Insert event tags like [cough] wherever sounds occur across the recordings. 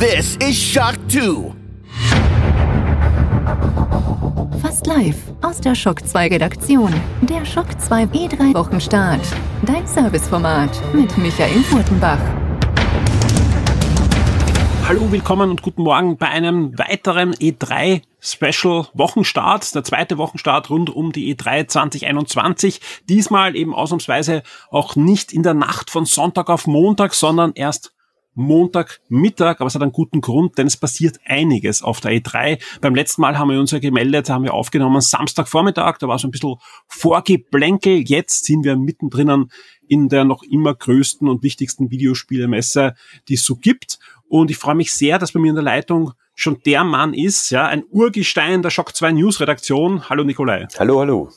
This is Shock 2. Fast live aus der Shock 2 Redaktion. Der Shock 2 E3 Wochenstart. Dein Serviceformat mit Michael Furtenbach. Hallo, willkommen und guten Morgen bei einem weiteren E3 Special Wochenstart, der zweite Wochenstart rund um die E3 2021. Diesmal eben ausnahmsweise auch nicht in der Nacht von Sonntag auf Montag, sondern erst Montagmittag, aber es hat einen guten Grund, denn es passiert einiges auf der E3. Beim letzten Mal haben wir uns ja gemeldet, haben wir aufgenommen Samstagvormittag, da war so ein bisschen Vorgeblänkel. Jetzt sind wir mittendrin in der noch immer größten und wichtigsten Videospielemesse, die es so gibt. Und ich freue mich sehr, dass bei mir in der Leitung schon der Mann ist, ja, ein Urgestein der Shock 2 News Redaktion. Hallo Nikolai. Hallo, hallo.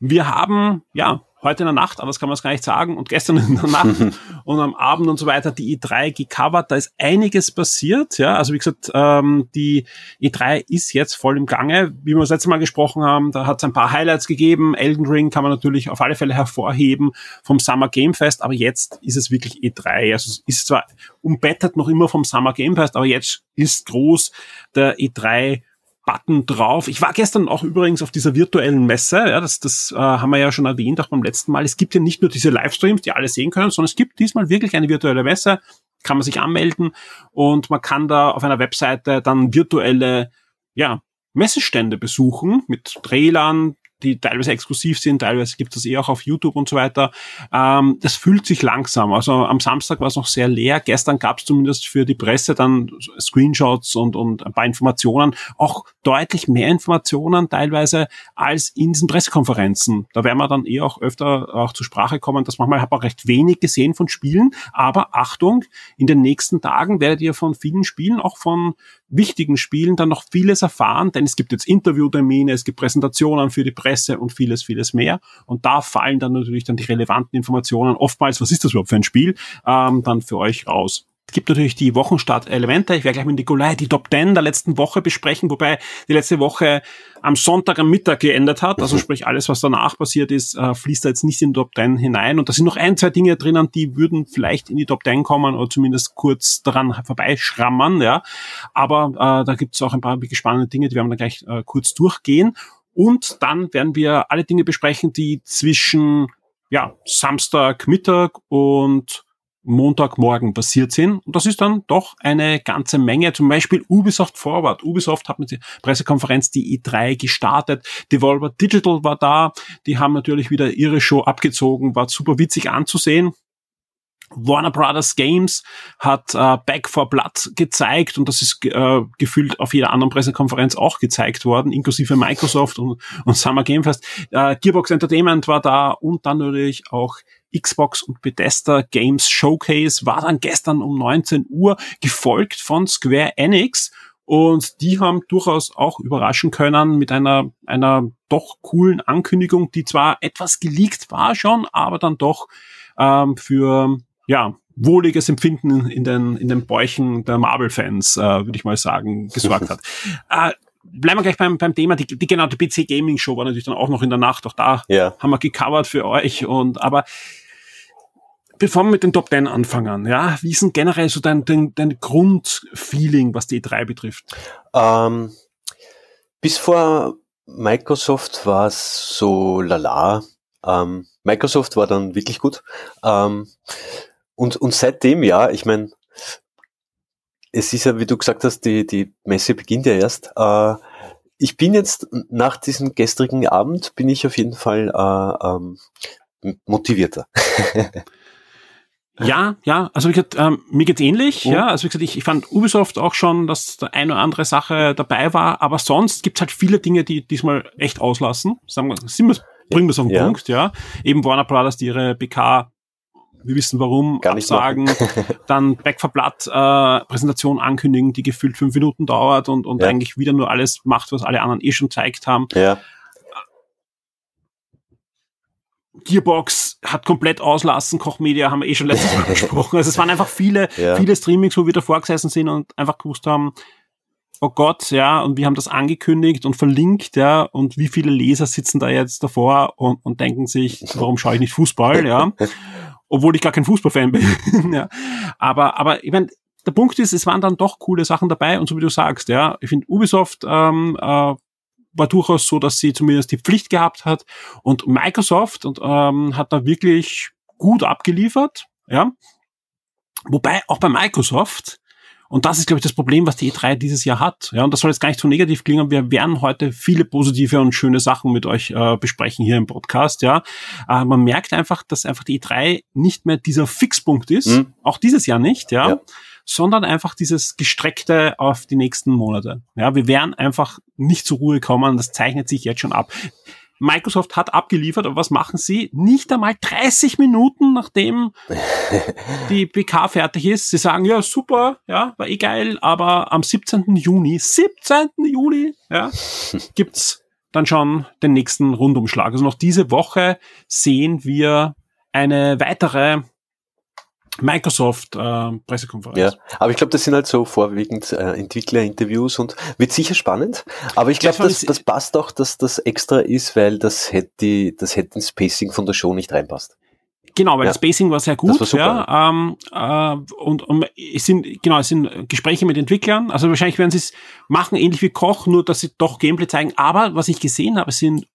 Wir haben, ja, heute in der Nacht, anders kann man es gar nicht sagen, und gestern in der Nacht [laughs] und am Abend und so weiter die E3 gecovert. Da ist einiges passiert. Ja, also wie gesagt, ähm, die E3 ist jetzt voll im Gange. Wie wir das letzte Mal gesprochen haben, da hat es ein paar Highlights gegeben. Elden Ring kann man natürlich auf alle Fälle hervorheben vom Summer Game Fest, aber jetzt ist es wirklich E3. Also es ist zwar umbettet noch immer vom Summer Game Fest, aber jetzt ist groß der E3 Button drauf. Ich war gestern auch übrigens auf dieser virtuellen Messe, ja, das, das äh, haben wir ja schon erwähnt, auch beim letzten Mal. Es gibt ja nicht nur diese Livestreams, die alle sehen können, sondern es gibt diesmal wirklich eine virtuelle Messe, kann man sich anmelden und man kann da auf einer Webseite dann virtuelle ja, Messestände besuchen mit Trailern, die teilweise exklusiv sind, teilweise gibt es eh auch auf YouTube und so weiter. Ähm, das fühlt sich langsam. Also am Samstag war es noch sehr leer. Gestern gab es zumindest für die Presse dann Screenshots und, und ein paar Informationen, auch deutlich mehr Informationen teilweise als in diesen Pressekonferenzen. Da werden wir dann eh auch öfter auch zur Sprache kommen, dass manchmal habe auch recht wenig gesehen von Spielen. Aber Achtung, in den nächsten Tagen werdet ihr von vielen Spielen, auch von wichtigen Spielen dann noch vieles erfahren, denn es gibt jetzt Interviewtermine, es gibt Präsentationen für die Presse und vieles, vieles mehr. Und da fallen dann natürlich dann die relevanten Informationen, oftmals, was ist das überhaupt für ein Spiel, ähm, dann für euch raus. Es gibt natürlich die Wochenstart-Elemente. Ich werde gleich mit Nikolai die Top 10 der letzten Woche besprechen, wobei die letzte Woche am Sonntag am Mittag geendet hat. Also mhm. sprich, alles, was danach passiert ist, äh, fließt da jetzt nicht in die Top 10 hinein. Und da sind noch ein, zwei Dinge drinnen, die würden vielleicht in die Top 10 kommen oder zumindest kurz daran vorbeischrammern. Ja. Aber äh, da gibt es auch ein paar wirklich spannende Dinge, die werden wir dann gleich äh, kurz durchgehen. Und dann werden wir alle Dinge besprechen, die zwischen ja, Samstag, Mittag und Montagmorgen passiert sind. Und das ist dann doch eine ganze Menge. Zum Beispiel Ubisoft Forward. Ubisoft hat mit der Pressekonferenz die E3 gestartet. Devolver Digital war da. Die haben natürlich wieder ihre Show abgezogen. War super witzig anzusehen. Warner Brothers Games hat äh, Back for Blood gezeigt und das ist äh, gefühlt auf jeder anderen Pressekonferenz auch gezeigt worden, inklusive Microsoft und, und Summer Game Fest. Äh, Gearbox Entertainment war da und dann natürlich auch Xbox und Bethesda Games Showcase war dann gestern um 19 Uhr gefolgt von Square Enix und die haben durchaus auch überraschen können mit einer, einer doch coolen Ankündigung, die zwar etwas geleakt war schon, aber dann doch ähm, für, ja, wohliges Empfinden in den, in den Bäuchen der Marvel-Fans, äh, würde ich mal sagen, gesorgt hat. [laughs] Äh, bleiben wir gleich beim, beim Thema, die, die genau, die PC Gaming Show war natürlich dann auch noch in der Nacht, auch da ja. haben wir gecovert für euch und, aber bevor wir mit den Top 10 anfangen, ja, wie ist denn generell so dein, dein, dein Grundfeeling, was die E3 betrifft? Ähm, bis vor Microsoft war es so lala. Ähm, Microsoft war dann wirklich gut. Ähm, und, und seitdem, ja, ich meine, es ist ja, wie du gesagt hast, die, die Messe beginnt ja erst. Äh, ich bin jetzt nach diesem gestrigen Abend, bin ich auf jeden Fall äh, ähm, motivierter. [laughs] Ja, ja, also wie gesagt, ähm, mir geht's ähnlich, oh. ja. Also wie gesagt, ich, ich fand Ubisoft auch schon, dass da eine oder andere Sache dabei war, aber sonst gibt's halt viele Dinge, die diesmal echt auslassen. Sagen wir, sind wir, bringen wir es auf den ja. Punkt, ja. Eben Warner Brothers, die ihre BK, wir wissen warum, Gar nicht absagen, [laughs] dann Back for Blood äh, Präsentation ankündigen, die gefühlt fünf Minuten dauert und, und ja. eigentlich wieder nur alles macht, was alle anderen eh schon zeigt haben. Ja. Gearbox hat komplett auslassen, Kochmedia haben wir eh schon letztes Mal [laughs] besprochen. Also es waren einfach viele, ja. viele Streamings, wo wir davor gesessen sind und einfach gewusst haben, oh Gott, ja, und wir haben das angekündigt und verlinkt, ja, und wie viele Leser sitzen da jetzt davor und, und denken sich, warum schaue ich nicht Fußball, ja, [laughs] obwohl ich gar kein Fußballfan bin, [laughs] ja. Aber, aber ich meine, der Punkt ist, es waren dann doch coole Sachen dabei und so wie du sagst, ja, ich finde Ubisoft ähm, äh, war durchaus so, dass sie zumindest die Pflicht gehabt hat und Microsoft und ähm, hat da wirklich gut abgeliefert, ja. Wobei auch bei Microsoft und das ist, glaube ich, das Problem, was die E3 dieses Jahr hat. Ja, und das soll jetzt gar nicht so negativ klingen. Wir werden heute viele positive und schöne Sachen mit euch äh, besprechen hier im Podcast. Ja, äh, man merkt einfach, dass einfach die E3 nicht mehr dieser Fixpunkt ist, mhm. auch dieses Jahr nicht. Ja. ja sondern einfach dieses gestreckte auf die nächsten Monate. Ja, wir werden einfach nicht zur Ruhe kommen. Das zeichnet sich jetzt schon ab. Microsoft hat abgeliefert, aber was machen sie? Nicht einmal 30 Minuten, nachdem [laughs] die PK fertig ist. Sie sagen, ja, super, ja, war eh geil, aber am 17. Juni, 17. Juli, ja, [laughs] gibt's dann schon den nächsten Rundumschlag. Also noch diese Woche sehen wir eine weitere Microsoft äh, Pressekonferenz. Ja, aber ich glaube, das sind halt so vorwiegend äh, Entwicklerinterviews und wird sicher spannend. Aber ich glaube, das, das passt auch, dass das extra ist, weil das hätte, das hätte ins Spacing von der Show nicht reinpasst. Genau, weil ja. das Spacing war sehr gut, war ja. Ähm, äh, und, und es sind genau, es sind Gespräche mit Entwicklern. Also wahrscheinlich werden sie es machen, ähnlich wie Koch, nur dass sie doch Gameplay zeigen. Aber was ich gesehen habe, sind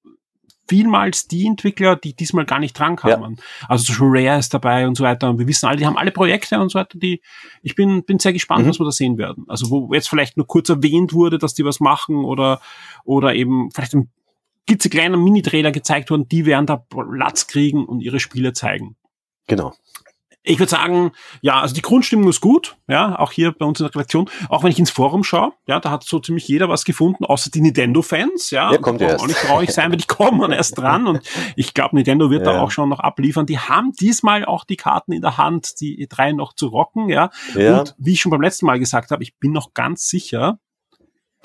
vielmals die Entwickler, die diesmal gar nicht dran kamen. Ja. Also so Rare ist dabei und so weiter. Und wir wissen alle, die haben alle Projekte und so weiter, die, ich bin, bin sehr gespannt, mhm. was wir da sehen werden. Also wo jetzt vielleicht nur kurz erwähnt wurde, dass die was machen oder, oder eben vielleicht ein klitzekleiner Mini-Trailer gezeigt wurden, die werden da Platz kriegen und ihre Spiele zeigen. Genau. Ich würde sagen, ja, also die Grundstimmung ist gut, ja, auch hier bei uns in der Redaktion. Auch wenn ich ins Forum schaue, ja, da hat so ziemlich jeder was gefunden, außer die Nintendo-Fans, ja. Ja, kommt erst. Auch nicht traurig sein, weil die kommen erst dran und ich glaube, Nintendo wird ja. da auch schon noch abliefern. Die haben diesmal auch die Karten in der Hand, die drei noch zu rocken, ja. ja. Und wie ich schon beim letzten Mal gesagt habe, ich bin noch ganz sicher,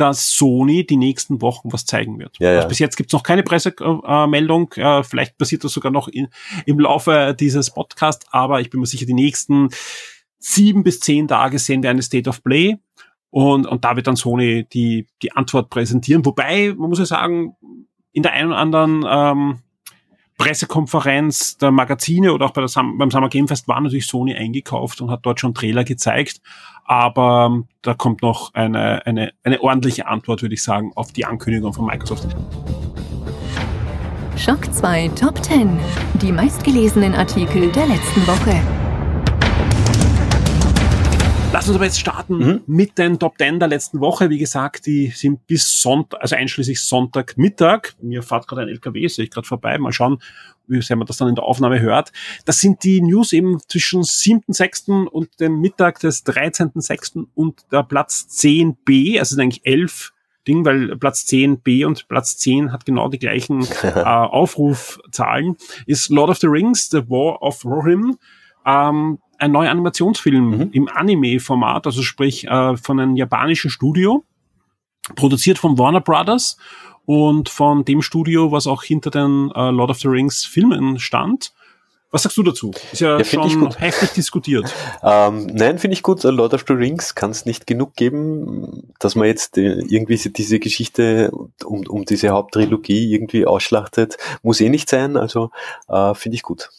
dass Sony die nächsten Wochen was zeigen wird. Ja, ja. Also bis jetzt gibt's noch keine Pressemeldung. Äh, vielleicht passiert das sogar noch in, im Laufe dieses Podcasts, aber ich bin mir sicher, die nächsten sieben bis zehn Tage sehen wir eine State of Play. Und, und da wird dann Sony die, die Antwort präsentieren. Wobei, man muss ja sagen, in der einen oder anderen ähm, Pressekonferenz der Magazine oder auch bei Sam beim Summer Game Fest war natürlich Sony eingekauft und hat dort schon Trailer gezeigt. Aber ähm, da kommt noch eine, eine, eine ordentliche Antwort, würde ich sagen, auf die Ankündigung von Microsoft. Schock 2 Top 10. Die meistgelesenen Artikel der letzten Woche. Lass uns aber jetzt starten mhm. mit den Top 10 der letzten Woche. Wie gesagt, die sind bis Sonntag, also einschließlich Sonntagmittag. Mir fährt gerade ein LKW, sehe ich gerade vorbei. Mal schauen, wie sehr man das dann in der Aufnahme hört. Das sind die News eben zwischen 7.6. und dem Mittag des 13.6. und der Platz 10b, also sind eigentlich 11 Ding, weil Platz 10b und Platz 10 hat genau die gleichen [laughs] äh, Aufrufzahlen, ist Lord of the Rings, The War of Rohirrim. Ähm, ein neuer Animationsfilm mhm. im Anime-Format, also sprich äh, von einem japanischen Studio, produziert von Warner Brothers und von dem Studio, was auch hinter den äh, Lord of the Rings Filmen stand. Was sagst du dazu? Ist ja, ja schon heftig diskutiert. [laughs] Ähm, nein, finde ich gut. Lord of the Rings kann es nicht genug geben, dass man jetzt äh, irgendwie diese Geschichte um, um diese Haupttrilogie irgendwie ausschlachtet. Muss eh nicht sein, also äh, finde ich gut.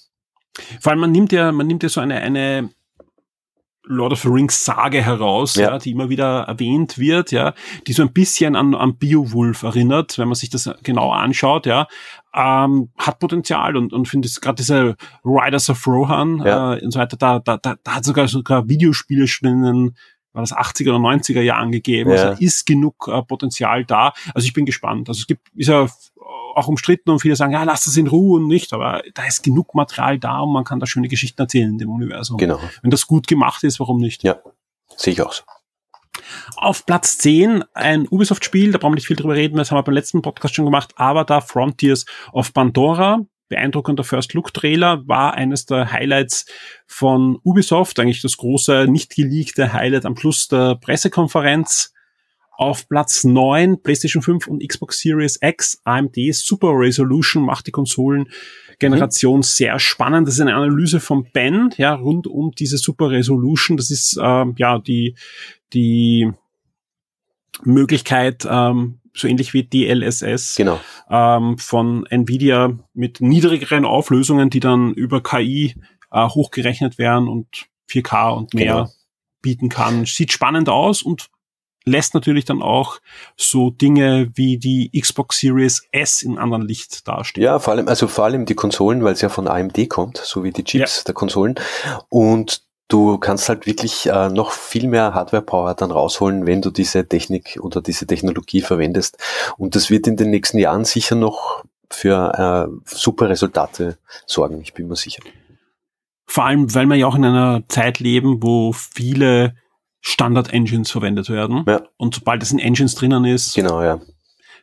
Vor allem, man nimmt ja, man nimmt ja so eine, eine Lord of the Rings Sage heraus, ja. ja. die immer wieder erwähnt wird, ja, die so ein bisschen an, an Beowulf erinnert, wenn man sich das genau anschaut, ja, ähm, hat Potenzial und, und finde es gerade diese Riders of Rohan ja. äh, und so weiter, da, da, da, da hat sogar sogar Videospiele schon in den war das 80er oder 90er Jahren gegeben. Ja. Also ist genug äh, Potenzial da. Also ich bin gespannt. Also es gibt, ist ja auch umstritten und viele sagen, ja, lass das in Ruhe und nicht, aber da ist genug Material da und man kann da schöne Geschichten erzählen in dem Universum. Genau. Wenn das gut gemacht ist, warum nicht? Ja, sehe ich auch so. Auf Platz 10 ein Ubisoft-Spiel, da brauchen wir nicht viel drüber reden, das haben wir beim letzten Podcast schon gemacht, aber da Frontiers of Pandora, beeindruckender First-Look-Trailer, war eines der Highlights von Ubisoft, eigentlich das große, nicht geleakte Highlight am Schluss der Pressekonferenz. Auf Platz 9 PlayStation 5 und Xbox Series X AMD Super Resolution macht die Konsolengeneration mhm. sehr spannend. Das ist eine Analyse von Ben, ja, rund um diese Super Resolution. Das ist äh, ja die die Möglichkeit, ähm, so ähnlich wie DLSS genau. ähm, von Nvidia mit niedrigeren Auflösungen, die dann über KI äh, hochgerechnet werden und 4K und mehr genau bieten kann. Sieht spannend aus und lässt natürlich dann auch so Dinge wie die Xbox Series S in anderen Licht dastehen. Ja, vor allem, also vor allem die Konsolen, weil es ja von AMD kommt, so wie die Chips ja. der Konsolen. Und du kannst halt wirklich äh, noch viel mehr Hardware-Power dann rausholen, wenn du diese Technik oder diese Technologie verwendest. Und das wird in den nächsten Jahren sicher noch für äh, super Resultate sorgen, ich bin mir sicher. Vor allem, weil wir ja auch in einer Zeit leben, wo viele Standard-Engines verwendet werden. Ja. Und sobald es in Engines drinnen ist, genau, ja.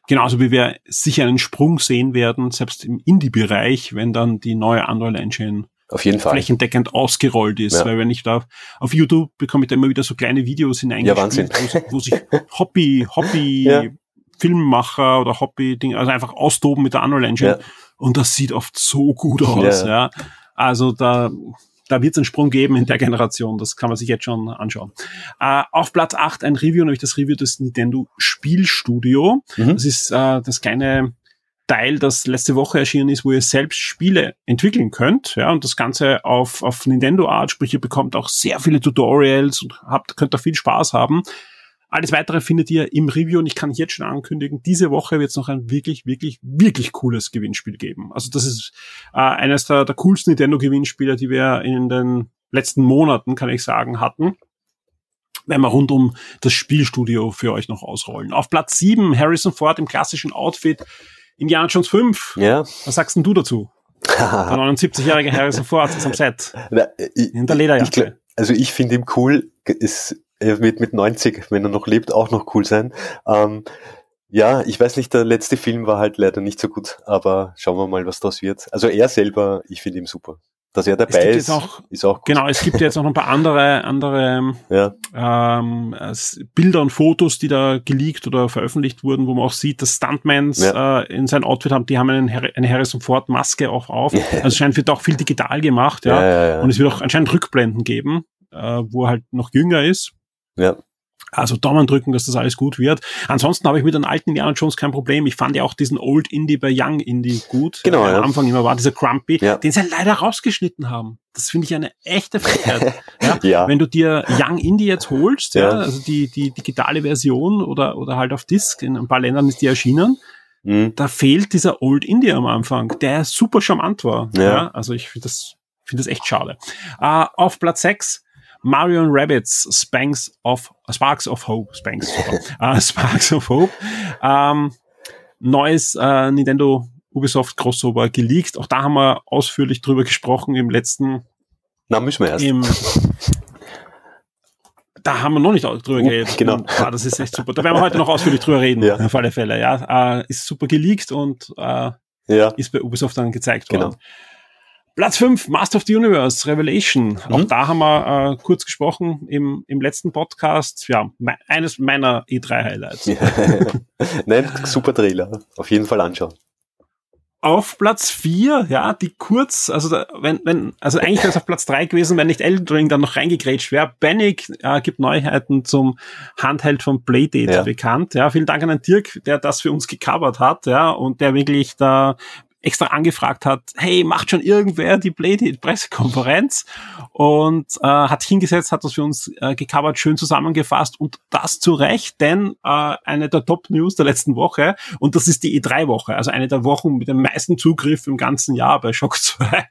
genauso wie wir sicher einen Sprung sehen werden, selbst im Indie-Bereich, wenn dann die neue Unreal Engine auf jeden Fall. flächendeckend ausgerollt ist. Ja. Weil wenn ich da auf YouTube bekomme ich da immer wieder so kleine Videos hineingespielt, ja, wo, wo sich Hobby, Hobby [laughs] ja. Filmemacher oder Hobby-Ding, also einfach austoben mit der Unreal Engine. Ja. Und das sieht oft so gut aus, ja. Also da, da wird es einen Sprung geben in der Generation. Das kann man sich jetzt schon anschauen. Äh, auf Platz 8 ein Review, nämlich das Review des Nintendo Spielstudio. Mhm. Das ist äh, das kleine Teil, das letzte Woche erschienen ist, wo ihr selbst Spiele entwickeln könnt. Ja, und das Ganze auf, auf Nintendo Art, sprich, ihr bekommt auch sehr viele Tutorials und habt, könnt da viel Spaß haben. Alles weitere findet ihr im Review und ich kann jetzt schon ankündigen, diese Woche wird es noch ein wirklich, wirklich, wirklich cooles Gewinnspiel geben. Also das ist äh, eines der, der coolsten Nintendo-Gewinnspiele, die wir in den letzten Monaten, kann ich sagen, hatten werden wir rund um das Spielstudio für euch noch ausrollen. Auf Platz 7 Harrison Ford im klassischen Outfit Indiana Jones 5. Ja. Was sagst denn du dazu? der [laughs] 79-jährige Harrison Ford ist am Set. Na, ich, in der Lederjacke. Ich, also ich finde ihn cool. Ist mit, mit 90, wenn er noch lebt, auch noch cool sein. Ähm, ja, ich weiß nicht, der letzte Film war halt leider nicht so gut, aber schauen wir mal, was das wird. Also er selber, ich finde ihn super. Dass er dabei ist, auch, ist auch gut. Genau, es gibt jetzt auch noch ein paar andere, andere [laughs] ja. ähm, Bilder und Fotos, die da geleakt oder veröffentlicht wurden, wo man auch sieht, dass Stuntmans ja. äh, in sein Outfit haben, die haben einen, eine Harrison Ford Maske auch auf. Also scheint wird auch viel digital gemacht, ja. ja und es wird auch anscheinend Rückblenden geben, äh, wo er halt noch jünger ist. Ja. Also Daumen drücken, dass das alles gut wird. Ansonsten habe ich mit den alten Indiana Jones kein Problem. Ich fand ja auch diesen Old Indie bei Young Indie gut. Genau. Ja. Am Anfang immer war dieser Crumpy, ja. den sie leider rausgeschnitten haben. Das finde ich eine echte Frechheit. [laughs] ja? ja. Wenn du dir Young Indie jetzt holst, ja. also die, die digitale Version oder, oder halt auf Disc, in ein paar Ländern ist die erschienen, mhm. da fehlt dieser Old Indie am Anfang, der super charmant war. Ja. Also ich finde das, finde das echt schade. Uh, auf Platz 6 Mario Rabbits Spanks of Sparks of Hope, Spanks, [laughs] uh, Sparks of Hope. Ähm, neues äh, Nintendo Ubisoft Crossover geleakt. Auch da haben wir ausführlich drüber gesprochen im letzten. Na, müssen wir erst. Im, da haben wir noch nicht drüber geredet. Genau. ah, das ist echt super. Da werden wir heute noch ausführlich drüber reden, [laughs] ja. auf alle Fälle. Ja, äh, ist super geleakt und äh, ja. ist bei Ubisoft dann gezeigt worden. Genau. Platz 5, Master of the Universe, Revelation. Mhm. Auch da haben wir äh, kurz gesprochen im, im letzten Podcast. Ja, me eines meiner E3-Highlights. [laughs] Nein, super Trailer. Auf jeden Fall anschauen. Auf Platz 4, ja, die kurz, also da, wenn, wenn, also eigentlich wäre es auf Platz 3 gewesen, wenn nicht Elden Ring dann noch reingegrätscht wäre. Bannick äh, gibt Neuheiten zum Handheld von Playdate ja. bekannt. Ja, vielen Dank an den Dirk, der das für uns gecovert hat, ja, und der wirklich da extra angefragt hat, hey, macht schon irgendwer die Blade-Pressekonferenz und äh, hat hingesetzt, hat das für uns äh, gecovert, schön zusammengefasst und das zu Recht, denn äh, eine der Top-News der letzten Woche und das ist die E3-Woche, also eine der Wochen mit dem meisten Zugriff im ganzen Jahr bei Shock 2.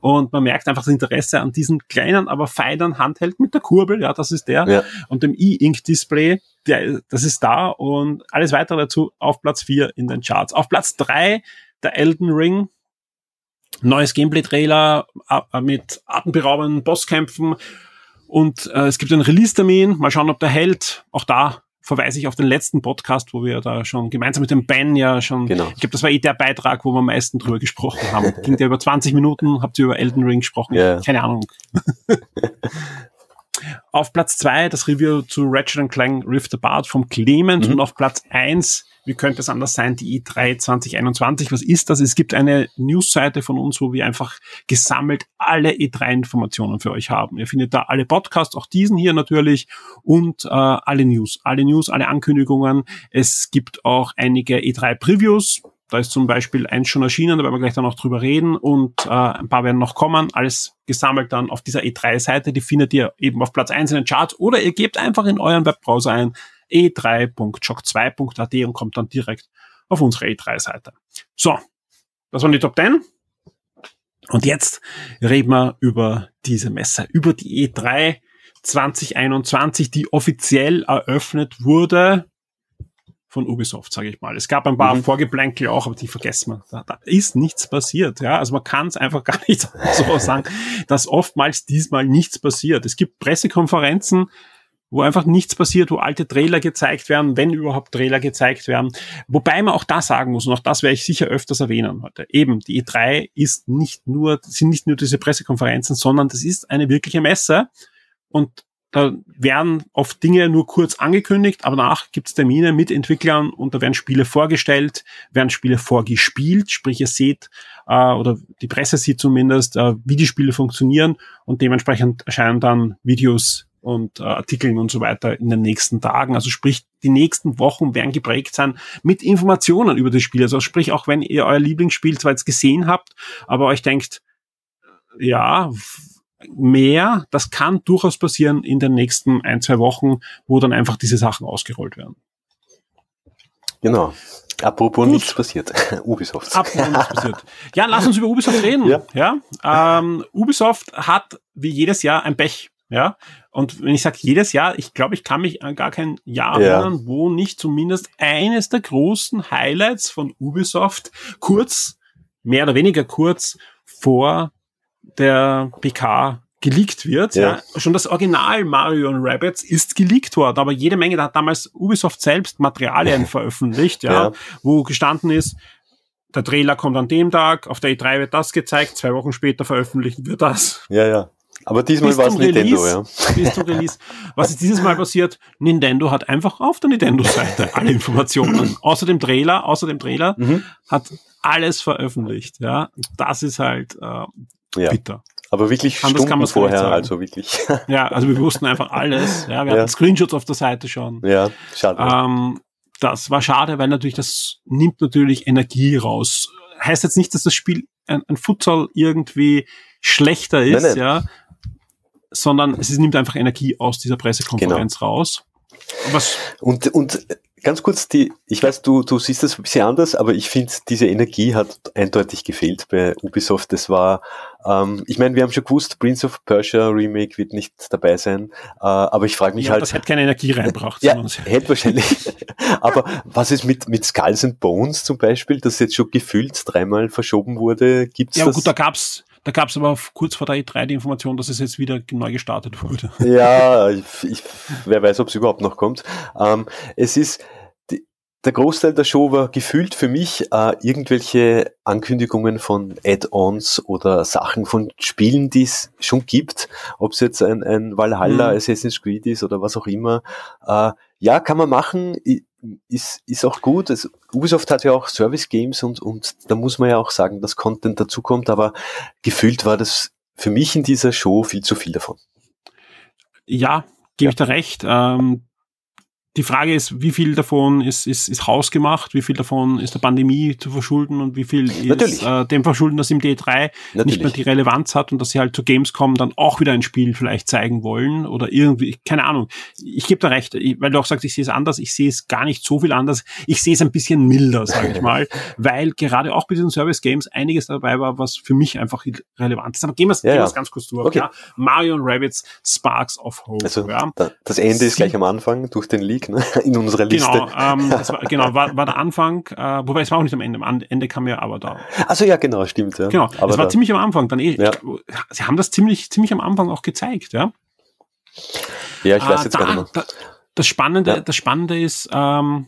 Und man merkt einfach das Interesse an diesem kleinen, aber feinen Handheld mit der Kurbel, ja, das ist der, ja. und dem E-Ink-Display, das ist da und alles weitere dazu auf Platz 4 in den Charts. Auf Platz 3 der Elden Ring. Neues Gameplay-Trailer äh, mit atemberaubenden Bosskämpfen. Und äh, es gibt einen Release-Termin. Mal schauen, ob der hält. Auch da verweise ich auf den letzten Podcast, wo wir da schon gemeinsam mit dem Ben ja schon, genau. ich glaube, das war eh der Beitrag, wo wir am meisten drüber gesprochen haben. [laughs] Ging der über 20 Minuten, habt ihr über Elden Ring gesprochen? Yeah. Keine Ahnung. [laughs] auf Platz zwei das Review zu Ratchet Clank Rift Apart vom Clement mhm. und auf Platz eins wie könnte es anders sein, die E3 2021. Was ist das? Es gibt eine Newsseite von uns, wo wir einfach gesammelt alle E3-Informationen für euch haben. Ihr findet da alle Podcasts, auch diesen hier natürlich und äh, alle News, alle News, alle Ankündigungen. Es gibt auch einige E3-Previews, Da ist zum Beispiel eins schon erschienen, da werden wir gleich dann noch drüber reden und äh, ein paar werden noch kommen. Alles gesammelt dann auf dieser E3-Seite. Die findet ihr eben auf Platz 1 in den Charts oder ihr gebt einfach in euren Webbrowser ein e3.shock2.at und kommt dann direkt auf unsere E3-Seite. So, das waren die Top 10. Und jetzt reden wir über diese Messe, über die E3 2021, die offiziell eröffnet wurde von Ubisoft, sage ich mal. Es gab ein paar mhm. Vorgeplänkel auch, aber die vergessen wir. Da, da ist nichts passiert. Ja, also man kann es einfach [laughs] gar nicht so sagen, dass oftmals diesmal nichts passiert. Es gibt Pressekonferenzen, wo einfach nichts passiert, wo alte Trailer gezeigt werden, wenn überhaupt Trailer gezeigt werden. Wobei man auch da sagen muss, und auch das werde ich sicher öfters erwähnen heute. Eben, die E3 ist nicht nur, sind nicht nur diese Pressekonferenzen, sondern das ist eine wirkliche Messe. Und da werden oft Dinge nur kurz angekündigt, aber danach gibt es Termine mit Entwicklern und da werden Spiele vorgestellt, werden Spiele vorgespielt, sprich ihr seht äh, oder die Presse sieht zumindest, äh, wie die Spiele funktionieren und dementsprechend erscheinen dann Videos und äh, Artikeln und so weiter in den nächsten Tagen. Also sprich, die nächsten Wochen werden geprägt sein mit Informationen über das Spiel. Also sprich, auch wenn ihr euer Lieblingsspiel zwar jetzt gesehen habt, aber euch denkt, ja, mehr, das kann durchaus passieren in den nächsten ein, zwei Wochen, wo dann einfach diese Sachen ausgerollt werden. Genau. Apropos Gut. nichts passiert. [laughs] Ubisoft. Apropos nichts passiert. Ja, lass uns über Ubisoft reden. Ja. ja? Ähm, Ubisoft hat wie jedes Jahr ein Pech. Ja, und wenn ich sage jedes Jahr, ich glaube, ich kann mich an gar kein Jahr ja. erinnern, wo nicht zumindest eines der großen Highlights von Ubisoft kurz, mehr oder weniger kurz vor der PK geleakt wird. Ja. ja. Schon das Original Mario und Rabbits ist geleakt worden, aber jede Menge, da hat damals Ubisoft selbst Materialien [laughs] veröffentlicht, ja, ja, wo gestanden ist, der Trailer kommt an dem Tag, auf der E3 wird das gezeigt, zwei Wochen später veröffentlichen wir das. Ja, ja. Aber diesmal war es Nintendo, ja. Bis zum Release. Was ist dieses Mal passiert? Nintendo hat einfach auf der Nintendo-Seite alle Informationen. außer dem Trailer, außer dem Trailer, mhm. hat alles veröffentlicht. Ja, das ist halt äh, ja. bitter. Aber wirklich Anders Stunden vorher, also wirklich. [laughs] Ja, also wir wussten einfach alles. Ja, wir ja. hatten Screenshots auf der Seite schon. Ja, schade. Ähm, das war schade, weil natürlich das nimmt natürlich Energie raus. Heißt jetzt nicht, dass das Spiel ein, ein Futsal irgendwie schlechter ist, nein, nein. ja, sondern es nimmt einfach Energie aus dieser Pressekonferenz genau. raus. Was und, und ganz kurz, die, ich weiß, du, du siehst das ein bisschen anders, aber ich finde, diese Energie hat eindeutig gefehlt bei Ubisoft. Das war, ähm, ich meine, wir haben schon gewusst, Prince of Persia Remake wird nicht dabei sein, äh, aber ich frage mich ja, halt. Das hätte keine Energie reinbracht. [laughs] ja, hätte wahrscheinlich. [laughs] aber was ist mit, mit Skulls and Bones zum Beispiel, das jetzt schon gefühlt dreimal verschoben wurde? Gibt's ja, das? gut, da gab's da gab es aber kurz vor der E3 die Information, dass es jetzt wieder neu gestartet wurde. [laughs] Ja, ich, ich, wer weiß, ob es überhaupt noch kommt. Ähm, es ist, der Großteil der Show war gefühlt für mich äh, irgendwelche Ankündigungen von Add-ons oder Sachen von Spielen, die es schon gibt. Ob es jetzt ein, ein Valhalla, mhm. Assassin's Creed ist oder was auch immer. Äh, ja, kann man machen ist, ist auch gut. Also Ubisoft hat ja auch Service Games und, und da muss man ja auch sagen, dass Content dazukommt, aber gefühlt war das für mich in dieser Show viel zu viel davon. Ja, gebe ja. ich da recht. Ähm, die Frage ist, wie viel davon ist, ist, ist hausgemacht, wie viel davon ist der Pandemie zu verschulden und wie viel ist äh, dem verschulden, dass im D3 Natürlich. nicht mehr die Relevanz hat und dass sie halt zu Gamescom dann auch wieder ein Spiel vielleicht zeigen wollen oder irgendwie, keine Ahnung. Ich gebe da recht, weil du auch sagst, ich sehe es anders, ich sehe es gar nicht so viel anders. Ich sehe es ein bisschen milder, sage ich mal, [laughs] weil gerade auch bei diesen Service Games einiges dabei war, was für mich einfach relevant ist. Aber gehen wir es ja, ja. ganz kurz durch. Okay. Ja? Mario und Rabbits Sparks of Hope. Also, ja? das Ende ist gleich am Anfang durch den Leak ne? [laughs] in unserer Liste. Genau, ähm, [laughs] war, genau war, war der Anfang, äh, wobei es war auch nicht am Ende. Am Ende kam ja aber da. Also ja, genau, stimmt. Ja. Genau, aber es war da, ziemlich am Anfang. Dann eh, ja. sie haben das ziemlich, ziemlich am Anfang auch gezeigt, ja. Ja, ich weiß äh, jetzt da, gar nicht mehr. Da, das Spannende, ja. das Spannende ist, ähm,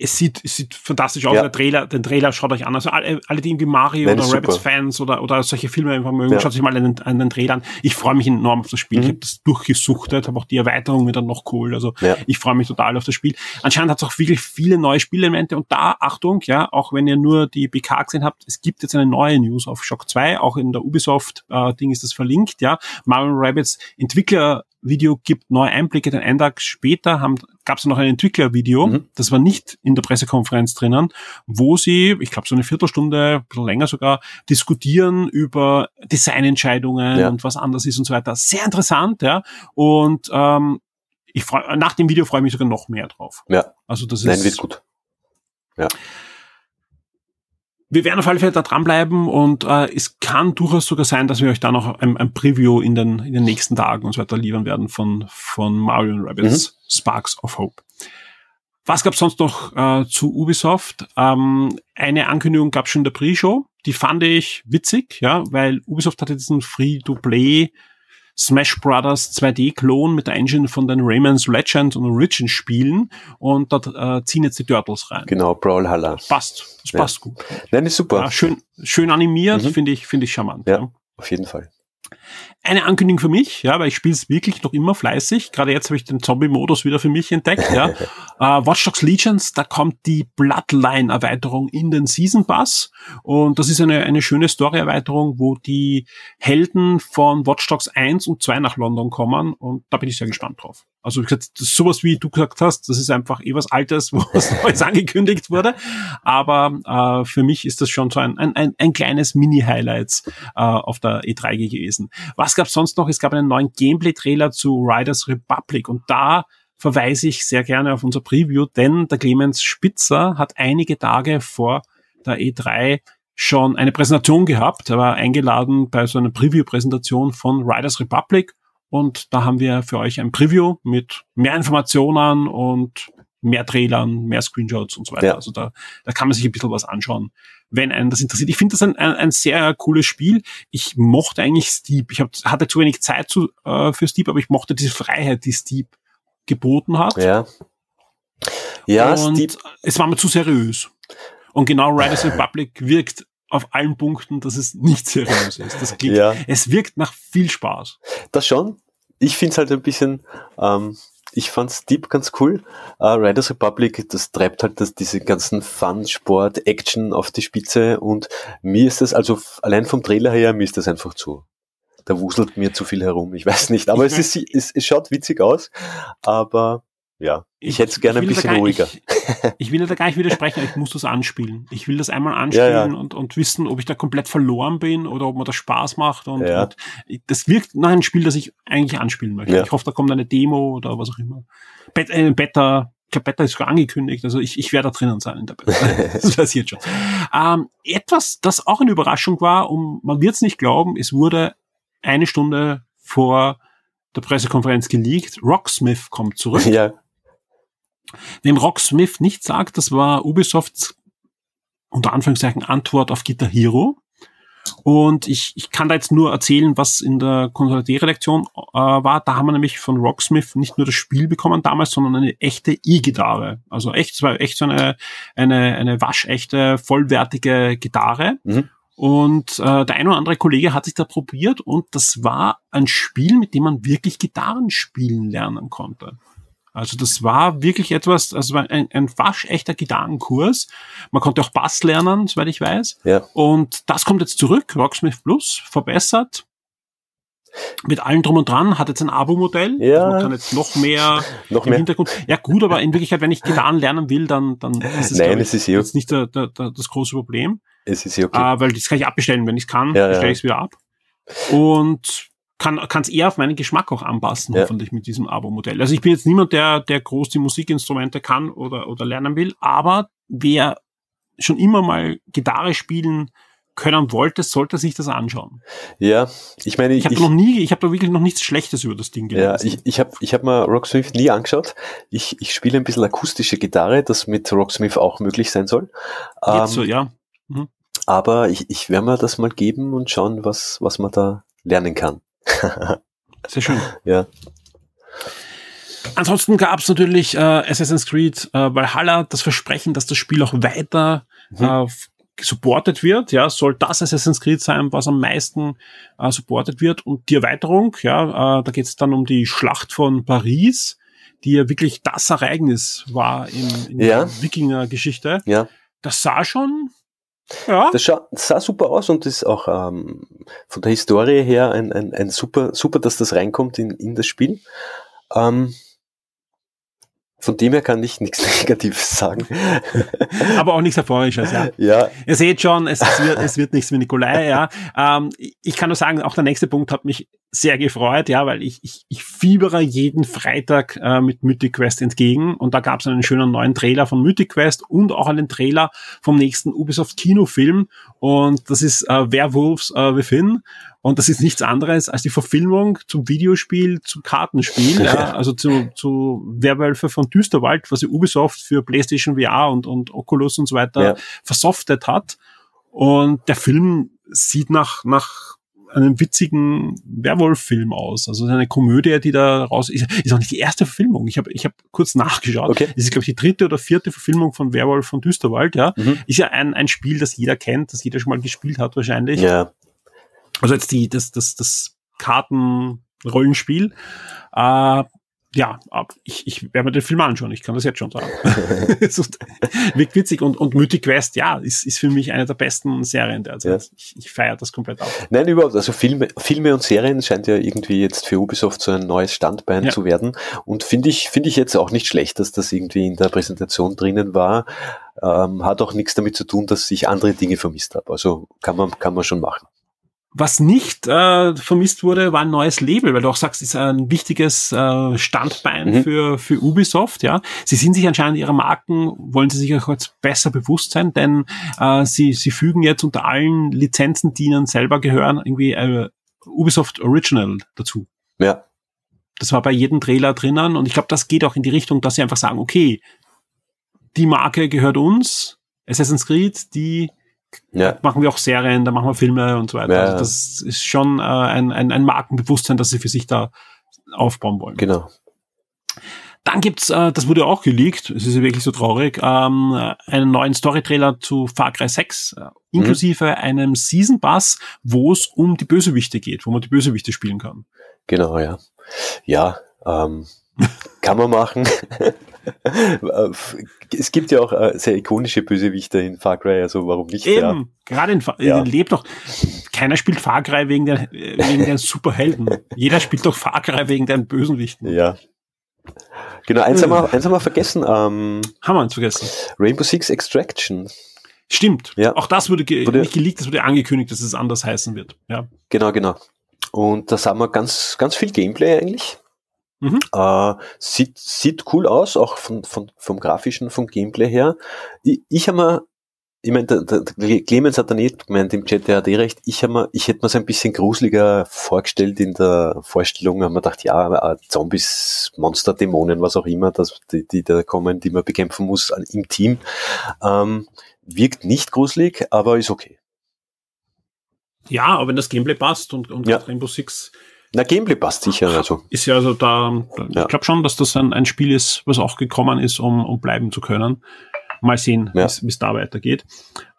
es sieht, es sieht fantastisch aus. Ja. Der Trailer, den Trailer schaut euch an. Also alle, alle die irgendwie Mario Nein, oder Rabbits Fans oder, oder solche Filme einfach mögen, ja. schaut sich mal an den, an den Trailer an. Ich freue mich enorm auf das Spiel. Mhm. Ich habe das durchgesuchtet, habe auch die Erweiterung wieder noch cool. Also ja. ich freue mich total auf das Spiel. Anscheinend hat es auch wirklich viele neue Spielelemente und da, Achtung, ja, auch wenn ihr nur die BK gesehen habt, es gibt jetzt eine neue News auf Shock 2, auch in der Ubisoft äh, Ding ist das verlinkt, ja. Mario Rabbits Entwickler Video gibt neue Einblicke. Den einen Tag später gab es noch ein Entwicklervideo, mhm. das war nicht in der Pressekonferenz drinnen, wo sie, ich glaube so eine Viertelstunde, ein bisschen länger sogar, diskutieren über Designentscheidungen ja. und was anders ist und so weiter. Sehr interessant, ja. Und ähm, ich freu, nach dem Video freue ich mich sogar noch mehr drauf. Ja. Also das ist. Nein, wird gut. Ja wir werden auf alle Fälle da dranbleiben und äh, es kann durchaus sogar sein, dass wir euch da noch ein, ein Preview in den, in den nächsten Tagen und so weiter liefern werden von, von Mario Rabbits mhm. Sparks of Hope. Was gab sonst noch äh, zu Ubisoft? Ähm, eine Ankündigung gab schon in der Pre-Show. Die fand ich witzig, ja, weil Ubisoft hatte diesen Free-to-Play Smash Brothers 2D-Klon mit der Engine von den Rayman's Legend und Origin Spielen und dort äh, ziehen jetzt die Turtles rein. Genau, Brawlhalla. Passt, das passt gut. Nein, ist super. Ja, schön, schön animiert, mhm. finde ich, finde ich charmant. Ja, ja, auf jeden Fall eine Ankündigung für mich, ja, weil ich spiele es wirklich noch immer fleißig. Gerade jetzt habe ich den Zombie-Modus wieder für mich entdeckt. Ja. uh, [laughs] Watch Dogs Legions, da kommt die Bloodline-Erweiterung in den Season Pass und das ist eine, eine schöne Story-Erweiterung, wo die Helden von Watch Dogs 1 und 2 nach London kommen und da bin ich sehr gespannt drauf. Also wie gesagt, sowas wie du gesagt hast, das ist einfach eh was Altes, wo [laughs] was Neues angekündigt wurde. Aber äh, für mich ist das schon so ein, ein, ein kleines Mini-Highlights äh, auf der E3 gewesen. Was gab es sonst noch? Es gab einen neuen Gameplay-Trailer zu Riders Republic und da verweise ich sehr gerne auf unser Preview, denn der Clemens Spitzer hat einige Tage vor der E3 schon eine Präsentation gehabt. Er war eingeladen bei so einer Preview-Präsentation von Riders Republic und da haben wir für euch ein Preview mit mehr Informationen und mehr Trailern, mehr Screenshots und so weiter. Ja. Also da, da kann man sich ein bisschen was anschauen, wenn einen das interessiert. Ich finde das ein, ein, ein, sehr cooles Spiel. Ich mochte eigentlich Steep. Ich hab, hatte zu wenig Zeit zu, äh, für Steep, aber ich mochte diese Freiheit, die Steep geboten hat. Ja. Ja, und Steep. es war mir zu seriös. Und genau Riders [laughs] Republic wirkt auf allen Punkten, dass es nicht seriös ist. Das klingt, ja. Es wirkt nach viel Spaß. Das schon. Ich finde es halt ein bisschen, ähm, ich fand's Deep ganz cool. Uh, Riders Republic, das treibt halt das, diese ganzen Fun, Sport, Action auf die Spitze und mir ist das, also allein vom Trailer her, mir ist das einfach zu. Da wuselt mir zu viel herum, ich weiß nicht. Aber es, ist, es, es schaut witzig aus, aber ja, ich, hätte es gerne ein bisschen ruhiger. Ich, ich, will da gar nicht widersprechen, ich muss das anspielen. Ich will das einmal anspielen ja, ja. Und, und wissen, ob ich da komplett verloren bin oder ob mir das Spaß macht. Und, ja. und das wirkt nach einem Spiel, das ich eigentlich anspielen möchte. Ich hoffe, da kommt eine Demo oder was auch immer. Bet, äh, Beta, ich glaube, Beta ist sogar angekündigt, also ich, ich werde da drinnen sein in der Beta. [laughs] das passiert schon. Ähm, etwas, das auch eine Überraschung war, und man wird es nicht glauben, es wurde eine Stunde vor der Pressekonferenz geleakt. Rocksmith kommt zurück. Ja. Wem Rocksmith nicht sagt, das war Ubisofts unter Anführungszeichen Antwort auf Guitar Hero. Und ich, ich kann da jetzt nur erzählen, was in der Konsolidator-Redaktion äh, war. Da haben wir nämlich von Rocksmith nicht nur das Spiel bekommen damals, sondern eine echte E-Gitarre. Also echt, es war echt so eine, eine, eine waschechte, vollwertige Gitarre. Mhm. Und äh, der ein oder andere Kollege hat sich da probiert und das war ein Spiel, mit dem man wirklich Gitarren spielen lernen konnte. Also das war wirklich etwas, also ein, ein waschechter Gitarrenkurs. Man konnte auch Bass lernen, soweit ich weiß. Ja. Und das kommt jetzt zurück, Rocksmith Plus, verbessert. Mit allem drum und dran, hat jetzt ein Abo-Modell. Ja. Also man kann jetzt noch mehr [laughs] noch im mehr. Hintergrund. Ja gut, aber in Wirklichkeit, wenn ich Gitarren lernen will, dann, dann ist es, Nein, es ist eh jetzt nicht der, der, der, das große Problem. Es ist eh okay. Äh, weil das kann ich abbestellen. Wenn ich es kann, ja, bestelle ich es wieder ab. Und kann es eher auf meinen Geschmack auch anpassen, ja. hoffentlich mit diesem Abo-Modell. Also ich bin jetzt niemand, der, der groß die Musikinstrumente kann oder, oder lernen will, aber wer schon immer mal Gitarre spielen können wollte, sollte sich das anschauen. Ja, ich meine, ich, ich habe noch nie, ich habe da wirklich noch nichts Schlechtes über das Ding gelesen. Ja, ich, ich habe ich hab mal Rocksmith nie angeschaut. Ich, ich spiele ein bisschen akustische Gitarre, das mit Rocksmith auch möglich sein soll. Jetzt ähm, so, ja. Mhm. Aber ich, ich werde mir das mal geben und schauen, was, was man da lernen kann. Sehr schön. Ja. Ansonsten gab es natürlich äh, Assassin's Creed äh, Valhalla das Versprechen, dass das Spiel auch weiter mhm. äh, supported wird, ja, soll das Assassin's Creed sein, was am meisten äh, supported wird und die Erweiterung, ja, äh, da geht es dann um die Schlacht von Paris, die ja wirklich das Ereignis war in, in ja. der Wikinger-Geschichte. Ja. Das sah schon Ja. Das sah, sah super aus und ist auch ähm, von der Historie her ein, ein, ein super, super, dass das reinkommt in, in das Spiel. Ähm, von dem her kann ich nichts [laughs] Negatives sagen. [laughs] Aber auch nichts Erfreuliches, ja. Ja, Ihr seht schon, es, es, wird, es wird nichts mit Nikolai, ja. Ähm, ich kann nur sagen, auch der nächste Punkt hat mich sehr gefreut, ja, weil ich, ich, ich fiebere jeden Freitag äh, mit Mythic Quest entgegen und da gab es einen schönen neuen Trailer von Mythic Quest und auch einen Trailer vom nächsten Ubisoft Kinofilm und das ist äh, Werewolves äh, Within und das ist nichts anderes als die Verfilmung zum Videospiel, zum Kartenspiel, ja, also zu, zu Werwölfe von Düsterwald, was ja Ubisoft für PlayStation VR und, und Oculus und so weiter Ja. versoftet hat. Und der Film sieht nach, nach einem witzigen Werwolf-Film aus. Also eine Komödie, die da raus ist. Ist auch nicht die erste Verfilmung. Ich habe ich hab kurz nachgeschaut. Okay. Das ist, glaube ich, die dritte oder vierte Verfilmung von Werwolf von Düsterwald, ja. Mhm. Ist ja ein, ein Spiel, das jeder kennt, das jeder schon mal gespielt hat wahrscheinlich. ja, Also jetzt die, das, das, das Kartenrollenspiel. Äh, ja, ich, ich werde mir den Film anschauen, ich kann das jetzt schon sagen. [laughs] [laughs] Wirkt witzig und, und Mythic Quest, ja, ist, ist für mich eine der besten Serien derzeit. Ja. Ich, ich feiere das komplett ab. Nein, überhaupt. Also Filme, Filme und Serien scheint ja irgendwie jetzt für Ubisoft so ein neues Standbein Ja. zu werden. Und finde ich, finde ich jetzt auch nicht schlecht, dass das irgendwie in der Präsentation drinnen war. Ähm, hat auch nichts damit zu tun, dass ich andere Dinge vermisst habe. Also kann man, kann man schon machen. Was nicht äh, vermisst wurde, war ein neues Label, weil du auch sagst, es ist ein wichtiges äh, Standbein Mhm. für, für Ubisoft. Ja, Sie sind sich anscheinend ihrer Marken, wollen sie sich auch jetzt besser bewusst sein, denn äh, sie, sie fügen jetzt unter allen Lizenzen, die ihnen selber gehören, irgendwie äh, Ubisoft Original dazu. Ja, Das war bei jedem Trailer drinnen und ich glaube, das geht auch in die Richtung, dass sie einfach sagen, okay, die Marke gehört uns, Assassin's Creed, die ja, machen wir auch Serien, da machen wir Filme und so weiter. Ja, also das ist schon äh, ein, ein, ein Markenbewusstsein, das sie für sich da aufbauen wollen. genau. Dann gibt's, äh, das wurde auch geleakt, es ist ja wirklich so traurig, ähm, einen neuen Story-Trailer zu Far Cry 6, äh, inklusive einem Season Pass, wo es um die Bösewichte geht, wo man die Bösewichte spielen kann. Genau, ja. Ja, ähm, [laughs] kann man machen. Es gibt ja auch äh, sehr ikonische Bösewichte in Far Cry, also warum nicht? Ja. Eben, gerade in Fa Ja. äh, lebt doch, keiner spielt Far Cry wegen der, äh, wegen den Superhelden. Jeder spielt doch Far Cry wegen den Bösenwichten. ja. Genau, eins haben wir, eins haben wir vergessen. Ähm, Haben wir uns vergessen. Rainbow Six Extraction. Stimmt. Ja. Auch das wurde, ge Wurde- nicht geleakt, das wurde angekündigt, dass es anders heißen wird. Ja. Genau, genau. Und da haben wir ganz, ganz viel Gameplay eigentlich. Mhm. Äh, sieht, sieht cool aus, auch von, von, vom grafischen, vom Gameplay her. Ich, ich habe mir, ich meine, der, der Clemens hat da nicht gemeint im Chat, der hat eh recht, ich, hab mir, ich hätte mir es ein bisschen gruseliger vorgestellt in der Vorstellung, haben wir gedacht, ja, äh, Zombies, Monster, Dämonen, was auch immer, das, die, die da kommen, die man bekämpfen muss an, im Team. Ähm, wirkt nicht gruselig, aber ist okay. ja, aber wenn das Gameplay passt und, und Ja. Rainbow Six Na, Gameplay passt sicher, also. ist ja also da, Ja. ich glaube schon, dass das ein, ein Spiel ist, was auch gekommen ist, um, um bleiben zu können. Mal sehen, Ja. wie es da weitergeht.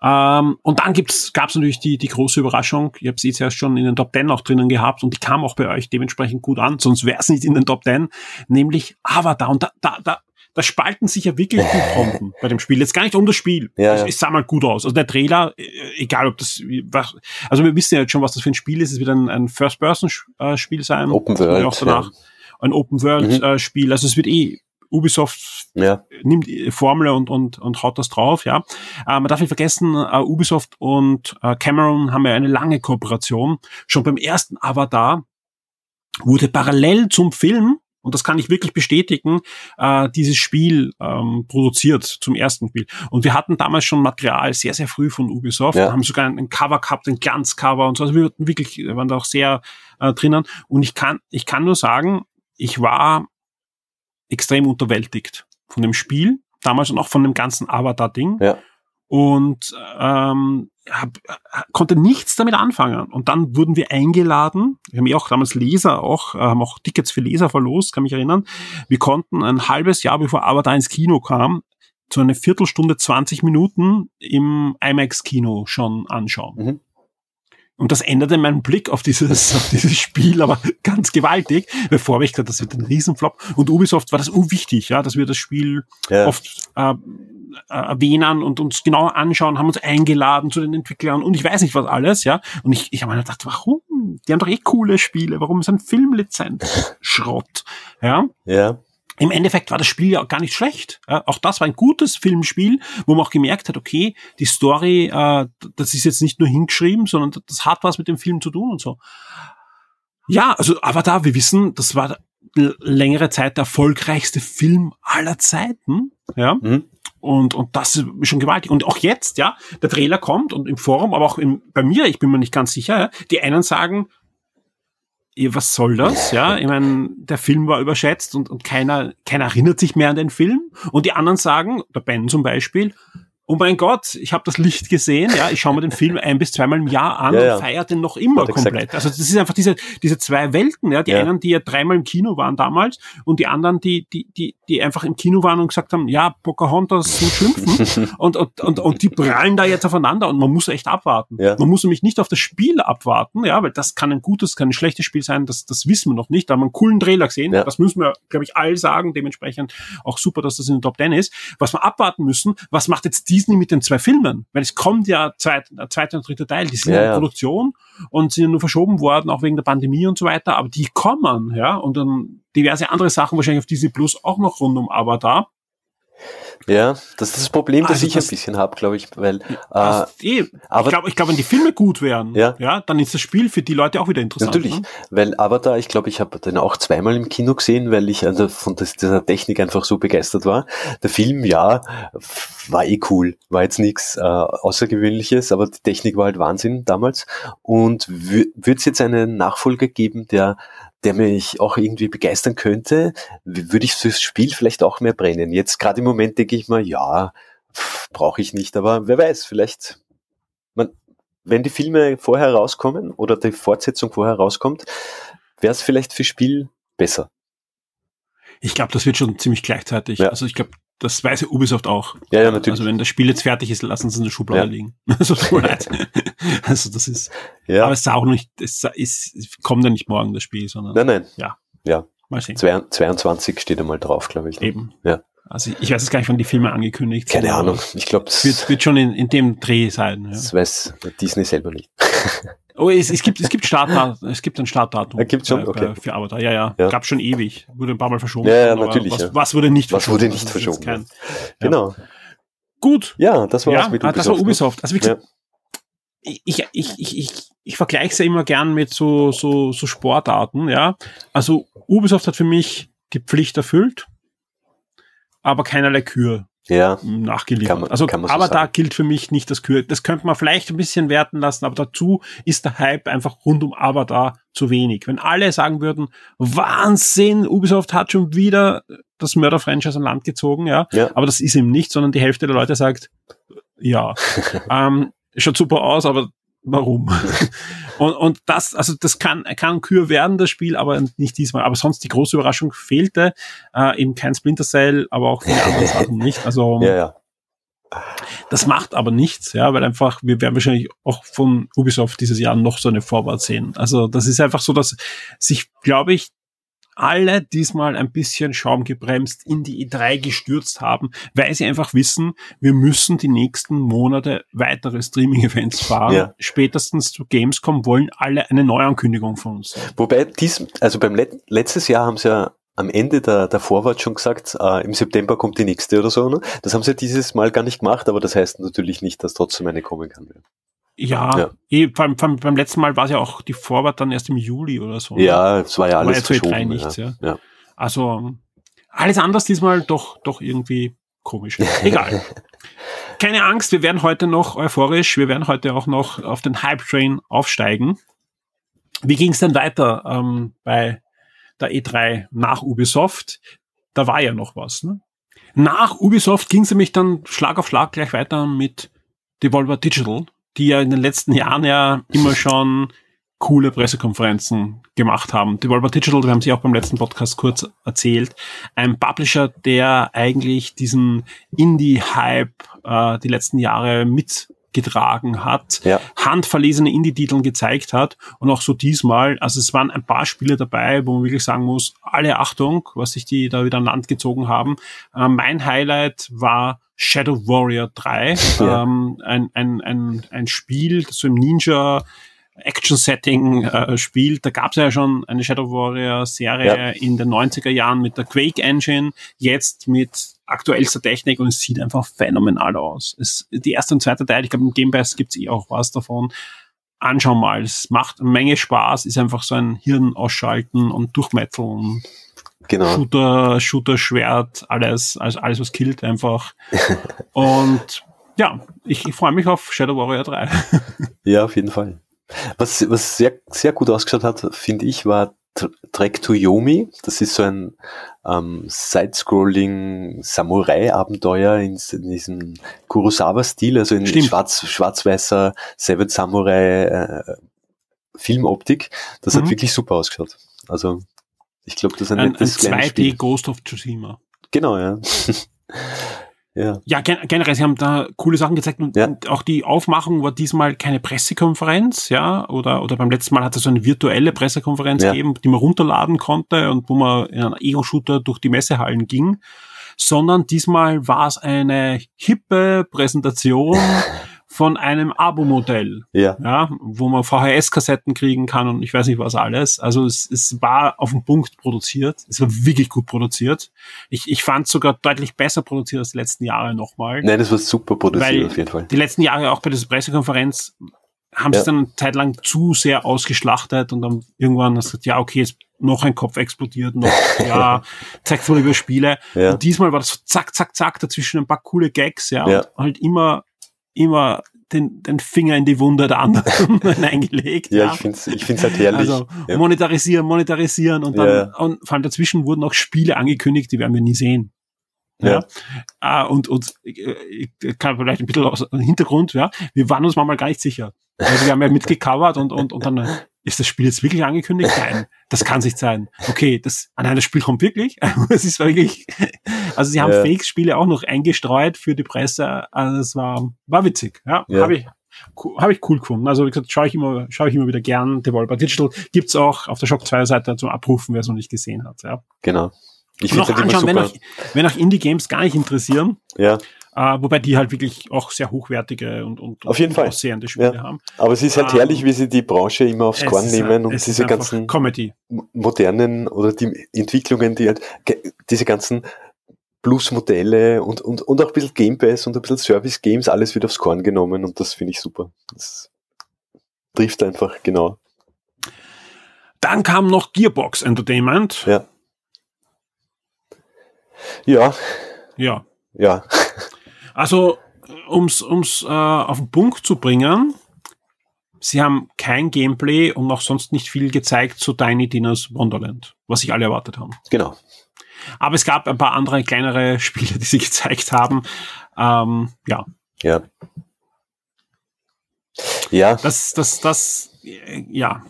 Ähm, und dann gibt's, gab's natürlich die, die große Überraschung. Ich habe sie jetzt erst schon in den Top 10 auch drinnen gehabt und die kam auch bei euch dementsprechend gut an, sonst wäre es nicht in den Top 10, nämlich Avatar. Und da, da, da, da spalten sich ja wirklich die Fronten bei dem Spiel. Jetzt gar nicht um das Spiel. Ja, es, ja. es sah mal gut aus. Also der Trailer, äh, egal ob das, was, also wir wissen ja jetzt schon, was das für ein Spiel ist. Es wird ein, ein First-Person-Spiel sein. Open World, Auch danach. ja. Ein Open-World-Spiel. Also es wird eh Ubisoft Ja, nimmt Formel und, und, und haut das drauf, ja. Äh, man darf nicht vergessen, äh, Ubisoft und äh, Cameron haben ja eine lange Kooperation. Schon beim ersten Avatar wurde parallel zum Film, und das kann ich wirklich bestätigen, äh, dieses Spiel ähm, produziert zum ersten Spiel. Und wir hatten damals schon Material sehr, sehr früh von Ubisoft, Ja. haben sogar ein, ein Cover gehabt, ein Glanzcover und so. Also wir hatten wirklich, wir waren da auch sehr äh, drinnen. Und ich kann, ich kann nur sagen, ich war extrem unterwältigt von dem Spiel, damals und auch von dem ganzen Avatar-Ding. Ja. Und ähm, hab, konnte nichts damit anfangen. Und dann wurden wir eingeladen. Wir haben ja auch damals Leser auch, äh, haben auch Tickets für Leser verlost, kann mich erinnern. Wir konnten ein halbes Jahr, bevor Avatar ins Kino kam, zu einer Viertelstunde, 20 Minuten im IMAX-Kino schon anschauen. Mhm. Und das änderte meinen Blick auf dieses, auf dieses Spiel aber [laughs] ganz gewaltig. Bevor ich gesagt, das wird ein Riesenflop. Und Ubisoft war das unwichtig, ja, dass wir das Spiel ja. oft äh, äh, erwähnen und uns genau anschauen, haben uns eingeladen zu den Entwicklern und ich weiß nicht was alles, ja. Und ich, ich habe mir gedacht, warum? Die haben doch eh coole Spiele, warum ist ein Filmlizenz Schrott? Ja. Ja. Im Endeffekt war das Spiel ja gar nicht schlecht. Ja, auch das war ein gutes Filmspiel, wo man auch gemerkt hat, okay, die Story, äh, das ist jetzt nicht nur hingeschrieben, sondern das hat was mit dem Film zu tun und so. Ja, also aber da, wir wissen, das war längere Zeit der erfolgreichste Film aller Zeiten. Ja. Mhm. Und, und das ist schon gewaltig. Und auch jetzt, ja, der Trailer kommt und im Forum, aber auch im, bei mir, ich bin mir nicht ganz sicher, ja, die einen sagen, was soll das? Ja, ich meine, der Film war überschätzt und, und keiner, keiner erinnert sich mehr an den Film. Und die anderen sagen, der Ben zum Beispiel, oh mein Gott, ich habe das Licht gesehen, ja, ich schaue mir den Film ein bis zweimal im Jahr an Ja, ja. und feiere den noch immer Hat komplett. Also das ist einfach diese, diese zwei Welten, ja, die Ja. einen, die ja dreimal im Kino waren damals und die anderen, die, die, die, die einfach im Kino waren und gesagt haben, ja, Pocahontas sind Schlümpfen [laughs] und, und, und, und die prallen da jetzt aufeinander und man muss echt abwarten. Man muss nämlich nicht auf das Spiel abwarten, ja, weil das kann ein gutes, kann ein schlechtes Spiel sein, das, das wissen wir noch nicht. Da haben wir einen coolen Trailer gesehen, das müssen wir, glaube ich, all sagen, dementsprechend auch super, dass das in den Top 10 ist. Was wir abwarten müssen, was macht jetzt Disney mit den zwei Filmen? Weil es kommt ja zweit, der zweite und dritte Teil, die sind Ja, in ja. Produktion und sind ja nur verschoben worden, auch wegen der Pandemie und so weiter, aber die kommen, ja, und dann diverse andere Sachen wahrscheinlich auf Disney Plus auch noch rund um Avatar. Ja, das ist das Problem, das Also ich das- ein bisschen habe, glaube ich, weil äh, eh, aber- ich glaube, ich glaub, wenn die Filme gut wären, Ja. ja. dann ist das Spiel für die Leute auch wieder interessant. Natürlich, Ne? weil Avatar, ich glaube, ich habe den auch zweimal im Kino gesehen, weil ich also von das, dieser Technik einfach so begeistert war. Der Film, ja, war eh cool, war jetzt nichts äh, Außergewöhnliches, aber die Technik war halt Wahnsinn damals. Und wird es jetzt einen Nachfolger geben, der der mich auch irgendwie begeistern könnte, würde ich fürs Spiel vielleicht auch mehr brennen. Jetzt gerade im Moment denke ich mir, ja, brauche ich nicht, aber wer weiß, vielleicht man, wenn die Filme vorher rauskommen oder die Fortsetzung vorher rauskommt, wäre es vielleicht für Spiel besser. Ich glaube, das wird schon ziemlich gleichzeitig. Ja. Also ich glaube, das weiß ja Ubisoft auch. Ja, ja, natürlich. Also wenn das Spiel jetzt fertig ist, lassen sie es in der Schublade Ja. liegen. [laughs] Also, also das ist, Ja, aber es ist auch nicht, es ist, es kommt ja nicht morgen das Spiel, sondern nein, nein. Ja. Ja, mal sehen. zwei- 22 steht einmal drauf, glaube ich. ne? Eben. Ja. Also ich, ich weiß jetzt gar nicht, wann die Filme angekündigt Keine sind, aber Ahnung. Ich glaube, Es wird, wird schon in, in dem Dreh sein. Ja. das weiß Disney selber nicht. [laughs] Oh, es, es gibt, es gibt Startdatum, es gibt ein Startdatum. Ah, gibt's schon? bei- Okay. bei- Für Avatar, ja, ja. Ja. Gab schon ewig. Wurde ein paar Mal verschoben. Ja, ja, natürlich, Was, ja. was wurde nicht Was verschoben? wurde nicht verschoben, Kein, Genau. gut. Ja, das war's Ja, mit ah, Ubisoft. das war ne? Ubisoft. Also wie gesagt, ich, ich, ich, ich, ich vergleiche es ja immer gern mit so, so, so Sportarten, ja. Also Ubisoft hat für mich die Pflicht erfüllt, aber keinerlei Kür Ja, nachgeliefert. Kann man- also, so aber da sagen. gilt für mich nicht das Kür. Das könnte man vielleicht ein bisschen werten lassen, aber dazu ist der Hype einfach rund um Avatar zu wenig. Wenn alle sagen würden, Wahnsinn, Ubisoft hat schon wieder das Mörder-Franchise an Land gezogen, ja. Ja. Aber das ist eben nicht, sondern die Hälfte der Leute sagt, ja, [laughs] ähm, schaut super aus, aber warum? [laughs] und, und das, also das kann, kann Kür werden, das Spiel, aber nicht diesmal. Aber sonst die große Überraschung fehlte, äh, eben kein Splinter Cell, aber auch viele andere [laughs] Sachen nicht. Also ja, ja. das macht aber nichts, ja, weil einfach, wir werden wahrscheinlich auch von Ubisoft dieses Jahr noch so eine Vorwärts sehen. Also das ist einfach so, dass sich, glaube ich, alle diesmal ein bisschen Schaum gebremst in die E3 gestürzt haben, weil sie einfach wissen, wir müssen die nächsten Monate weitere Streaming-Events fahren. Ja. Spätestens zu Gamescom wollen alle eine Neuankündigung von uns. Wobei dies, also beim Let letztes Jahr haben sie ja am Ende der, der Vorwort schon gesagt, äh, im September kommt die nächste oder so. Ne? Das haben sie dieses Mal gar nicht gemacht, aber das heißt natürlich nicht, dass trotzdem eine kommen kann. Ja, Ja. Eh, beim, beim, beim letzten Mal war es ja auch die Vorwart dann erst im Juli oder so. ne? Ja, es war ja War alles ja zu E3 verschoben. nichts, ja. ja. Ja. Also alles anders diesmal doch, doch irgendwie komisch. Egal. [laughs] Keine Angst, wir werden heute noch euphorisch, wir werden heute auch noch auf den Hype-Train aufsteigen. Wie ging es denn weiter ähm, bei der E3 nach Ubisoft? Da war ja noch was. Ne? Nach Ubisoft ging es nämlich dann Schlag auf Schlag gleich weiter mit Devolver Digital, die ja in den letzten Jahren ja immer schon coole Pressekonferenzen gemacht haben. Devolver Digital, wir haben sie auch beim letzten Podcast kurz erzählt, ein Publisher, der eigentlich diesen Indie-Hype äh, die letzten Jahre mit getragen hat, Ja. handverlesene Indie-Titeln gezeigt hat und auch so diesmal, also es waren ein paar Spiele dabei, wo man wirklich sagen muss, alle Achtung, was sich die da wieder an Land gezogen haben. Äh, mein Highlight war Shadow Warrior 3, [laughs] Ja. ähm, ein, ein, ein, ein Spiel, das so im Ninja Action-Setting äh, spielt. Da gab es ja schon eine Shadow Warrior-Serie Ja. in den 90er Jahren mit der Quake Engine, jetzt mit aktuellster Technik und es sieht einfach phänomenal aus. Es, die erste und zweite Teil, ich glaube im Game Pass gibt's eh auch was davon. Anschauen mal, es macht eine Menge Spaß, ist einfach so ein Hirn ausschalten und durchmetzeln, Genau. Shooter, Shooter, Schwert, alles, also alles was killt einfach. [laughs] und ja, ich, ich freue mich auf Shadow Warrior 3. [laughs] Ja, auf jeden Fall. Was, was sehr, sehr gut ausgeschaut hat, finde ich, war Trek to Yomi. Das ist so ein ähm, Side-Scrolling Samurai-Abenteuer in, in diesem Kurosawa-Stil, also in Stimmt. schwarz, schwarz-weißer Seven Samurai äh, Filmoptik. Das Mhm. hat wirklich super ausgeschaut. Also ich glaube, das ist ein, Ein, ein nettes kleines 2D Spiel. Ghost of Tsushima. Genau, ja. [laughs] ja. Ja, gen generell, sie haben da coole Sachen gezeigt und, Ja. und auch die Aufmachung war diesmal keine Pressekonferenz, ja, oder, oder beim letzten Mal hat es so eine virtuelle Pressekonferenz Ja. gegeben, die man runterladen konnte und wo man in einem Ego-Shooter durch die Messehallen ging, sondern diesmal war es eine hippe Präsentation [laughs] von einem Abo-Modell Ja. ja, wo man VHS-Kassetten kriegen kann und ich weiß nicht was alles. Also es, es war auf den Punkt produziert. Es war wirklich gut produziert. Ich, ich fand es sogar deutlich besser produziert als die letzten Jahre nochmal. Nein, das war super produziert auf jeden Fall. Die letzten Jahre auch bei dieser Pressekonferenz haben sie Ja. es dann eine Zeit lang zu sehr ausgeschlachtet und dann irgendwann hast du gesagt, ja, okay, jetzt noch ein Kopf explodiert, noch, [laughs] ja, zeigt mal über Spiele. Ja. Und diesmal war das so zack, zack, zack, dazwischen ein paar coole Gags, ja, Ja. und halt immer, immer den, den Finger in die Wunde der anderen [laughs] [laughs] eingelegt. Ja, ich finde es ich find's halt herrlich. Also ja. monetarisieren, monetarisieren und dann, Ja. und vor allem dazwischen wurden auch Spiele angekündigt, die werden wir nie sehen. Ja. Ah, und, und äh, ich kann vielleicht ein bisschen aus dem Hintergrund, ja. Wir waren uns manchmal gar nicht sicher. Also wir haben ja [laughs] mitgecovert und, und, und dann äh, ist das Spiel jetzt wirklich angekündigt? [laughs] Nein, das kann nicht sein. Okay, das, ah nein, das Spiel kommt wirklich. [laughs] Es ist wirklich, also sie haben Ja. Fake-Spiele auch noch eingestreut für die Presse. Also es war, war witzig, ja. Ja. Habe ich, habe ich cool gefunden. Also wie gesagt, schaue ich immer, schaue ich immer wieder gern. Devolver Digital gibt's auch auf der Shock 2 Seite zum Abrufen, wer es noch nicht gesehen hat, ja. Genau. Ich finde auch halt immer anschauen, wenn auch, wenn auch Indie-Games gar nicht interessieren, Ja, äh, wobei die halt wirklich auch sehr hochwertige und, und Auf jeden und Fall. aussehende Spiele Ja. haben. aber es ist halt Ähm, herrlich, wie sie die Branche immer aufs Korn ist, nehmen und es diese ganzen Comedy. modernen oder die Entwicklungen, die halt, diese ganzen Plus-Modelle und, und, und auch ein bisschen Game Pass und ein bisschen Service-Games, alles wird aufs Korn genommen und das finde ich super. Das trifft einfach genau. Dann kam noch Gearbox Entertainment. Ja. Ja, Ja. ja, Also, ums, ums äh, auf den Punkt zu bringen, sie haben kein Gameplay und auch sonst nicht viel gezeigt zu Tiny Dinners Wonderland, was sich alle erwartet haben. genau. Aber es gab ein paar andere kleinere [laughs] Spiele, die sie gezeigt haben. Ähm, ja, Ja. Ja, das, das, das, äh, ja.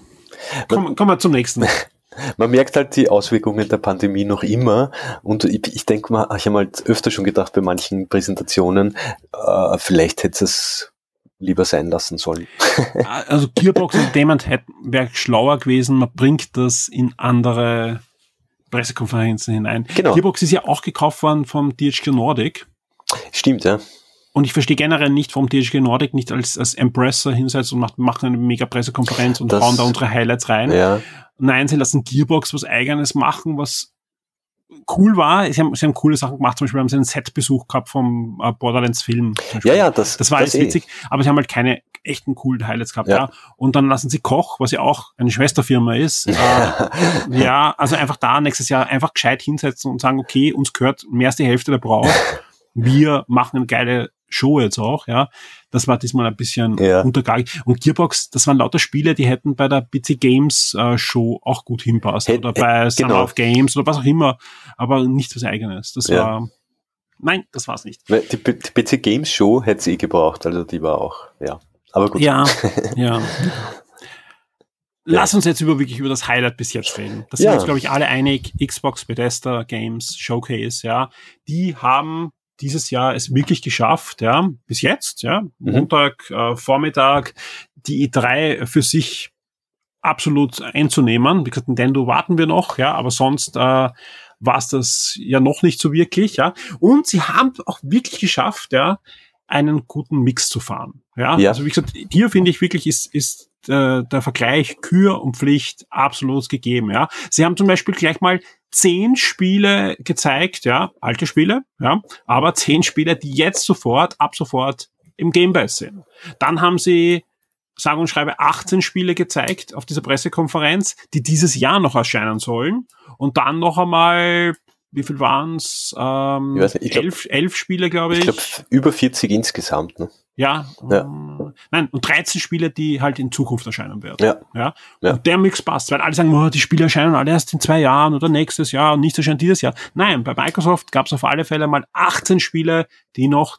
Kommen kommen wir zum nächsten. [laughs] Man merkt halt die Auswirkungen der Pandemie noch immer und ich, ich denke mal, ich habe mal öfter schon gedacht bei manchen Präsentationen, äh, vielleicht hätte es lieber sein lassen sollen. [laughs] Also Gearbox Entertainment hätte- wäre schlauer gewesen, man bringt das in andere Pressekonferenzen hinein. Genau. Gearbox ist ja auch gekauft worden vom THQ Nordic. Stimmt, ja. Und ich verstehe generell nicht, warum THQ Nordic nicht als, als Empressor hinsetzt und macht, macht eine mega Pressekonferenz und Das- hauen da unsere Highlights rein. Ja, Nein, sie lassen Gearbox was eigenes machen, was cool war. Sie haben, sie haben coole Sachen gemacht. Zum Beispiel haben sie einen Setbesuch gehabt vom äh, Borderlands Film. ja, ja das, Das war alles eh. witzig, aber sie haben halt keine echten coolen Highlights gehabt. Ja. Ja. Und dann lassen sie Koch, was ja auch eine Schwesterfirma ist. äh, ja, also einfach da nächstes Jahr einfach gescheit hinsetzen und sagen, okay, uns gehört mehr als die Hälfte der Brauch. [laughs] Wir machen eine geile Show jetzt auch, ja. Das war diesmal ein bisschen Ja. untergegangen. Und Gearbox, das waren lauter Spiele, die hätten bei der PC Games äh, Show auch gut hinpasst. Hätt- oder bei hätt- Summer genau. of Games oder was auch immer. Aber nicht was eigenes. Das Ja. war, nein, das war's nicht. Die, die PC Games Show hätte sie eh gebraucht, also die war auch, ja. Aber gut. Ja, [laughs] ja. Lass uns jetzt über wirklich über das Highlight bis jetzt reden. Da sind Ja. uns, glaube ich, alle einig. Xbox, Bethesda, Games, Showcase, ja. Die haben dieses Jahr es wirklich geschafft, ja, bis jetzt, ja, Mhm. Montag, äh, Vormittag, die E3 für sich absolut einzunehmen. Wie gesagt, Nintendo warten wir noch, ja, aber sonst äh, war es das ja noch nicht so wirklich, ja. Und sie haben auch wirklich geschafft, ja, einen guten Mix zu fahren. Ja, Ja. also wie gesagt, hier finde ich wirklich ist, ist äh, der Vergleich Kür und Pflicht absolut gegeben. Ja, sie haben zum Beispiel gleich mal zehn Spiele gezeigt, ja, alte Spiele, ja, aber zehn Spiele, die jetzt sofort, ab sofort im Game Pass sind. Dann haben sie sage und schreibe 18 Spiele gezeigt auf dieser Pressekonferenz, die dieses Jahr noch erscheinen sollen. Und dann noch einmal, wie viel? Ähm, Ich weiß nicht, ich glaub- elf, elf Spiele, glaube ich. Ich glaube, über 40 insgesamt. Ne? Ja, Ja. ähm, nein, und 13 Spiele, die halt in Zukunft erscheinen werden. Ja. ja? Ja. Und der Mix passt, weil alle sagen, oh, die Spiele erscheinen alle erst in zwei Jahren oder nächstes Jahr und nichts erscheint dieses Jahr. Nein, bei Microsoft gab es auf alle Fälle mal 18 Spiele, die noch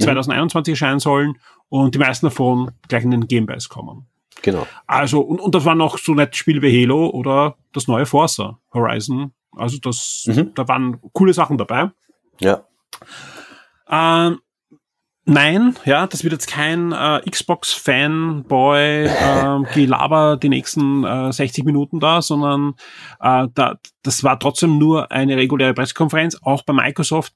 Mhm. 2021 erscheinen sollen und die meisten davon gleich in den Game Pass kommen. Genau. Also, und, und das waren noch so nette Spiele wie Halo oder das neue Forza Horizon. Also das, Mhm. da waren coole Sachen dabei. Ja. Ähm, nein, ja, das wird jetzt kein äh, Xbox-Fanboy ähm, [laughs] Gelaber die nächsten äh, 60 Minuten da, sondern äh, da, das war trotzdem nur eine reguläre Pressekonferenz. Auch bei Microsoft,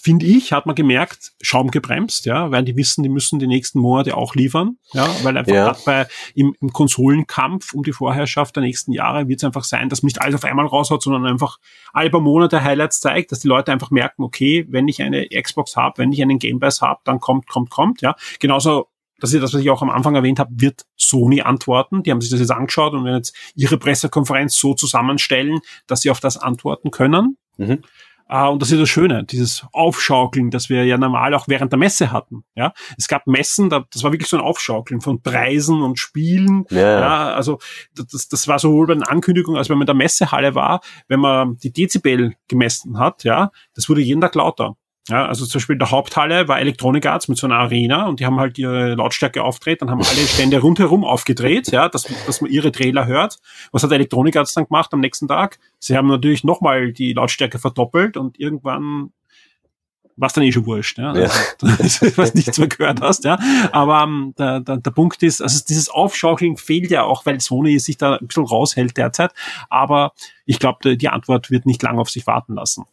finde ich, hat man gemerkt, Schaum gebremst, ja, weil die wissen, die müssen die nächsten Monate auch liefern, ja, weil einfach Ja. gerade bei im, im Konsolenkampf um die Vorherrschaft der nächsten Jahre wird es einfach sein, dass man nicht alles auf einmal raushaut, sondern einfach alle paar Monate Highlights zeigt, dass die Leute einfach merken, okay, wenn ich eine Xbox habe, wenn ich einen Game Pass habe, dann kommt, kommt, kommt, ja. Genauso, das ist das, was ich auch am Anfang erwähnt habe, wird Sony antworten. Die haben sich das jetzt angeschaut und werden jetzt ihre Pressekonferenz so zusammenstellen, dass sie auf das antworten können. Mhm. Äh, und das ist das Schöne, dieses Aufschaukeln, das wir ja normal auch während der Messe hatten. Ja, es gab Messen, da, das war wirklich so ein Aufschaukeln von Preisen und Spielen. Ja, ja. Ja, also das, das war sowohl bei den Ankündigungen, als wenn man in der Messehalle war, wenn man die Dezibel gemessen hat, ja, das wurde jeden Tag lauter. Ja, also zum Beispiel in der Haupthalle war Electronic Arts mit so einer Arena und die haben halt ihre Lautstärke aufgedreht, dann haben alle Stände rundherum aufgedreht, ja, dass, dass man ihre Trailer hört. Was hat Electronic Arts dann gemacht am nächsten Tag? Sie haben natürlich nochmal die Lautstärke verdoppelt und irgendwann war es dann eh schon wurscht, ja. Ja. Also, [laughs] was nichts mehr gehört hast, ja. Aber ähm, der, der, der Punkt ist, also dieses Aufschaukeln fehlt ja auch, weil Sony sich da ein bisschen raushält derzeit. Aber ich glaube, die Antwort wird nicht lange auf sich warten lassen.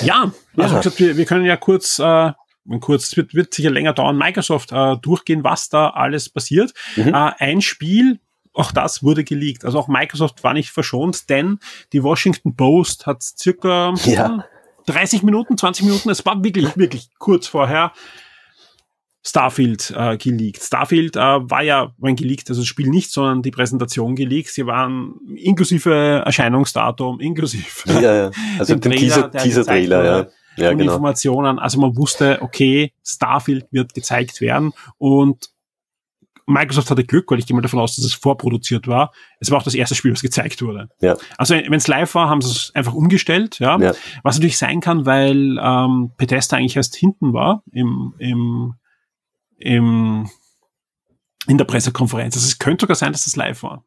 Ja, also Ja. gesagt, wir, wir können ja kurz, äh, kurz, es wird, wird sicher länger dauern, Microsoft äh, durchgehen, was da alles passiert. Mhm. Äh, ein Spiel, auch das wurde geleakt. Also auch Microsoft war nicht verschont, denn die Washington Post hat circa Ja. hm, 30 Minuten, 20 Minuten, es war wirklich, wirklich kurz vorher Starfield äh, geleakt. Starfield äh, war ja mein geleakt, also das Spiel nicht, sondern die Präsentation geleakt. Sie waren inklusive Erscheinungsdatum, inklusive Ja, ja. Also Den den, Trailer, Teaser, Teaser Trailer, ja. Ja, genau. Informationen. Also man wusste, okay, Starfield wird gezeigt werden und Microsoft hatte Glück, weil ich gehe mal davon aus, dass es vorproduziert war. Es war auch das erste Spiel, was gezeigt wurde. Ja. Also wenn es live war, haben sie es einfach umgestellt, ja. Ja. Was natürlich sein kann, weil ähm, Bethesda eigentlich erst hinten war im, im, im in der Pressekonferenz. Also es könnte sogar sein, dass das live war.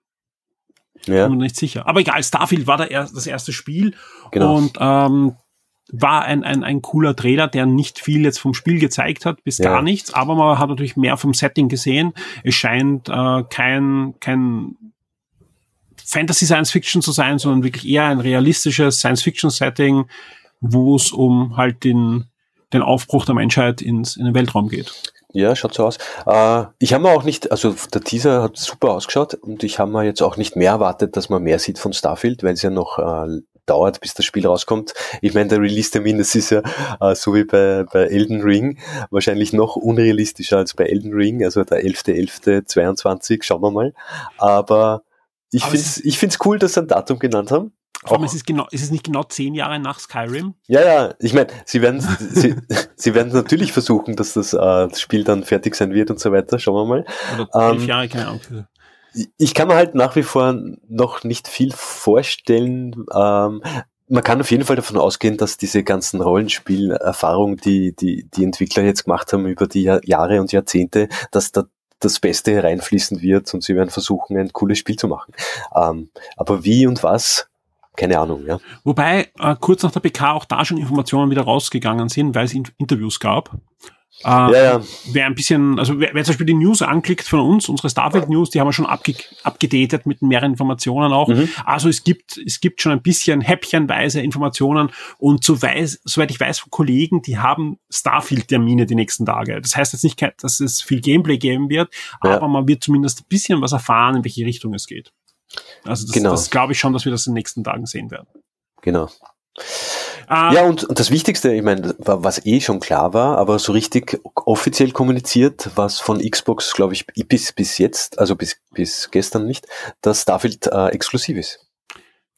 Ja, Bin mir nicht sicher. Aber egal, Starfield war der er das erste Spiel genau. und ähm, war ein, ein, ein cooler Trailer, der nicht viel jetzt vom Spiel gezeigt hat, bis Ja. gar nichts, aber man hat natürlich mehr vom Setting gesehen. Es scheint äh, kein, kein Fantasy Science Fiction zu sein, sondern wirklich eher ein realistisches Science Fiction Setting, wo es um halt den, den Aufbruch der Menschheit ins, in den Weltraum geht. Ja, schaut so aus. Äh, ich habe mir auch nicht, also der Teaser hat super ausgeschaut und ich habe mir jetzt auch nicht mehr erwartet, dass man mehr sieht von Starfield, weil es ja noch äh, dauert, bis das Spiel rauskommt. Ich meine, der Release-Termin, das ist ja äh, so wie bei, bei Elden Ring, wahrscheinlich noch unrealistischer als bei Elden Ring, also der 11.11.22, schauen wir mal. Aber ich finde es es ich find's cool, dass sie ein Datum genannt haben. Vor allem, es ist genau, es ist nicht genau zehn Jahre nach Skyrim. Ja, ja, ich meine, sie werden, sie, sie werden natürlich versuchen, dass das, äh, das Spiel dann fertig sein wird und so weiter. Schauen wir mal. Oder elf Ähm, Jahre, keine Ahnung. Ich kann mir halt nach wie vor noch nicht viel vorstellen. Ähm, man kann auf jeden Fall davon ausgehen, dass diese ganzen Rollenspielerfahrungen, die, die die Entwickler jetzt gemacht haben über die Jahr- Jahre und Jahrzehnte, dass da das Beste hereinfließen wird und sie werden versuchen, ein cooles Spiel zu machen. Ähm, aber wie und was, keine Ahnung, ja. Wobei äh, kurz nach der PK auch da schon Informationen wieder rausgegangen sind, weil es in Interviews gab. Äh, Ja, ja. Wer ein bisschen, also wer, wer zum Beispiel die News anklickt von uns, unsere Starfield News, die haben wir schon abge abgedatet mit mehreren Informationen auch. Mhm. Also es gibt, es gibt schon ein bisschen häppchenweise Informationen und so weiß, soweit ich weiß von Kollegen, die haben Starfield-Termine die nächsten Tage. Das heißt jetzt nicht, dass es viel Gameplay geben wird, Ja. aber man wird zumindest ein bisschen was erfahren, in welche Richtung es geht. Also das, Genau. das glaube ich schon, dass wir das in den nächsten Tagen sehen werden. Genau. Äh, Ja, und, und das Wichtigste, ich meine, wa- was eh schon klar war, aber so richtig offiziell kommuniziert, was von Xbox, glaube ich, bis, bis jetzt, also bis, bis gestern nicht, dass Starfield äh, exklusiv ist.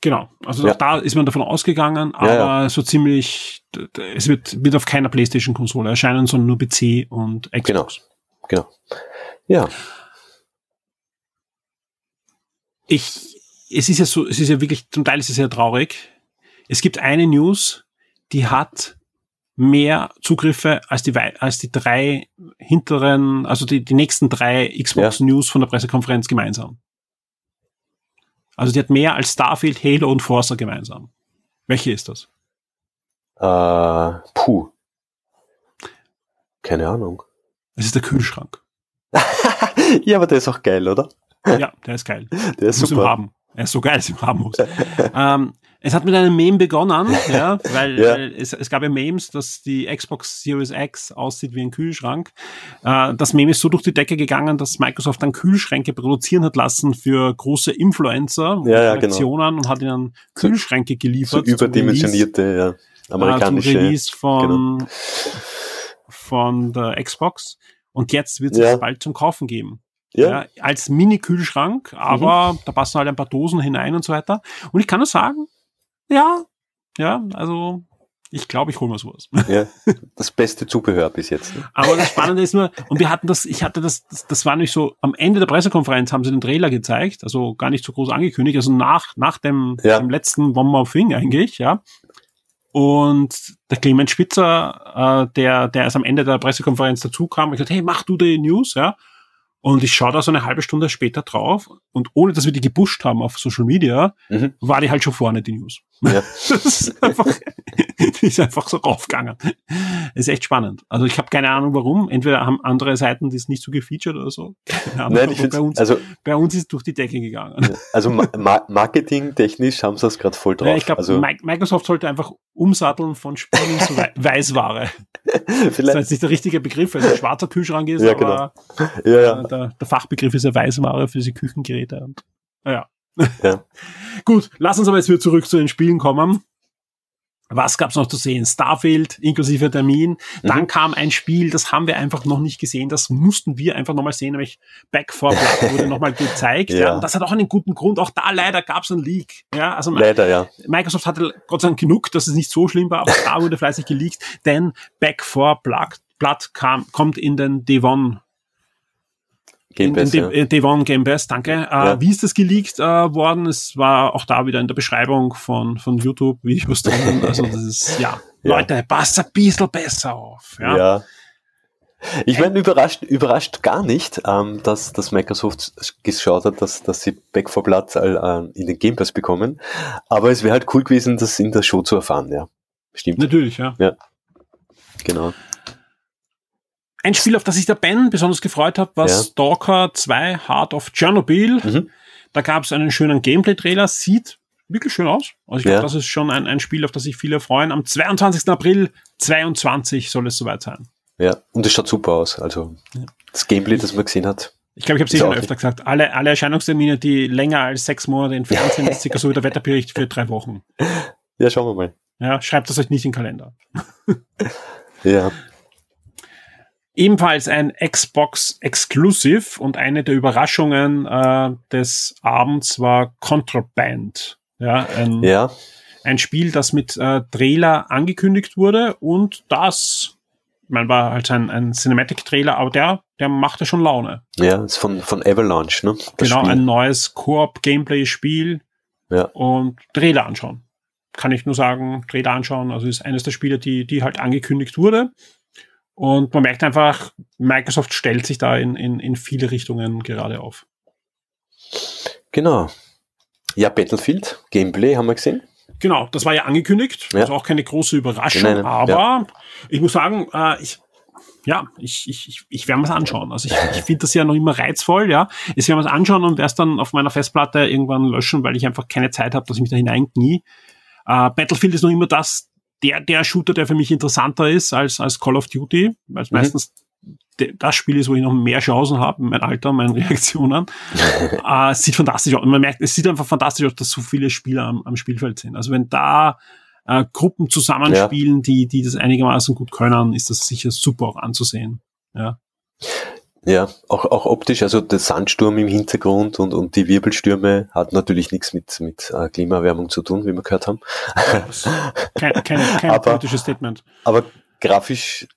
Genau, also Ja. da ist man davon ausgegangen, aber Ja, so ziemlich, es wird, wird auf keiner PlayStation-Konsole erscheinen, sondern nur PC und Xbox. Genau. Ja, Ich, es ist ja so, es ist ja wirklich, zum Teil ist es ja traurig. Es gibt eine News, die hat mehr Zugriffe als die, als die drei hinteren, also die, die nächsten drei Xbox News von der Pressekonferenz gemeinsam. Also die hat mehr als Starfield, Halo und Forza gemeinsam. Welche ist das? äh, puh. Keine Ahnung. Es ist der Kühlschrank. [laughs] ja, aber der ist auch geil, oder? Ja, der ist geil. [laughs] Der ist muss super. haben. Er ist so geil, dass ich ihn haben muss. ähm, es hat mit einem Meme begonnen, ja, [laughs] weil, Ja. weil es, es gab ja Memes, dass die Xbox Series X aussieht wie ein Kühlschrank. Äh, das Meme ist so durch die Decke gegangen, dass Microsoft dann Kühlschränke produzieren hat lassen für große Influencer und Ja, ja, genau. Redaktionen und hat ihnen Kühlschränke So geliefert. zum überdimensionierte, ja, Release, äh, zum amerikanische. Release von, genau. von der Xbox. Und jetzt wird es Ja. es bald zum Kaufen geben. Ja, Ja, als Mini-Kühlschrank, aber da passen halt ein paar Dosen hinein und so weiter. Und ich kann nur sagen, ja, ja, also ich glaube, ich hole mir sowas. [laughs] ja, das beste Zubehör bis jetzt. Ne? Aber das Spannende ist nur, und wir hatten das, ich hatte das, das, das war nämlich so, am Ende der Pressekonferenz haben sie den Trailer gezeigt, also gar nicht so groß angekündigt, also nach, nach dem, Ja. dem letzten One More Thing eigentlich, ja. Und der Clemens Spitzer, äh, der, der erst am Ende der Pressekonferenz dazu kam, hat gesagt, hey, mach du die News, ja. Und ich schaue da so eine halbe Stunde später drauf und ohne, dass wir die gepusht haben auf Social Media, Mhm. war die halt schon vorne, die News. Ja. [laughs] Das ist einfach, [laughs] die ist einfach so raufgegangen. Ist echt spannend. Also ich habe keine Ahnung warum. Entweder haben andere Seiten das nicht so gefeatured oder so. Nein, ich bei, uns, also, bei uns ist durch die Decke gegangen. also ma ma- marketingtechnisch haben sie das gerade voll drauf. Ja, ich glaube, also, Microsoft sollte einfach umsatteln von Spielen [laughs] zu Wei- Weißware. Das ist vielleicht, jetzt nicht der richtige Begriff, weil es ein schwarzer Kühlschrank ist, Ja, aber ja, ja, der, der Fachbegriff ist ja Weißware für diese Küchengeräte. Und, ja. Ja. [laughs] Gut, lass uns aber jetzt wieder zurück zu den Spielen kommen. Was gab's noch zu sehen? Starfield inklusive Termin. Dann Mhm. kam ein Spiel, das haben wir einfach noch nicht gesehen. Das mussten wir einfach nochmal sehen, nämlich Back 4 Blood [laughs] wurde nochmal gezeigt. ja. Ja. Und das hat auch einen guten Grund. Auch da leider gab's einen Leak. Ja, also leider, ja. Microsoft hatte Gott sei Dank genug, dass es nicht so schlimm war, aber da wurde fleißig geleakt, denn Back 4 Blood, Blood kam, kommt in den Devon Game in Pass, ja. De- äh, Devon Game Pass, danke. Äh, Ja. Wie ist das geleakt äh, worden? Es war auch da wieder in der Beschreibung von, von YouTube-Videos drin. [laughs] Also das ist, ja, Ja. Leute, passt ein bisschen besser auf. Ja. Ja. Ich meine, überrascht, überrascht gar nicht, ähm, dass, dass Microsoft geschaut hat, dass, dass sie Back for Blood äh, in den Game Pass bekommen. Aber es wäre halt cool gewesen, das in der Show zu erfahren, ja. Stimmt, Natürlich, ja. genau. Ein Spiel, auf das sich der Ben besonders gefreut hat, war Ja. Stalker 2 Heart of Chernobyl. Mhm. Da gab es einen schönen Gameplay-Trailer, sieht wirklich schön aus. Also ich glaube, Ja. das ist schon ein, ein Spiel, auf das sich viele freuen. Am 22. April 22 soll es soweit sein. Ja, und es schaut super aus. Also das Gameplay, das man gesehen hat. Ich glaube, ich habe es eh schon öfter gesagt. Alle, alle Erscheinungstermine, die länger als sechs Monate entfernt sind, ist circa so wie der Wetterbericht für drei Wochen. Ja, schauen wir mal. Ja, schreibt das euch nicht in den Kalender. Ja, [laughs] Ebenfalls ein Xbox Exclusive und eine der Überraschungen äh, des Abends war Contraband. Ja, ein, ja, ein Spiel, das mit äh, Trailer angekündigt wurde und das, man war halt ein, ein Cinematic-Trailer, aber der, der machte schon Laune. ja, ist von, von Avalanche, ne? Das genau, Spiel. ein neues Koop-Gameplay-Spiel Ja. und Trailer anschauen. Kann ich nur sagen, Trailer anschauen. Also ist eines der Spiele, die, die halt angekündigt wurde. Und man merkt einfach, Microsoft stellt sich da in, in, in viele Richtungen gerade auf. Genau. Ja, Battlefield, Gameplay haben wir gesehen. Genau, das war ja angekündigt. Ja. Also auch keine große Überraschung. Nein, nein, aber ja. ich muss sagen, äh, ich, ja, ich, ich, ich, ich werde mir das anschauen. Also ich, ich finde das ja noch immer reizvoll, ja. Ich werde mir das anschauen und werde es dann auf meiner Festplatte irgendwann löschen, weil ich einfach keine Zeit habe, dass ich mich da hineinknie. Äh, Battlefield ist noch immer das, der, der Shooter, der für mich interessanter ist als, als Call of Duty, weil es Mhm. meistens das Spiel ist, wo ich noch mehr Chancen habe, mein Alter, meine [laughs] Reaktionen. [laughs] äh, es sieht fantastisch aus. Und man merkt, es sieht einfach fantastisch aus, dass so viele Spieler am, am Spielfeld sind. Also wenn da äh, Gruppen zusammenspielen, die, die das einigermaßen gut können, ist das sicher super auch anzusehen. Ja. Ja, auch, auch optisch, also der Sandsturm im Hintergrund und, und die Wirbelstürme hat natürlich nichts mit, mit äh, Klimaerwärmung zu tun, wie wir gehört haben. Kein, kein, [laughs] kein Aber- politisches Statement. Aber grafisch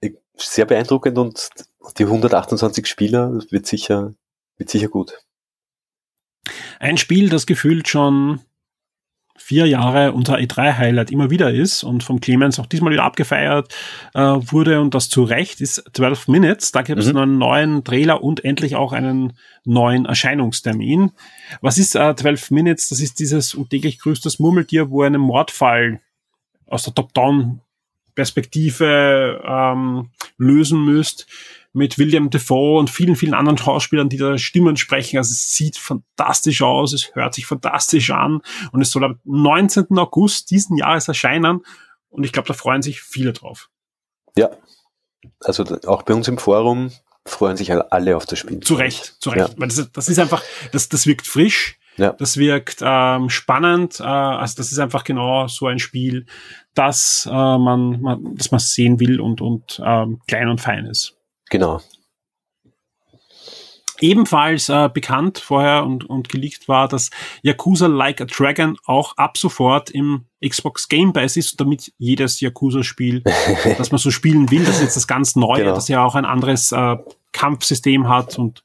äh, sehr beeindruckend und die 128 Spieler wird sicher, wird sicher gut. Ein Spiel, das gefühlt schon vier Jahre unser E3-Highlight immer wieder ist und vom Clemens auch diesmal wieder abgefeiert äh, wurde und das zu Recht, ist 12 Minutes. Da gibt es Mhm. einen neuen Trailer und endlich auch einen neuen Erscheinungstermin. Was ist äh, 12 Minutes? Das ist dieses täglich grüßtes Murmeltier, wo ihr einen Mordfall aus der Top-Down-Perspektive ähm, lösen müsst mit William Defoe und vielen, vielen anderen Schauspielern, die da Stimmen sprechen. Also es sieht fantastisch aus, es hört sich fantastisch an und es soll am 19. August diesen Jahres erscheinen und ich glaube, da freuen sich viele drauf. Ja, also auch bei uns im Forum freuen sich alle- alle auf das Spiel. Zu Recht, zu Recht. Ja. Weil das, das ist einfach, das, das wirkt frisch, Ja. das wirkt ähm, spannend. Äh, also das ist einfach genau so ein Spiel, das äh, man, man, das man sehen will und, und ähm, klein und fein ist. Genau. ebenfalls äh, bekannt vorher und, und geleakt war, dass Yakuza Like a Dragon auch ab sofort im Xbox Game Pass ist, damit jedes Yakuza-Spiel, [laughs] das man so spielen will, das ist jetzt das ganz Neue, Genau. das ja auch ein anderes äh, Kampfsystem hat und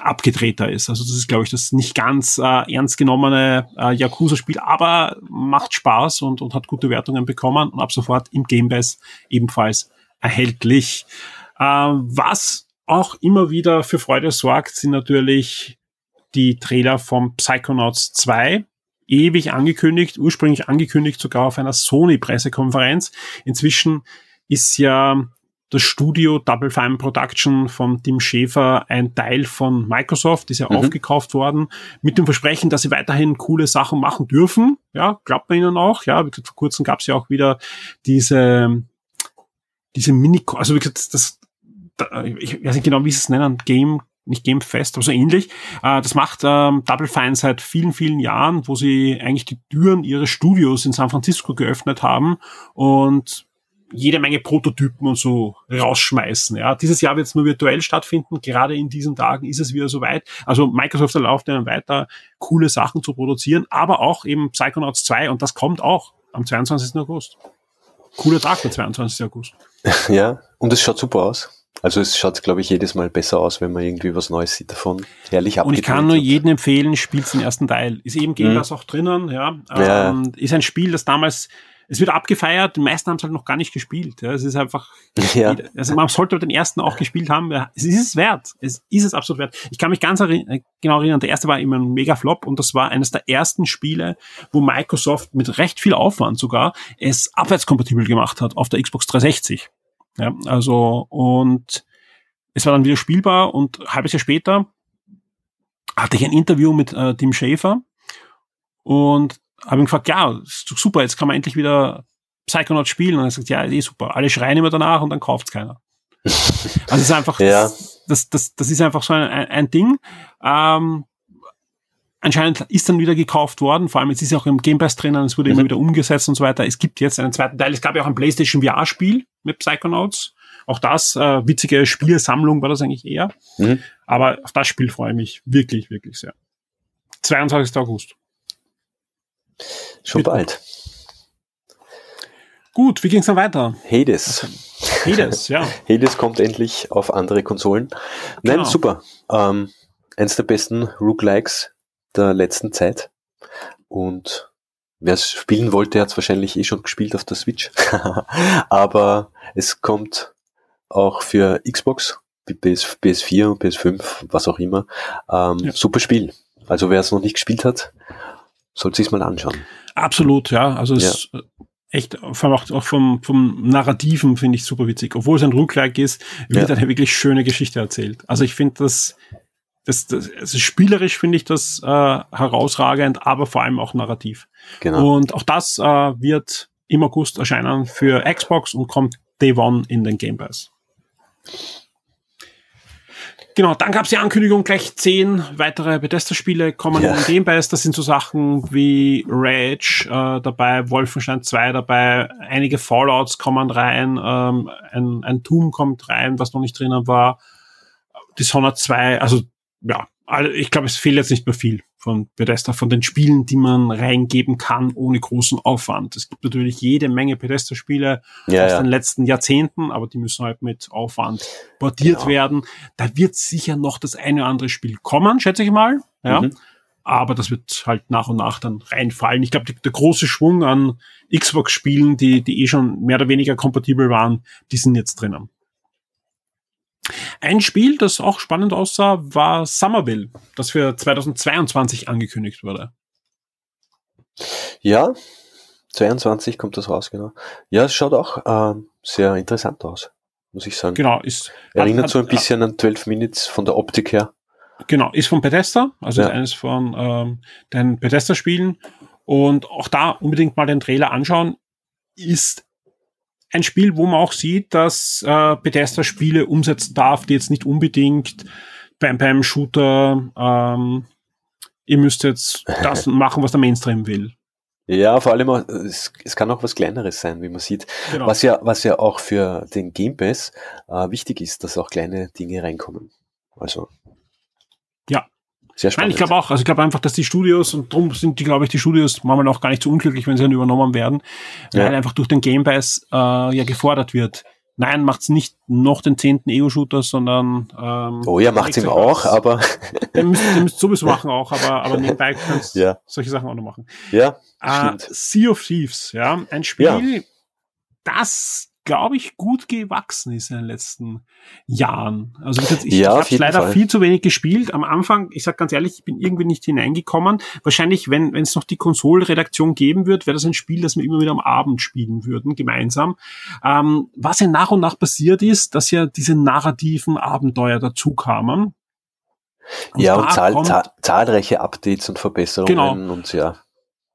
abgedrehter ist. Also das ist, glaube ich, das nicht ganz äh, ernst genommene äh, Yakuza-Spiel, aber macht Spaß und, und hat gute Wertungen bekommen und ab sofort im Game Pass ebenfalls erhältlich. Äh, was auch immer wieder für Freude sorgt, sind natürlich die Trailer vom Psychonauts 2. Ewig angekündigt, ursprünglich angekündigt sogar auf einer Sony-Pressekonferenz. Inzwischen ist ja das Studio Double Fine Production von Tim Schäfer ein Teil von Microsoft, ist ja Mhm. aufgekauft worden, mit dem Versprechen, dass sie weiterhin coole Sachen machen dürfen. Ja, glaubt man ihnen auch. Ja, wie gesagt, vor kurzem gab es ja auch wieder diese, diese Mini, also wie gesagt, das, da, ich weiß nicht genau, wie sie es nennen, Game, nicht Game Fest, aber so ähnlich. Äh, das macht ähm, Double Fine seit vielen, vielen Jahren, wo sie eigentlich die Türen ihres Studios in San Francisco geöffnet haben und jede Menge Prototypen und so rausschmeißen. Ja, dieses Jahr wird es nur virtuell stattfinden. Gerade in diesen Tagen ist es wieder soweit. Also Microsoft erlaubt ihnen weiter, coole Sachen zu produzieren, aber auch eben Psychonauts 2 und das kommt auch am 22. August. Cooler Tag, der 22. August. [laughs] Ja, und es schaut super aus. Also es schaut, glaube ich, jedes Mal besser aus, wenn man irgendwie was Neues sieht davon. Herrlich Und ich kann nur jedem empfehlen, spielt den ersten Teil. Ist eben Game Mhm. Pass auch drinnen, ja. Ja. Ähm, ist ein Spiel, das damals, es wird abgefeiert, die meisten haben es halt noch gar nicht gespielt. Ja. Es ist einfach, [laughs] Ja, also man sollte den ersten auch gespielt haben. Es ist es wert. Es ist es absolut wert. Ich kann mich ganz erinn- äh, genau erinnern, der erste war immer ein mega Flop und das war eines der ersten Spiele, wo Microsoft mit recht viel Aufwand sogar es abwärtskompatibel gemacht hat auf der Xbox 360. Ja, also, und es war dann wieder spielbar und ein halbes Jahr später hatte ich ein Interview mit äh, Tim Schäfer und habe ihn gefragt, ja, super, jetzt kann man endlich wieder Psychonauts spielen. Und er sagt, ja, ist eh super. Alle schreien immer danach und dann kauft's keiner. Also es ist einfach, [laughs] Ja. das, das, das, das ist einfach so ein, ein, ein Ding. Ähm, anscheinend ist dann wieder gekauft worden, vor allem jetzt ist ja auch im Game Pass drinnen, es wurde immer Mhm. wieder umgesetzt und so weiter. Es gibt jetzt einen zweiten Teil. Es gab ja auch ein PlayStation VR-Spiel mit Psychonauts. Auch das, äh, witzige Spielsammlung war das eigentlich eher. Mhm. Aber auf das Spiel freue ich mich wirklich, wirklich sehr. 22. August. schon Bitte. bald. Gut, wie ging's dann weiter? Hades. Hades, ja. [laughs] Hades kommt endlich auf andere Konsolen. Nein, Genau. super. Ähm, eins der besten Roguelikes der letzten Zeit. Und wer es spielen wollte, hat es wahrscheinlich eh schon gespielt auf der Switch. [laughs] Aber es kommt auch für Xbox, PS, PS4 und PS5, was auch immer. Ähm, Ja. Super Spiel. Also wer es noch nicht gespielt hat, sollte sich mal anschauen. Absolut, ja. Also es ist echt, vor allem auch, auch vom, vom Narrativen finde ich super witzig. Obwohl es ein Roguelike ist, wird Ja. eine wirklich schöne Geschichte erzählt. Also ich finde das, das, das also spielerisch finde ich das äh, herausragend, aber vor allem auch narrativ. Genau. Und auch das äh, wird im August erscheinen für Xbox und kommt Day One in den Game Pass. Genau, dann gab es die Ankündigung, gleich zehn weitere Bethesda-Spiele kommen Ja. in den Game Pass. Das sind so Sachen wie Rage äh, dabei, Wolfenstein 2 dabei, einige Fallouts kommen rein, ähm, ein, ein Doom kommt rein, was noch nicht drinnen war, Dishonored 2, also ja, ich glaube, es fehlt jetzt nicht mehr viel von Bethesda, von den Spielen, die man reingeben kann, ohne großen Aufwand. Es gibt natürlich jede Menge Bethesda-Spiele Ja, aus ja. den letzten Jahrzehnten, aber die müssen halt mit Aufwand portiert Genau. werden. Da wird sicher noch das eine oder andere Spiel kommen, schätze ich mal. Ja. Mhm. Aber das wird halt nach und nach dann reinfallen. Ich glaube, der große Schwung an Xbox-Spielen, die, die eh schon mehr oder weniger kompatibel waren, die sind jetzt drinnen. Ein Spiel, das auch spannend aussah, war Somerville, das für 2022 angekündigt wurde. Ja, 22 kommt das raus, genau. Ja, es schaut auch ähm, sehr interessant aus, muss ich sagen. Genau, ist Erinnert hat- so ein hat- bisschen an 12 Minutes von der Optik her. Genau, ist von Bethesda, also Ja. ist eines von ähm, den Bethesda-Spielen. Und auch da unbedingt mal den Trailer anschauen. Ist ein Spiel, wo man auch sieht, dass äh, Bethesda Spiele umsetzen darf, die jetzt nicht unbedingt beim, beim Shooter, ähm, ihr müsst jetzt das [laughs] machen, was der Mainstream will. Ja, vor allem, auch, es, es kann auch was Kleineres sein, wie man sieht. Genau. Was ja, was ja auch für den Game Pass äh, wichtig ist, dass auch kleine Dinge reinkommen. Also. Ja. Sehr spannend. ich glaube auch, also ich glaube einfach, dass die Studios, und darum sind die, glaube ich, die Studios manchmal auch gar nicht so unglücklich, wenn sie dann übernommen werden, Ja. weil einfach durch den Game Pass äh, ja gefordert wird. Nein, macht's nicht noch den zehnten Ego-Shooter, sondern ähm, Oh ja, macht's ihm auch, aber [laughs] Den müsst, den müsst [laughs] sowieso machen auch, aber, aber nebenbei kannst Ja. solche Sachen auch noch machen. ja, Äh, sea of Thieves, ja, ein Spiel, das, glaube ich, gut gewachsen ist in den letzten Jahren. Also gesagt, ich, Ja, ich habe leider Fall. viel zu wenig gespielt. Am Anfang, ich sag ganz ehrlich, ich bin irgendwie nicht hineingekommen. Wahrscheinlich, wenn es noch die Konsolredaktion geben wird, wäre das ein Spiel, das wir immer wieder am Abend spielen würden, gemeinsam. Ähm, was ja nach und nach passiert ist, dass ja diese narrativen Abenteuer dazu kamen. ja, und zahl, zahl, zahlreiche Updates und Verbesserungen Genau. und ja.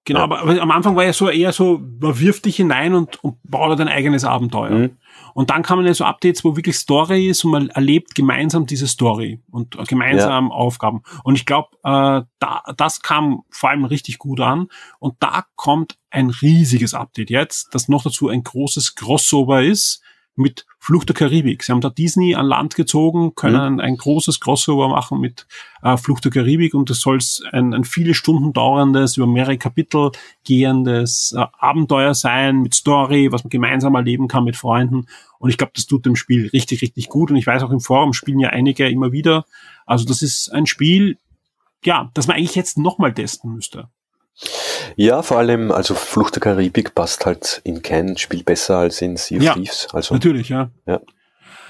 Genau, Ja. aber, aber am Anfang war ja so eher so, man wirft dich hinein und, und baut dein eigenes Abenteuer. Mhm. Und dann kamen ja so Updates, wo wirklich Story ist und man erlebt gemeinsam diese Story und gemeinsam Aufgaben. Und ich glaube, äh, da, das kam vor allem richtig gut an. Und da kommt ein riesiges Update jetzt, das noch dazu ein großes Crossover ist mit Flucht der Karibik. Sie haben da Disney an Land gezogen, können ein großes Crossover machen mit äh, Flucht der Karibik und das soll ein, ein viele Stunden dauerndes, über mehrere Kapitel gehendes äh, Abenteuer sein mit Story, was man gemeinsam erleben kann mit Freunden. Und ich glaube, das tut dem Spiel richtig, richtig gut. Und ich weiß auch im Forum spielen ja einige immer wieder. Also das ist ein Spiel, ja, das man eigentlich jetzt nochmal testen müsste. Ja, vor allem, also Flucht der Karibik passt halt in kein Spiel besser als in Sea of Ja, Thieves. Also Natürlich, ja.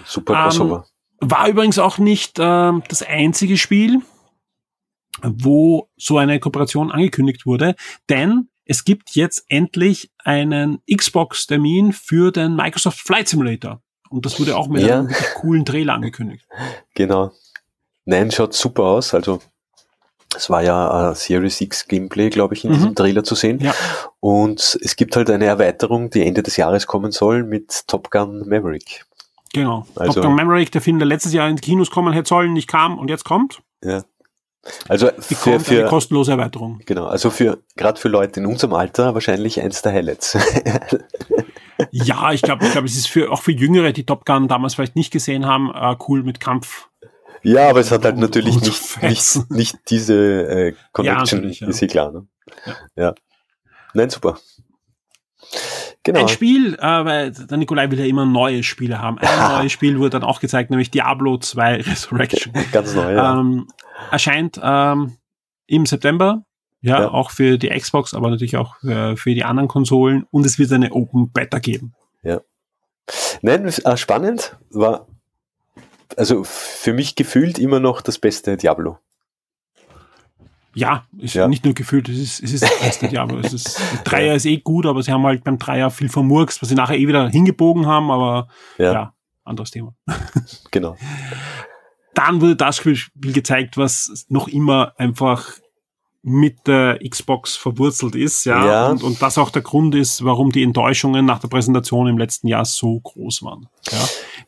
super Ähm, Crossover. War übrigens auch nicht ähm, das einzige Spiel, wo so eine Kooperation angekündigt wurde, denn es gibt jetzt endlich einen Xbox-Termin für den Microsoft Flight Simulator. Und das wurde auch mit Ja. einem coolen Trailer angekündigt. [laughs] Genau. Nein, schaut super aus. Also es war ja äh, Series X Gameplay, glaube ich, in Mhm. diesem Trailer zu sehen. Ja. Und es gibt halt eine Erweiterung, die Ende des Jahres kommen soll mit Top Gun Maverick. Genau. Also- Top Gun Maverick, der Film, der letztes Jahr in die Kinos kommen hätte sollen, nicht kam und jetzt kommt, Ja. Also die für, kommt eine für kostenlose Erweiterung. genau, also für gerade für Leute in unserem Alter wahrscheinlich eins der Highlights. [laughs] Ja, ich glaube, ich glaube, es ist für auch für Jüngere, die Top Gun damals vielleicht nicht gesehen haben, äh, cool mit Kampf. Ja, aber es hat halt natürlich und nicht, nicht, nicht diese äh, Connection, natürlich, ja. ist eh klar. Ne? Ja. ja. Nein, super. Genau. Ein Spiel, äh, weil der Nikolai will ja immer neue Spiele haben. Ein neues Spiel wurde dann auch gezeigt, nämlich Diablo 2 [laughs] Resurrection. [laughs] Ganz neu, ja. ähm, erscheint ähm, im September. Ja, Ja. auch für die Xbox, aber natürlich auch äh, für die anderen Konsolen. Und es wird eine Open Beta geben. Nein, äh, spannend war, also für mich gefühlt immer noch das beste Diablo. Ja, ist Ja. nicht nur gefühlt, es ist, es ist getestet, ja, aber es ist, Dreier ist eh gut, aber sie haben halt beim Dreier viel vermurkst, was sie nachher eh wieder hingebogen haben, aber Ja, ja, anderes Thema. [laughs] genau. Dann wurde das Spiel gezeigt, was noch immer einfach mit der Xbox verwurzelt ist, ja, Ja. Und, und das auch der Grund ist, warum die Enttäuschungen nach der Präsentation im letzten Jahr so groß waren. Ja.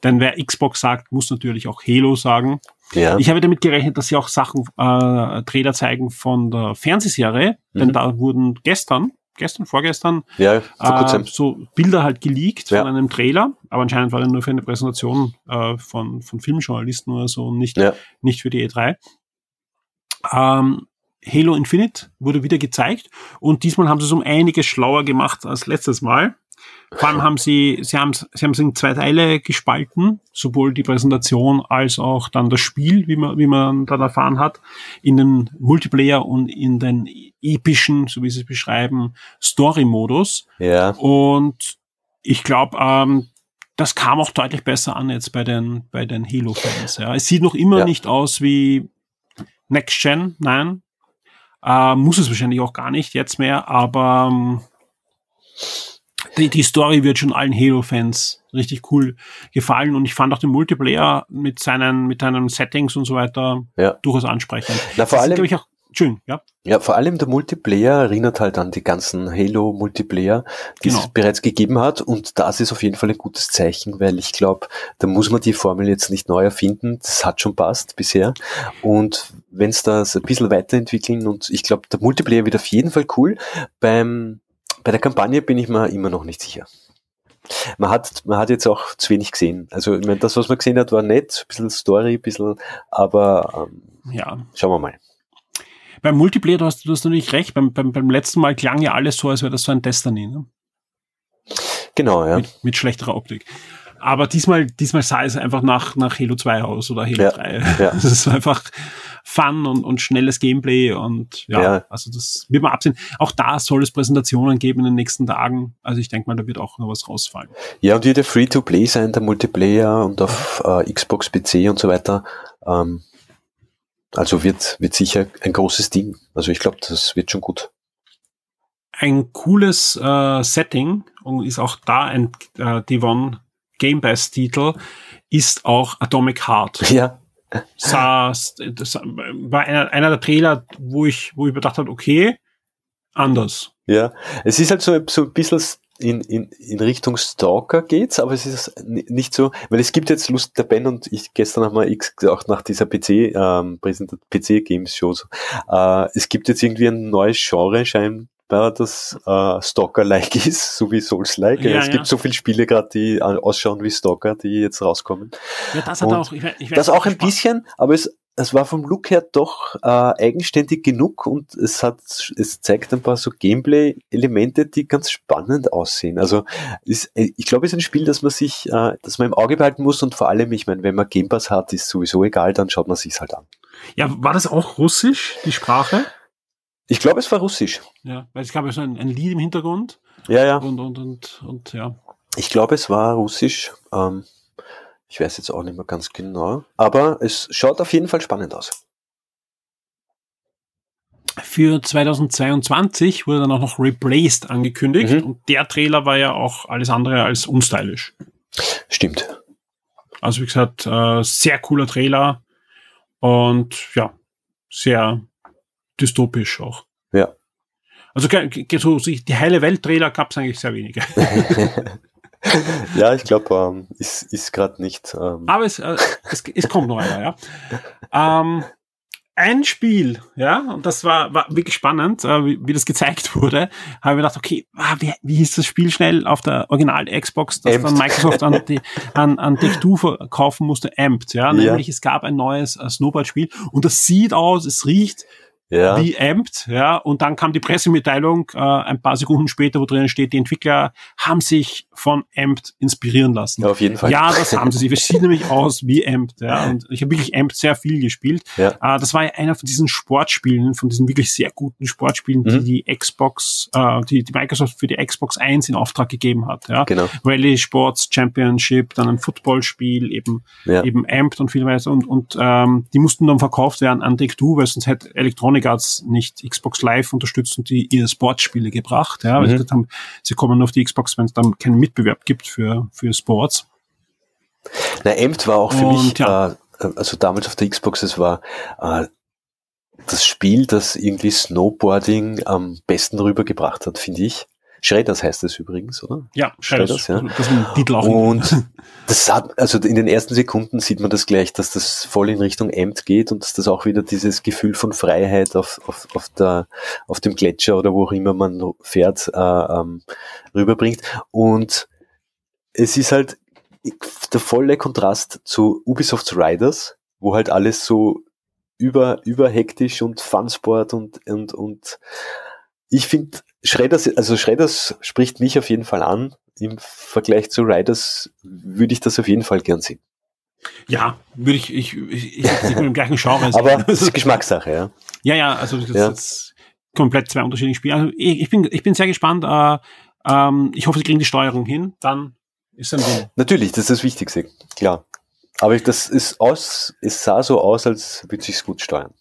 Denn wer Xbox sagt, muss natürlich auch Halo sagen. Ja, Ich habe damit gerechnet, dass sie auch Sachen, äh, Trailer zeigen von der Fernsehserie, denn Mhm. da wurden gestern, gestern, vorgestern, ja, vor äh, so Bilder halt geleakt Ja. von einem Trailer, aber anscheinend war der nur für eine Präsentation äh, von, von Filmjournalisten oder so und nicht, Ja. nicht für die E3. Ähm, Halo Infinite wurde wieder gezeigt und diesmal haben sie es um einiges schlauer gemacht als letztes Mal. Vor allem haben sie, sie haben, sie haben es in zwei Teile gespalten, sowohl die Präsentation als auch dann das Spiel, wie man, wie man dann erfahren hat, in den Multiplayer und in den epischen, so wie sie es beschreiben, Story-Modus. Ja, Und ich glaube, ähm, das kam auch deutlich besser an jetzt bei den, bei den Halo-Fans. Ja. Es sieht noch immer Ja. nicht aus wie Next Gen, nein. Äh, muss es wahrscheinlich auch gar nicht jetzt mehr, aber ähm, die, die Story wird schon allen Halo-Fans richtig cool gefallen und ich fand auch den Multiplayer mit seinen, mit seinen Settings und so weiter Ja. durchaus ansprechend. Na, vor allem- glaub ich, auch, Entschuldigung, ja. Ja, vor allem der Multiplayer erinnert halt an die ganzen Halo-Multiplayer, die Genau. es bereits gegeben hat. Und das ist auf jeden Fall ein gutes Zeichen, weil ich glaube, da muss man die Formel jetzt nicht neu erfinden. Das hat schon passt bisher. Und wenn es das ein bisschen weiterentwickeln und ich glaube, der Multiplayer wird auf jeden Fall cool. Beim, bei der Kampagne bin ich mir immer noch nicht sicher. Man hat, man hat jetzt auch zu wenig gesehen. Also, ich meine, das, was man gesehen hat, war nett, ein bisschen Story, ein bisschen, aber ähm, Ja, schauen wir mal. Beim Multiplayer, du hast, du hast natürlich recht, beim, beim, beim letzten Mal klang ja alles so, als wäre das so ein Destiny, ne? Genau, ja. mit, mit schlechterer Optik. Aber diesmal, diesmal sah es einfach nach, nach Halo 2 aus oder Halo Ja, 3. ja. [laughs] Es ist einfach Fun und, und schnelles Gameplay und ja, Ja. also das wird man absehen. Auch da soll es Präsentationen geben in den nächsten Tagen. Also ich denke mal, da wird auch noch was rausfallen. Ja, und wird ja Free-to-Play sein, der Multiplayer und auf äh, Xbox, PC und so weiter. Ähm, also wird, wird sicher ein großes Ding. Also ich glaube, das wird schon gut. Ein cooles äh, Setting und ist auch da ein äh, Devon Game Pass Titel, ist auch Atomic Heart. [laughs] Ja, sah, das war einer, einer der Trailer, wo ich, wo ich bedacht habe, okay, anders. ja. Es ist halt so, so ein bisschen in, in, in Richtung Stalker geht's, aber es ist nicht so, weil es gibt jetzt Lust, der Ben und ich gestern haben wir X auch nach dieser PC, ähm, Präsentat- PC Games Show, so, äh, es gibt jetzt irgendwie ein neues Genre scheinbar, das äh, Stalker-like [laughs] ist, so wie Souls-like. Ja, es ja. gibt so viele Spiele gerade, die ausschauen wie Stalker, die jetzt rauskommen. Ja, das hat Und auch, ich, ich weiß Das auch ein bisschen, aber es, es war vom Look her doch äh, eigenständig genug und es hat, es zeigt ein paar so Gameplay-Elemente, die ganz spannend aussehen. Also ist, ich glaube, es ist ein Spiel, das man sich, äh, das man im Auge behalten muss und vor allem, ich meine, wenn man Game Pass hat, ist sowieso egal, dann schaut man sich's halt an. Ja, war das auch russisch, die Sprache? Ich glaube, es war Russisch. Ja, weil es gab ja so ein, ein Lied im Hintergrund Ja, ja. und, und, und, und ja. Ich glaube, es war Russisch. Ähm, ich weiß jetzt auch nicht mehr ganz genau, aber es schaut auf jeden Fall spannend aus. Für 2022 wurde dann auch noch Replaced angekündigt Mhm. und der Trailer war ja auch alles andere als unstylisch. Stimmt. Also wie gesagt, äh, sehr cooler Trailer und ja, sehr dystopisch auch. Ja. Also so die heile Welt-Trailer gab es eigentlich sehr wenige. [laughs] [laughs] ja, ich glaube, ähm, ist, ist gerade nicht. Ähm, Aber es, äh, es, es kommt noch einer, ja. Ähm, ein Spiel, ja, und das war, war wirklich spannend, äh, wie, wie das gezeigt wurde, habe ich mir gedacht, okay, ah, wie, wie hieß das Spiel schnell auf der Original-Xbox, das Amped. dann Microsoft an, die, an, an Take-Two verkaufen musste, Amped, ja, Ja. nämlich es gab ein neues äh, Snowboard-Spiel und das sieht aus, es riecht ja. wie Amped, ja, und dann kam die Pressemitteilung äh, ein paar Sekunden später, wo drinnen steht, die Entwickler haben sich von Amped inspirieren lassen. ja, auf jeden Fall. Ja, das haben sie. Sie sieht nämlich aus wie Amped. Ja. [laughs] Und ich habe wirklich Amped sehr viel gespielt. Ja. Äh, das war ja einer von diesen Sportspielen, von diesen wirklich sehr guten Sportspielen, Mhm. die die Xbox, äh, die, die Microsoft für die Xbox 1 in Auftrag gegeben hat. Ja. Genau. Rally Sports Championship, dann ein Footballspiel, eben, Ja. eben Amped und viel weiter. Und, und ähm, die mussten dann verkauft werden an Take-Two, weil sonst hätte Electronic Electronic Arts nicht Xbox Live unterstützen, die ihre Sportspiele gebracht. Ja, weil Mhm. sie haben, sie kommen nur auf die Xbox, wenn es dann keinen Mitbewerb gibt für, für Sports. Na, Amped war auch für Und, mich, ja. äh, also damals auf der Xbox, es war äh, das Spiel, das irgendwie Snowboarding am besten rübergebracht hat, finde ich. Shredders heißt es übrigens, oder? Ja, Shredders, ja. Das Titel auch. Und das hat, also in den ersten Sekunden sieht man das gleich, dass das voll in Richtung Amt geht und dass das auch wieder dieses Gefühl von Freiheit auf, auf, auf, der, auf dem Gletscher oder wo auch immer man fährt, äh, ähm, rüberbringt. Und es ist halt der volle Kontrast zu Ubisofts Riders, wo halt alles so über, überhektisch und Funsport und, und, und ich finde, Shredders, also Shredders spricht mich auf jeden Fall an. Im Vergleich zu Riders würde ich das auf jeden Fall gern sehen. ja, würde ich, ich, ich, ich, ich bin im gleichen Genre. [laughs] Aber das ist Geschmackssache, ja. Ja, ja, also das Ja. ist jetzt komplett zwei unterschiedliche Spiele. Also ich, ich bin, ich bin sehr gespannt. Äh, ähm, ich hoffe, sie kriegen die Steuerung hin. Dann ist ein Win. Natürlich, das ist das Wichtigste, klar. Aber das ist aus, es sah so aus, als würde sich's gut steuern.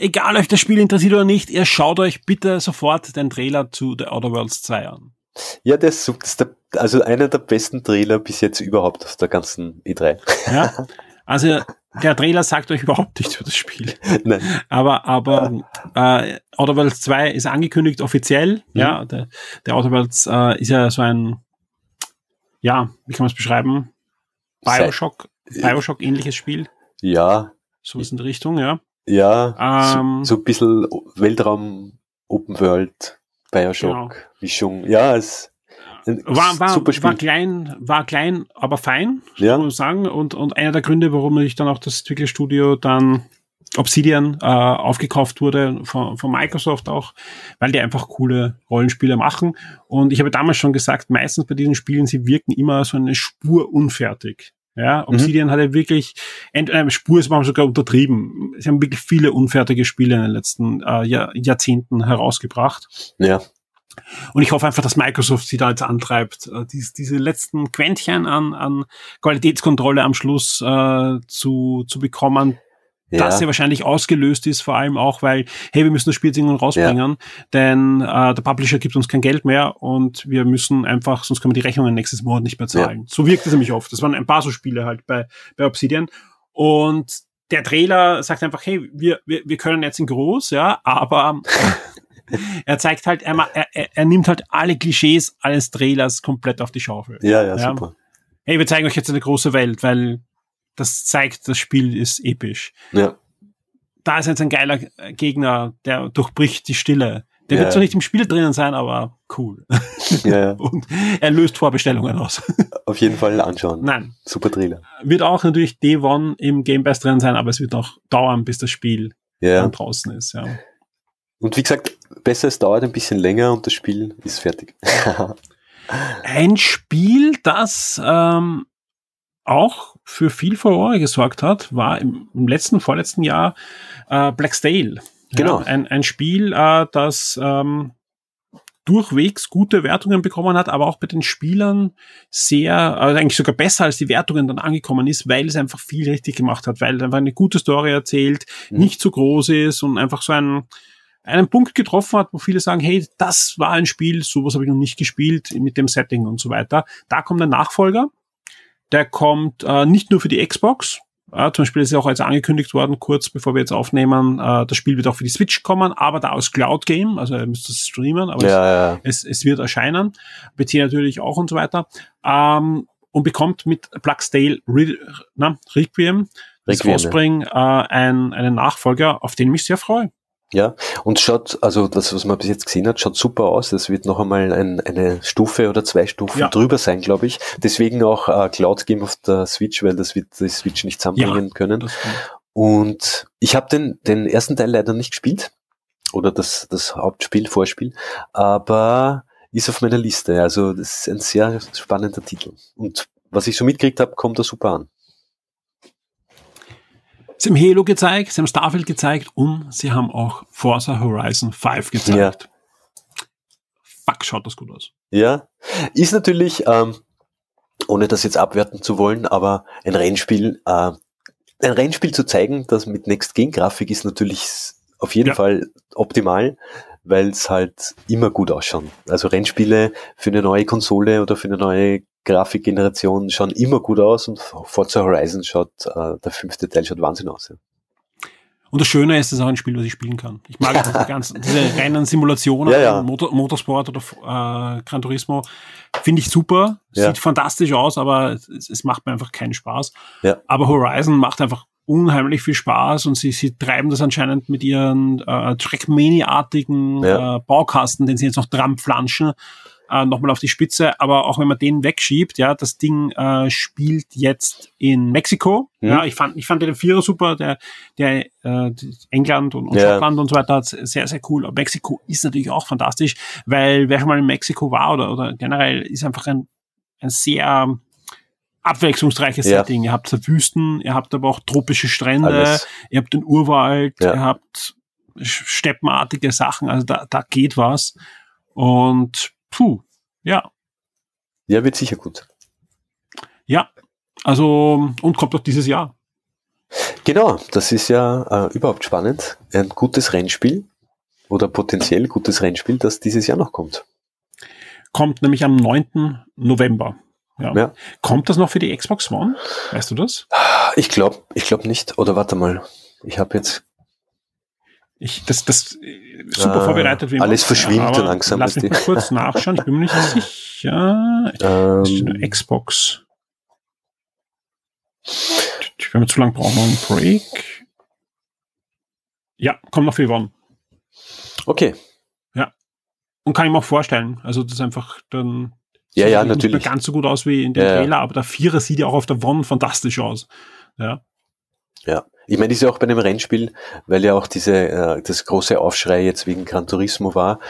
Egal, euch das Spiel interessiert oder nicht, ihr schaut euch bitte sofort den Trailer zu The Outer Worlds 2 an. Ja, der ist, das ist der, also einer der besten Trailer bis jetzt überhaupt auf der ganzen E E3. Ja? Also der Trailer sagt euch überhaupt nichts über das Spiel. Nein. Aber, aber äh, Outer Worlds 2 ist angekündigt offiziell. Mhm. Ja, der, der Outer Worlds äh, ist ja so ein, ja, wie kann man es beschreiben? Bioshock, Bioshock ähnliches Spiel. Ja, Sowas in der Richtung, ja. Ja, Ähm. so, so ein bisschen Weltraum, Open World, Bioshock, Mischung. Ja, es War, war, super Spiel. war klein, war klein, aber fein, Ja. muss man sagen. Und, und einer der Gründe, warum ich dann auch das Entwicklerstudio dann Obsidian äh, aufgekauft wurde von, von Microsoft auch, weil die einfach coole Rollenspiele machen. Und ich habe damals schon gesagt, meistens bei diesen Spielen, sie wirken immer so eine Spur unfertig. Ja, Mhm. Obsidian hatte wirklich, ent- äh, Spur ist manchmal sogar untertrieben. Sie haben wirklich viele unfertige Spiele in den letzten äh, Jahr, Jahrzehnten herausgebracht. ja, Und ich hoffe einfach, dass Microsoft sie da jetzt antreibt, äh, dies, diese letzten Quäntchen an, an Qualitätskontrolle am Schluss äh, zu, zu bekommen, ja. dass ja wahrscheinlich ausgelöst ist, vor allem auch, weil, hey, wir müssen das Spiel irgendwann rausbringen, denn äh, der Publisher gibt uns kein Geld mehr und wir müssen einfach, sonst können wir die Rechnungen nächstes Monat nicht mehr zahlen. So wirkt es nämlich oft. Das waren ein paar so Spiele halt bei, bei Obsidian. Und der Trailer sagt einfach, hey, wir, wir, wir können jetzt in groß, ja, aber [laughs] er zeigt halt, er, er, er, er nimmt halt alle Klischees eines Trailers komplett auf die Schaufel. ja, ja, Ja. super. Hey, wir zeigen euch jetzt eine große Welt, weil das zeigt, das Spiel ist episch. Ja, Da ist jetzt ein geiler Gegner, der durchbricht die Stille. Der Ja. wird zwar nicht im Spiel drinnen sein, aber cool. ja. [laughs] Und er löst Vorbestellungen aus. [laughs] auf jeden Fall anschauen. Nein. Super Trailer. Wird auch natürlich Day One im Game Pass drin sein, aber es wird noch dauern, bis das Spiel Ja. dann draußen ist, ja. Und wie gesagt, besser, es dauert ein bisschen länger und das Spiel ist fertig. [laughs] Ein Spiel, das ähm, auch für viel Furore gesorgt hat, war im, im letzten, vorletzten Jahr äh, Black's Tale. Genau. Ja, ein, ein Spiel, äh, das ähm, durchwegs gute Wertungen bekommen hat, aber auch bei den Spielern sehr, also eigentlich sogar besser als die Wertungen dann angekommen ist, weil es einfach viel richtig gemacht hat, weil es einfach eine gute Story erzählt, Mhm. nicht zu groß ist und einfach so einen, einen Punkt getroffen hat, wo viele sagen, hey, das war ein Spiel, sowas habe ich noch nicht gespielt mit dem Setting und so weiter. Da kommt ein Nachfolger, der kommt äh, nicht nur für die Xbox, äh, zum Beispiel ist ja auch jetzt angekündigt worden, kurz bevor wir jetzt aufnehmen, äh, das Spiel wird auch für die Switch kommen, aber da aus Cloud Game, also ihr müsst das streamen, aber es, ja, ja. es, es wird erscheinen, PC natürlich auch und so weiter, ähm, und bekommt mit Black's Tale Re na, Requiem, das Requiem, ja. Offspring, äh, ein, einen Nachfolger, auf den ich mich sehr freue. Ja, und schaut, also das, was man bis jetzt gesehen hat, schaut super aus. Es wird noch einmal ein, eine Stufe oder zwei Stufen Ja. drüber sein, glaube ich. Deswegen auch äh, Cloud Game auf der Switch, weil das wird die Switch nicht zusammenbringen können. Das, Und ich habe den, den ersten Teil leider nicht gespielt. Oder das, das Hauptspiel, Vorspiel. Aber ist auf meiner Liste. Also das ist ein sehr spannender Titel. Und was ich so mitgekriegt habe, kommt da super an. Sie haben Halo gezeigt, sie haben Starfield gezeigt und sie haben auch Forza Horizon 5 gezeigt. Fuck, schaut das gut aus. Ja, ist natürlich, ähm, ohne das jetzt abwerten zu wollen, aber ein Rennspiel, äh, ein Rennspiel zu zeigen, das mit Next-Gen-Grafik ist natürlich auf jeden Ja. Fall optimal, weil es halt immer gut ausschaut. Also Rennspiele für eine neue Konsole oder für eine neue Grafikgeneration schauen immer gut aus und Forza Horizon schaut, äh, der fünfte Teil schaut Wahnsinn aus. Ja. Und das Schöne ist, es ist auch ein Spiel, was ich spielen kann. Ich mag [laughs] diese ganzen, diese reinen Simulationen, Ja, ja. Motor, Motorsport oder äh, Gran Turismo, finde ich super. Ja. Sieht fantastisch aus, aber es, es macht mir einfach keinen Spaß. Aber Horizon macht einfach unheimlich viel Spaß und sie, sie treiben das anscheinend mit ihren äh, Trackmania-artigen äh, Baukasten, den sie jetzt noch dran flanschen, äh, nochmal auf die Spitze. Aber auch wenn man den wegschiebt, ja, das Ding äh, spielt jetzt in Mexiko. Mhm. Ja, ich fand, ich fand den Vierer super, der, der äh, England und, und Ja. Schottland und so weiter, sehr, sehr cool. Aber Mexiko ist natürlich auch fantastisch, weil wer schon mal in Mexiko war oder, oder generell ist einfach ein, ein sehr abwechslungsreiches Ja. Setting. Ihr habt Wüsten, ihr habt aber auch tropische Strände, Alles. ihr habt den Urwald, Ja. ihr habt steppenartige Sachen, also da, da geht was. Und puh, ja, Ja, wird sicher gut. ja. Also, und kommt doch dieses Jahr. Genau, das ist ja äh, überhaupt spannend. Ein gutes Rennspiel oder potenziell gutes Rennspiel, das dieses Jahr noch kommt. Kommt nämlich am 9. November. Ja. Ja. Kommt das noch für die Xbox One? Weißt du das? Ich glaube, ich glaube nicht. Oder warte mal, ich habe jetzt Ich, das, das äh, super Ah, vorbereitet wie alles verschwimmt aber langsam, Lass mich mal kurz nachschauen. Ich bin mir nicht sicher. Ähm, Xbox. Wenn wir zu lang brauchen, einen Break. Ja, kommt noch für One. okay. Und kann ich mir auch vorstellen. Also das ist einfach dann Ja, sieht ja, nicht natürlich. mehr ganz so gut aus wie in dem Ja, ja. Trailer, aber der Vierer sieht ja auch auf der One fantastisch aus. Ja. Ja, ich meine, das ist ja auch bei einem Rennspiel, weil ja auch diese äh, das große Aufschrei jetzt wegen Gran Turismo war.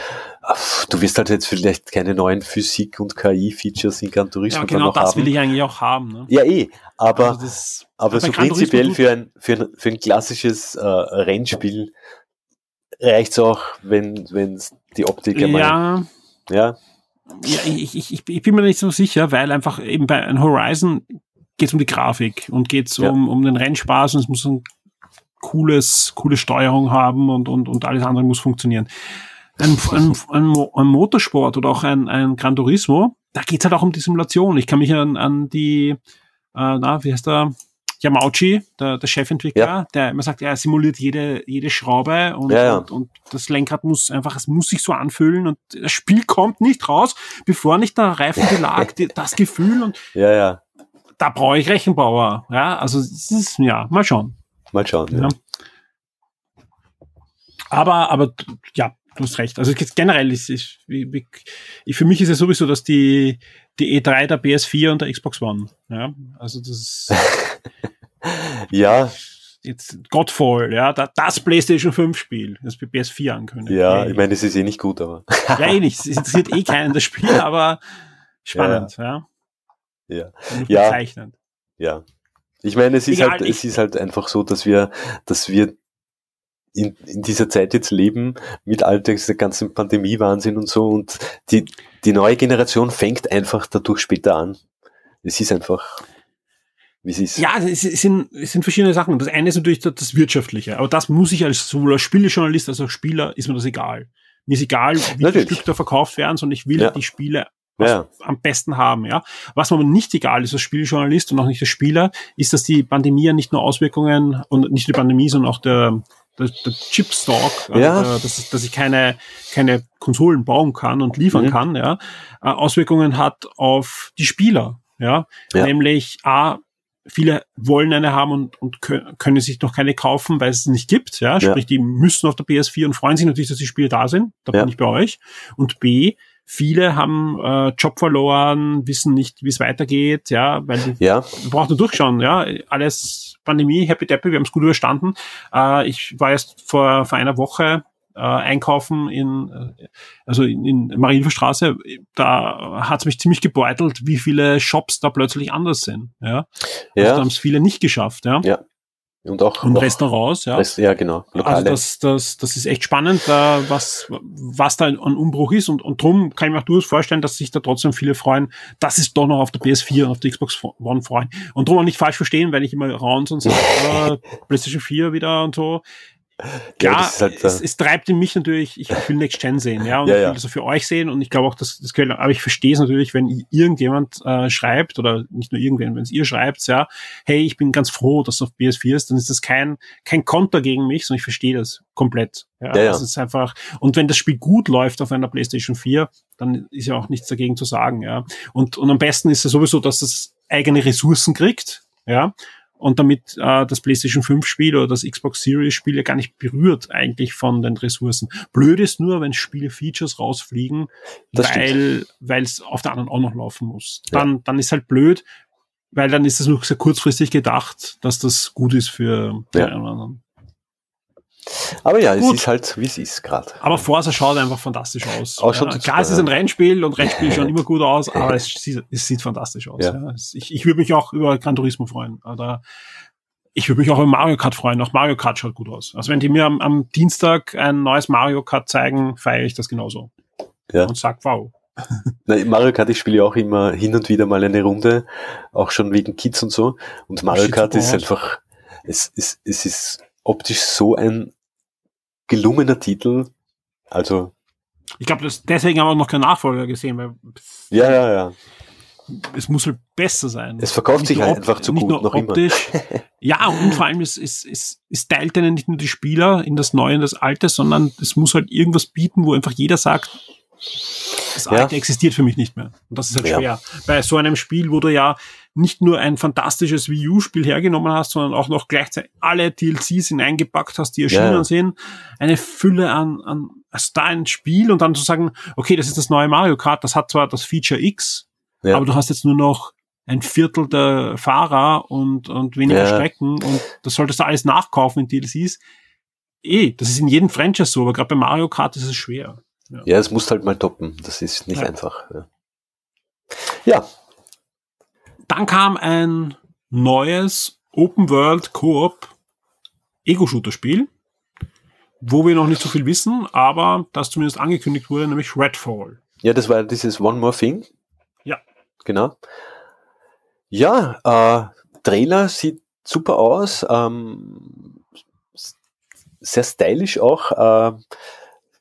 Du wirst halt jetzt vielleicht keine neuen Physik- und KI-Features in Gran Turismo ja, genau noch das haben. will ich eigentlich auch haben. Ne? ja, eh, aber Also das, aber so prinzipiell für ein für ein, für ein klassisches äh, Rennspiel reicht's auch, wenn wenn die Optik einmal, ja, ja, ja ich, ich, ich, ich bin mir nicht so sicher, weil einfach eben bei einem Horizon geht es um die Grafik und geht es Ja. um, um den Rennspaß und es muss ein cooles, coole Steuerung haben und, und, und alles andere muss funktionieren. Ein, [laughs] ein, ein, ein Motorsport oder auch ein, ein Gran Turismo, da geht es halt auch um die Simulation. Ich kann mich an, an die, äh, na, wie heißt der? Yamauchi, der, der Chefentwickler, Ja. der immer sagt, er simuliert jede, jede Schraube und, Ja, ja. und, und das Lenkrad muss einfach, es muss sich so anfühlen und das Spiel kommt nicht raus, bevor nicht der Reifenbelag, [laughs] die, das Gefühl und ja, ja, da brauche ich Rechenbauer. Ja, also es ist, ja, mal schauen. mal schauen. Ja. Ja. Aber, aber ja, du hast recht. Also generell ist, ist wie, wie, für mich ist es sowieso, dass die, die E3 der PS4 und der Xbox One. Ja, also das ist [laughs] ja, jetzt Godfall, ja, da, das PlayStation 5 Spiel, das für PS4 ankündigt. ja, ich meine, es ist eh nicht gut, aber ja, eh nicht. Es interessiert eh keinen das Spiel, aber [laughs] spannend, ja. ja. Und Ja. bezeichnend. Ja. Ich meine, es ist Egal, halt, es ist halt einfach so, dass wir, dass wir in, in dieser Zeit jetzt leben, mit all dieser ganzen Pandemie-Wahnsinn und so, und die, die neue Generation fängt einfach dadurch später an. Es ist einfach, wie es ist. Ja, es sind, es sind verschiedene Sachen. Das eine ist natürlich das, das Wirtschaftliche, aber das muss ich als sowohl als Spielejournalist als auch Spieler, ist mir das egal. Mir ist egal, wie viele. Stück da verkauft werden, sondern ich will Ja. die Spiele Ja, am besten haben, ja. Was mir aber nicht egal ist als Spieljournalist und auch nicht als Spieler, ist, dass die Pandemie ja nicht nur Auswirkungen und nicht die Pandemie, sondern auch der, der, der Chipstock, also Ja. der, dass, dass ich keine, keine Konsolen bauen kann und liefern Mhm. kann, ja, äh, Auswirkungen hat auf die Spieler, ja. Ja. Nämlich A, viele wollen eine haben und, und kö- können sich noch keine kaufen, weil es es nicht gibt, ja. Sprich, die müssen auf der PS4 und freuen sich natürlich, dass die Spiele da sind. Da Ja. bin ich bei euch. Und B, viele haben äh, Job verloren, wissen nicht, wie es weitergeht, ja, weil die ja, man braucht nur durchschauen, ja. Alles Pandemie, happy deppy, wir haben es gut überstanden. Äh, ich war erst vor, vor einer Woche äh, einkaufen in, äh, also in, in Marienstraße, da hat es mich ziemlich gebeutelt, wie viele Shops da plötzlich anders sind, ja. Also da ja, haben es viele nicht geschafft, ja. Ja. Und auch, Und auch Restaurants, ja. Rest, ja, genau, Also Lokale. das, das, das ist echt spannend, äh, was, was da an Umbruch ist. Und, und drum kann ich mir auch durchaus vorstellen, dass sich da trotzdem viele freuen, dass es doch noch auf der PS4 und auf der Xbox One freuen. Und drum auch nicht falsch verstehen, wenn ich immer raunze und sage, [laughs] äh, PlayStation 4 wieder und so. Klar, ja, halt, es, es, treibt in mich natürlich, ich will Next Gen sehen, ja, und ja, ich will das auch für euch sehen. Und ich glaube auch, dass das können, aber ich verstehe es natürlich, wenn irgendjemand äh, schreibt oder nicht nur irgendwen, wenn es ihr schreibt, ja, hey, ich bin ganz froh, dass es auf PS4 ist, dann ist das kein kein Konter gegen mich, sondern ich verstehe das komplett. Ja, ja, Das ist einfach und wenn das Spiel gut läuft auf einer PlayStation 4, dann ist ja auch nichts dagegen zu sagen, ja. Und und am besten ist es sowieso, dass das eigene Ressourcen kriegt, ja, und damit äh, das PlayStation 5 Spiel oder das Xbox Series Spiel ja gar nicht berührt eigentlich von den Ressourcen. Blöd ist nur, wenn Spiele Features rausfliegen, das weil weil es auf der anderen auch noch laufen muss. Dann ja. dann ist halt blöd, weil dann ist es nur sehr kurzfristig gedacht, dass das gut ist für, für ja. einen anderen. Aber ja, Gut. es ist halt, wie es ist gerade. Aber Forza schaut einfach fantastisch aus. Auch schon ja, klar, es ist ein Rennspiel und Rennspiele schauen [laughs] immer gut aus, aber es, sieht, es sieht fantastisch aus. Ja. Ja. Ich, ich würde mich auch über Gran Turismo freuen. Oder ich würde mich auch über Mario Kart freuen. Auch Mario Kart schaut gut aus. Also wenn die mir am, am Dienstag ein neues Mario Kart zeigen, feiere ich das genauso. Ja. Und sag wow. [laughs] Na, Mario Kart, ich spiele auch immer hin und wieder mal eine Runde, auch schon wegen Kids und so. Und Mario Kart ist einfach, es, es, es ist optisch so ein gelungener Titel. Also. Ich glaube, deswegen haben wir noch keinen Nachfolger gesehen, weil. Ja, ja, ja. Es muss halt besser sein. Es verkauft nicht sich halt einfach zu gut, noch optisch. immer. [laughs] ja, und vor allem, es, es, es, es teilt dann nicht nur die Spieler in das Neue und das Alte, sondern es muss halt irgendwas bieten, wo einfach jeder sagt, das Alte ja. existiert für mich nicht mehr. Und das ist halt ja. schwer. Bei so einem Spiel, wo du ja nicht nur ein fantastisches Wii U-Spiel hergenommen hast, sondern auch noch gleichzeitig alle DLCs hineingepackt hast, die erschienen ja. sind. Eine Fülle an, an also da ein Spiel und dann zu sagen, okay, das ist das neue Mario Kart, das hat zwar das Feature X, ja. aber du hast jetzt nur noch ein Viertel der Fahrer und, und weniger ja. Strecken und das solltest du alles nachkaufen in DLCs. Eh, das ist in jedem Franchise so, aber gerade bei Mario Kart ist es schwer. Ja. ja, es muss halt mal toppen. Das ist nicht ja. einfach. Ja. ja. Dann kam ein neues Open World Koop Ego-Shooter-Spiel, wo wir noch nicht so viel wissen, aber das zumindest angekündigt wurde, nämlich Redfall. Ja, das war dieses One More Thing. Ja. Genau. Ja, äh, Trailer sieht super aus, ähm, sehr stylisch auch. Äh,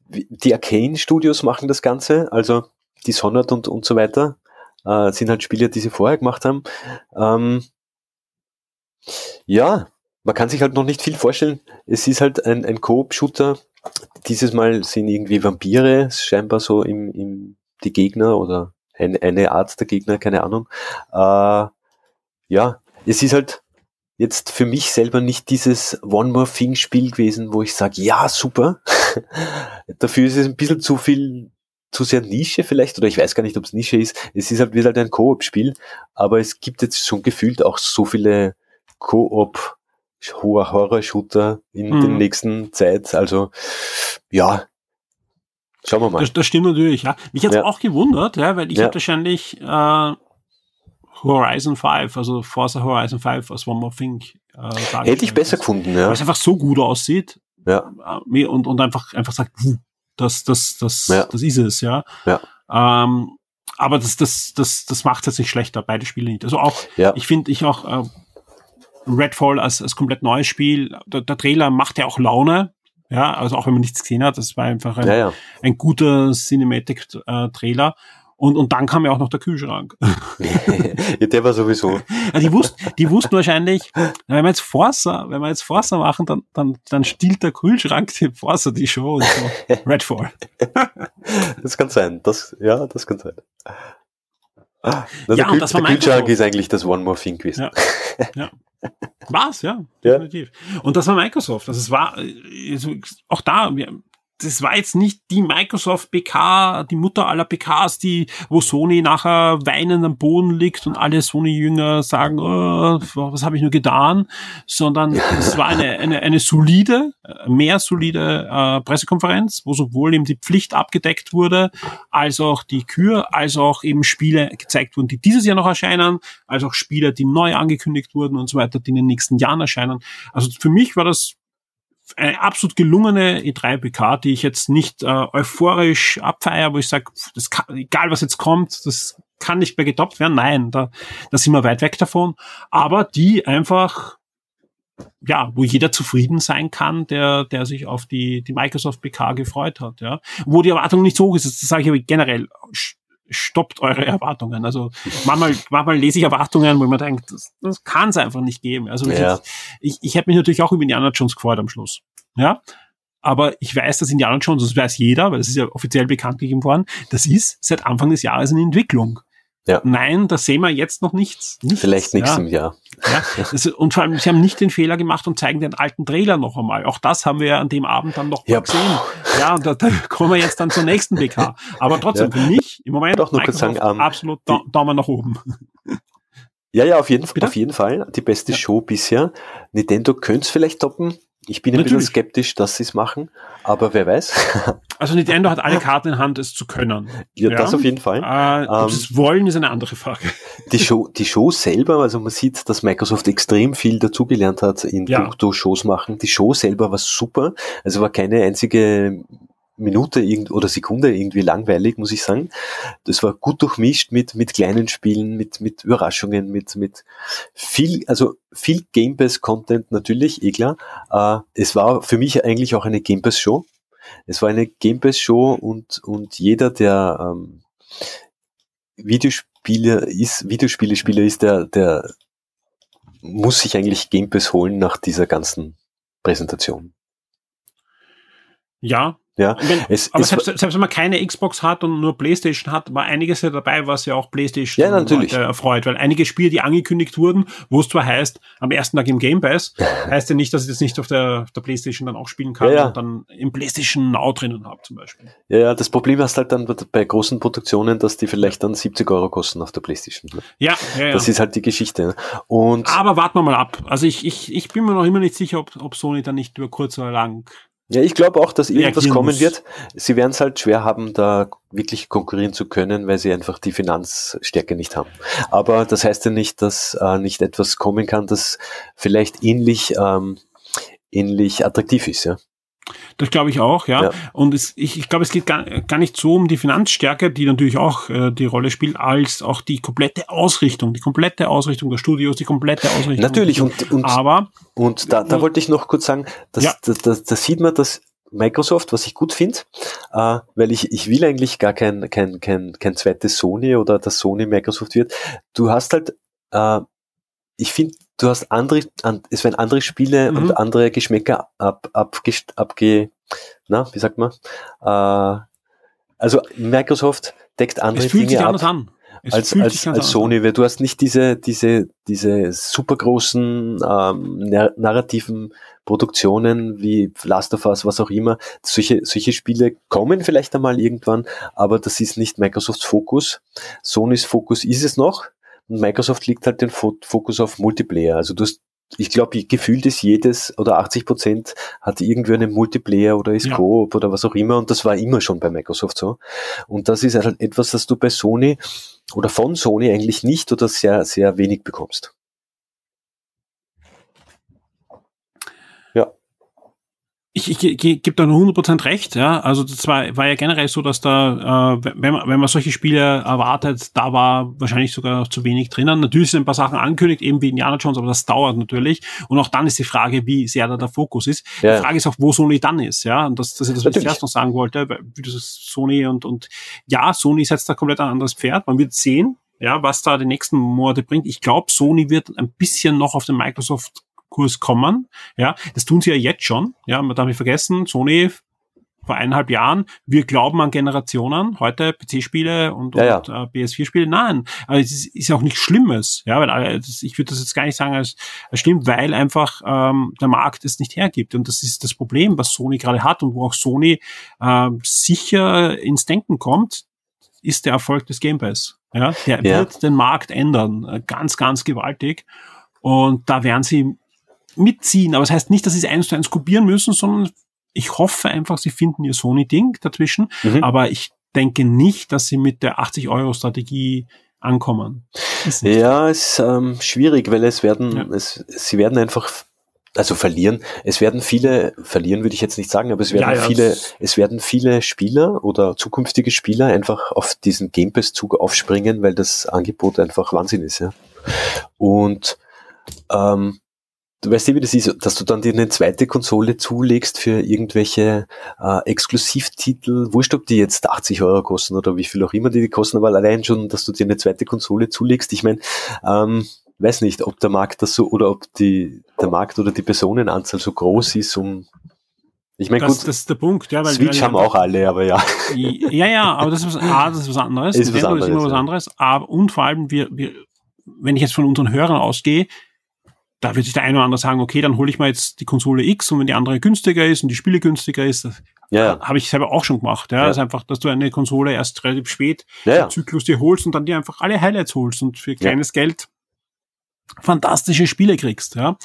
die Arcane Studios machen das Ganze, also Dishonored und, und so weiter, äh, sind halt Spiele, die sie vorher gemacht haben. Ähm, ja, man kann sich halt noch nicht viel vorstellen. Es ist halt ein, ein Coop-Shooter. Dieses Mal sind irgendwie Vampire scheinbar so im, im die Gegner oder eine, eine Art der Gegner, keine Ahnung. Äh, ja, es ist halt jetzt für mich selber nicht dieses One More Thing Spiel gewesen, wo ich sage, ja, super. [laughs] Dafür ist es ein bisschen zu viel, zu sehr Nische vielleicht, oder ich weiß gar nicht, ob es Nische ist. Es ist halt wieder halt ein Koop-Spiel, aber es gibt jetzt schon gefühlt auch so viele Koop Horror-Shooter in mhm. der nächsten Zeit. Also, ja, Schauen wir mal. Das, das stimmt natürlich, ja. Mich hat's ja. auch gewundert, ja, weil ich ja. habe wahrscheinlich äh, Horizon 5, also Forza Horizon 5 als One More Thing. Äh, Hätte ich besser gefunden, ja. Weil es einfach so gut aussieht. Ja. Äh, und, und einfach, einfach sagt, das, das, das, ja. das ist es, ja. ja. Ähm, aber das, das, das, das macht es jetzt nicht schlechter, beide Spiele nicht. Also auch, ja. ich finde, ich auch äh, Redfall als, als komplett neues Spiel, der, der Trailer macht ja auch Laune, ja, also auch wenn man nichts gesehen hat, das war einfach ein, ja, ja. ein guter Cinematic-Trailer. Äh, und, und dann kam ja auch noch der Kühlschrank. [laughs] ja, der war sowieso. Ja, die, wussten, die wussten wahrscheinlich, wenn wir jetzt Forza, wenn wir jetzt Forza machen, dann, dann, dann stiehlt der Kühlschrank dem Forza die Show und so. [laughs] Redfall. das kann sein. Das, ja, das kann sein. Na, ja, der, und das war der Kühlschrank ist eigentlich das One More Thing gewesen. Ja, [laughs] ja. War's, ja, definitiv. Ja. Und das war Microsoft. Also es war also auch da, wir, das war jetzt nicht die Microsoft PK, die Mutter aller PKs, die, wo Sony nachher weinend am Boden liegt und alle Sony-Jünger sagen, oh, was habe ich nur getan, sondern [laughs] es war eine, eine, eine solide, mehr solide äh, Pressekonferenz, wo sowohl eben die Pflicht abgedeckt wurde, als auch die Kür, als auch eben Spiele gezeigt wurden, die dieses Jahr noch erscheinen, als auch Spiele, die neu angekündigt wurden und so weiter, die in den nächsten Jahren erscheinen. Also für mich war das eine absolut gelungene E3-PK, die ich jetzt nicht äh, euphorisch abfeiere, wo ich sage, egal was jetzt kommt, das kann nicht mehr getoppt werden. Nein, da, da sind wir weit weg davon. Aber die einfach ja, wo jeder zufrieden sein kann, der, der sich auf die, die Microsoft PK gefreut hat, ja. Wo die Erwartung nicht so hoch ist, das sage ich aber generell, stoppt eure Erwartungen. Also manchmal, manchmal lese ich Erwartungen, wo man denkt, das, das kann es einfach nicht geben. Also ja. ich, ich hätte mich natürlich auch über Indiana Jones gefreut am Schluss. Ja. Aber ich weiß, dass Indiana Jones, das weiß jeder, weil das ist ja offiziell bekannt gegeben worden, das ist seit Anfang des Jahres in Entwicklung. Ja. Nein, da sehen wir jetzt noch nichts. nichts Vielleicht nächstes ja. Jahr. Ja, das, und vor allem, sie haben nicht den Fehler gemacht und zeigen den alten Trailer noch einmal. Auch das haben wir ja an dem Abend dann noch ja, gesehen. Pff. Ja, und da, da kommen wir jetzt dann zur nächsten BK. Aber trotzdem, für mich im Moment Doch nur kurz sagen, um, ähm, absolut da, Daumen nach oben. Ja, ja, auf jeden, auf jeden Fall. Die beste. Show bisher. Nintendo könnte es vielleicht toppen. Ich bin ein Natürlich. bisschen skeptisch, dass sie es machen, aber wer weiß. [laughs] Also Nintendo hat alle Karten in Hand, es zu können. Ja, ja. das auf jeden Fall. Äh, ob ähm, sie es wollen, ist eine andere Frage. [laughs] Die Show, die Show selber, also man sieht, dass Microsoft extrem viel dazugelernt hat in ja. puncto Shows machen. Die Show selber war super. Also war keine einzige Minute irgend oder Sekunde irgendwie langweilig, muss ich sagen. Das war gut durchmischt mit, mit kleinen Spielen, mit, mit Überraschungen, mit, mit viel, also viel Game Pass Content natürlich, eh klar. Äh, es war für mich eigentlich auch eine Game Pass Show. Es war eine Game Pass Show und, und jeder, der ähm, Videospieler ist, Videospiele-Spieler ist, der, der muss sich eigentlich Game Pass holen nach dieser ganzen Präsentation. Ja, ja, wenn, es, aber es selbst, selbst, wenn man keine Xbox hat und nur Playstation hat, war einiges ja dabei, was ja auch Playstation ja, natürlich. erfreut. Weil einige Spiele, die angekündigt wurden, wo es zwar heißt, am ersten Tag im Game Pass, heißt ja nicht, dass ich das nicht auf der, auf der Playstation dann auch spielen kann ja, ja. und dann im Playstation Now drinnen habe zum Beispiel. Ja, ja, das Problem hast halt dann bei großen Produktionen, dass die vielleicht dann 70 Euro kosten auf der Playstation. Ja, ja, ja. Das ist halt die Geschichte. Und aber warten wir mal ab. Also ich, ich, ich bin mir noch immer nicht sicher, ob, ob Sony dann nicht über kurz oder lang ja, ich glaube auch, dass irgendwas kommen muss. wird. Sie werden es halt schwer haben, da wirklich konkurrieren zu können, weil sie einfach die Finanzstärke nicht haben. Aber das heißt ja nicht, dass äh, nicht etwas kommen kann, das vielleicht ähnlich, ähm, ähnlich attraktiv ist. Ja. Das glaube ich auch, ja. ja. Und es, ich, ich glaube, es geht gar, gar nicht so um die Finanzstärke, die natürlich auch äh, die Rolle spielt, als auch die komplette Ausrichtung, die komplette Ausrichtung der Studios, die komplette Ausrichtung. Natürlich, und, und, aber, und da, da wollte ich noch kurz sagen, dass, ja. da, da, da sieht man, dass Microsoft, was ich gut finde, äh, weil ich, ich will eigentlich gar kein, kein, kein, kein zweites Sony oder das Sony Microsoft wird. Du hast halt, äh, ich finde, du hast andere, an, es werden andere Spiele mhm. und andere Geschmäcker ab, ab, abge, na, wie sagt man? Äh, also Microsoft deckt andere Dinge ab. an. Es als, als, als Sony, weil du hast nicht diese, diese, diese super großen ähm, narrativen Produktionen wie Last of Us, was auch immer. Solche, solche Spiele kommen vielleicht einmal irgendwann, aber das ist nicht Microsofts Fokus. Sonys Fokus ist es noch, und Microsoft liegt halt den Fokus auf Multiplayer. Also du hast, ich glaube, gefühlt ist jedes oder 80 Prozent hat irgendwie einen Multiplayer oder ist ja. Coop oder was auch immer und das war immer schon bei Microsoft so. Und das ist halt etwas, das du bei Sony oder von Sony eigentlich nicht oder sehr, sehr wenig bekommst. Ich, ich, ich gebe da nur 100% recht, ja. Also das war, war ja generell so, dass da, äh, wenn, man, wenn man solche Spiele erwartet, da war wahrscheinlich sogar noch zu wenig drinnen. Natürlich sind ein paar Sachen angekündigt, eben wie Indiana Jones, aber das dauert natürlich. Und auch dann ist die Frage, wie sehr da der Fokus ist. Ja. Die Frage ist auch, wo Sony dann ist, ja. Und das, das ist das, was ich erst noch sagen wollte, wie das ist Sony und, und ja, Sony setzt da komplett ein anderes Pferd. Man wird sehen, ja, was da die nächsten Monate bringt. Ich glaube, Sony wird ein bisschen noch auf den Microsoft Kurs kommen. Ja, das tun sie ja jetzt schon. Ja, man darf nicht vergessen, Sony vor eineinhalb Jahren, wir glauben an Generationen, heute PC-Spiele und, ja, und ja. Äh, PS4-Spiele, nein, aber es ist, ist ja auch nichts Schlimmes, ja, weil äh, ich würde das jetzt gar nicht sagen als, als schlimm, weil einfach ähm, der Markt es nicht hergibt und das ist das Problem, was Sony gerade hat und wo auch Sony äh, sicher ins Denken kommt, ist der Erfolg des Game Pass. Ja, der ja. wird den Markt ändern, äh, ganz, ganz gewaltig und da werden sie mitziehen. Aber es das heißt nicht, dass sie es eins zu eins kopieren müssen, sondern ich hoffe einfach, sie finden ihr Sony-Ding dazwischen. Mhm. Aber ich denke nicht, dass sie mit der 80-Euro-Strategie ankommen. Ja, es ist ähm, schwierig, weil es werden, ja. es, sie werden einfach, also verlieren. Es werden viele, verlieren würde ich jetzt nicht sagen, aber es werden ja, ja, viele, es werden viele Spieler oder zukünftige Spieler einfach auf diesen Game Pass-Zug aufspringen, weil das Angebot einfach Wahnsinn ist, ja. Und ähm, du weißt ja, wie das ist, dass du dann dir eine zweite Konsole zulegst für irgendwelche äh, Exklusivtitel, wurscht, ob die jetzt 80 Euro kosten oder wie viel auch immer die, die kosten, aber allein schon, dass du dir eine zweite Konsole zulegst. Ich meine, ähm, weiß nicht, ob der Markt das so oder ob die, der Markt oder die Personenanzahl so groß ist, um ich meine, gut, das ist der Punkt, ja. Weil Switch weil- haben auch alle, aber ja. Ja, ja, aber das ist was, A, das ist was anderes. [laughs] Ist was Nintendo ist immer anderes, was ja. anderes. Aber, und vor allem, wir, wir, wenn ich jetzt von unseren Hörern ausgehe, da wird sich der eine oder andere sagen, okay, dann hole ich mal jetzt die Konsole X und wenn die andere günstiger ist und die Spiele günstiger ist, das Ja, ja. habe ich selber auch schon gemacht. Ja, Ja. Das ist einfach, dass du eine Konsole erst relativ spät Ja, ja. im Zyklus dir holst und dann dir einfach alle Highlights holst und für kleines Geld fantastische Spiele kriegst. Ja.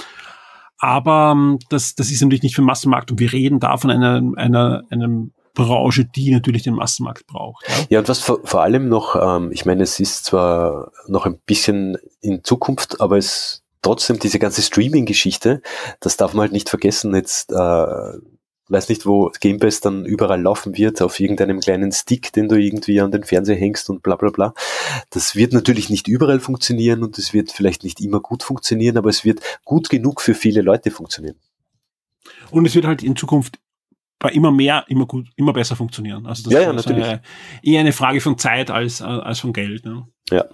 Aber ähm, das, das ist natürlich nicht für den Massenmarkt und wir reden da von einer, einer, einer Branche, die natürlich den Massenmarkt braucht. Ja. Ja, und was vor, vor allem noch, ähm, ich meine, es ist zwar noch ein bisschen in Zukunft, aber es trotzdem diese ganze Streaming-Geschichte, das darf man halt nicht vergessen. Jetzt äh, weiß nicht, wo Game Pass dann überall laufen wird, auf irgendeinem kleinen Stick, den du irgendwie an den Fernseher hängst und bla bla bla. Das wird natürlich nicht überall funktionieren und es wird vielleicht nicht immer gut funktionieren, aber es wird gut genug für viele Leute funktionieren. Und es wird halt in Zukunft bei immer mehr, immer gut, immer besser funktionieren. Also das Ja, ja, ist natürlich. Eine, eher eine Frage von Zeit als, äh, als von Geld. Ne? Ja.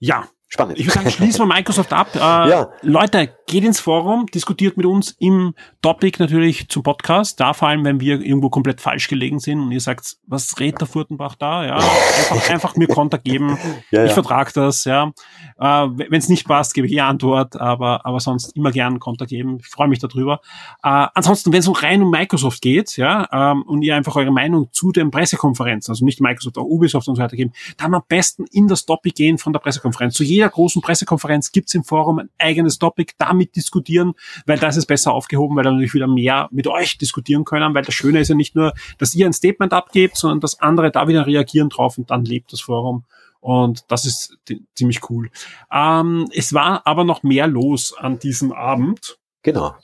Ja, Spannend. ich würde sagen, schließen wir Microsoft ab. [laughs] Äh, Ja. Leute, geht ins Forum, diskutiert mit uns im Topic natürlich zum Podcast. Da vor allem, wenn wir irgendwo komplett falsch gelegen sind und ihr sagt, was redet der Furtenbach da? Ja, einfach, [laughs] einfach mir Kontakt geben. ja, Ich ja. vertrage das, ja. Äh, Wenn es nicht passt, gebe ich die Antwort, aber, aber sonst immer gern Kontakt geben. Ich freue mich darüber. Äh, ansonsten, wenn es so rein um Microsoft geht, ja, ähm, und ihr einfach eure Meinung zu den Pressekonferenzen, also nicht Microsoft, auch Ubisoft und so weiter geben, dann am besten in das Topic gehen von der Pressekonferenz. Zu jeder großen Pressekonferenz gibt's im Forum ein eigenes Topic, damit diskutieren, weil da ist es besser aufgehoben, weil dann natürlich wieder mehr mit euch diskutieren können, weil das Schöne ist ja nicht nur, dass ihr ein Statement abgebt, sondern dass andere da wieder reagieren drauf und dann lebt das Forum. Und das ist ziemlich cool. Ähm, es war aber noch mehr los an diesem Abend. Genau.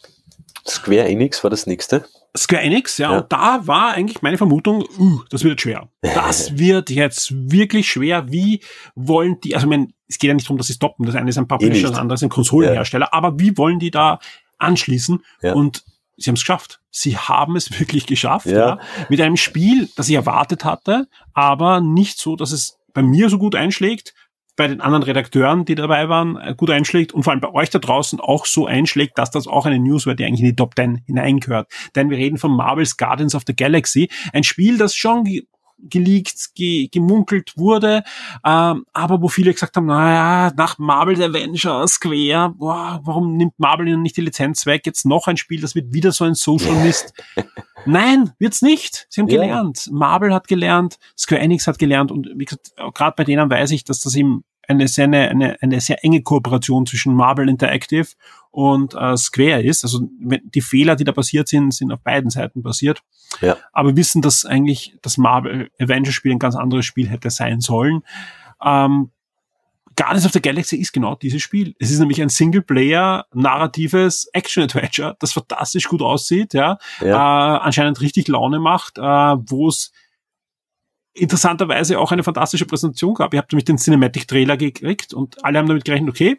Square Enix war das nächste. Square Enix, ja, Ja. und da war eigentlich meine Vermutung, uh, das wird jetzt schwer. [laughs] Das wird jetzt wirklich schwer. Wie wollen die, also ich meine, es geht ja nicht darum, dass sie stoppen. Das eine ist ein Publisher, nicht. das andere ist ein Konsolenhersteller. Aber wie wollen die da anschließen? Ja. Und sie haben es geschafft. Sie haben es [laughs] wirklich geschafft. Ja. Ja. Mit einem Spiel, das ich erwartet hatte, aber nicht so, dass es bei mir so gut einschlägt, bei den anderen Redakteuren, die dabei waren, äh, gut einschlägt und vor allem bei euch da draußen auch so einschlägt, dass das auch eine News wird, die eigentlich in die Top 10 hineingehört. Denn wir reden von Marvel's Guardians of the Galaxy, ein Spiel, das schon ge geleakt, ge gemunkelt wurde, ähm, aber wo viele gesagt haben, naja, nach Marvel's Avengers, Square, boah, warum nimmt Marvel ihnen nicht die Lizenz weg? Jetzt noch ein Spiel, das wird wieder so ein Social Mist. Nein, wird's nicht. Sie haben Ja. gelernt. Marvel hat gelernt, Square Enix hat gelernt und wie gesagt, gerade bei denen weiß ich, dass das eben eine sehr, eine, eine, eine sehr enge Kooperation zwischen Marvel Interactive und äh, Square ist. Also die Fehler, die da passiert sind, sind auf beiden Seiten passiert. Ja. Aber wir wissen, dass eigentlich das Marvel Avengers Spiel ein ganz anderes Spiel hätte sein sollen. Ähm, Guardians of the Galaxy ist genau dieses Spiel. Es ist nämlich ein Singleplayer, narratives Action-Adventure, das fantastisch gut aussieht, ja, Ja. äh, anscheinend richtig Laune macht, äh, wo es interessanterweise auch eine fantastische Präsentation gab. Ihr habt nämlich den Cinematic-Trailer gekriegt und alle haben damit gerechnet, okay,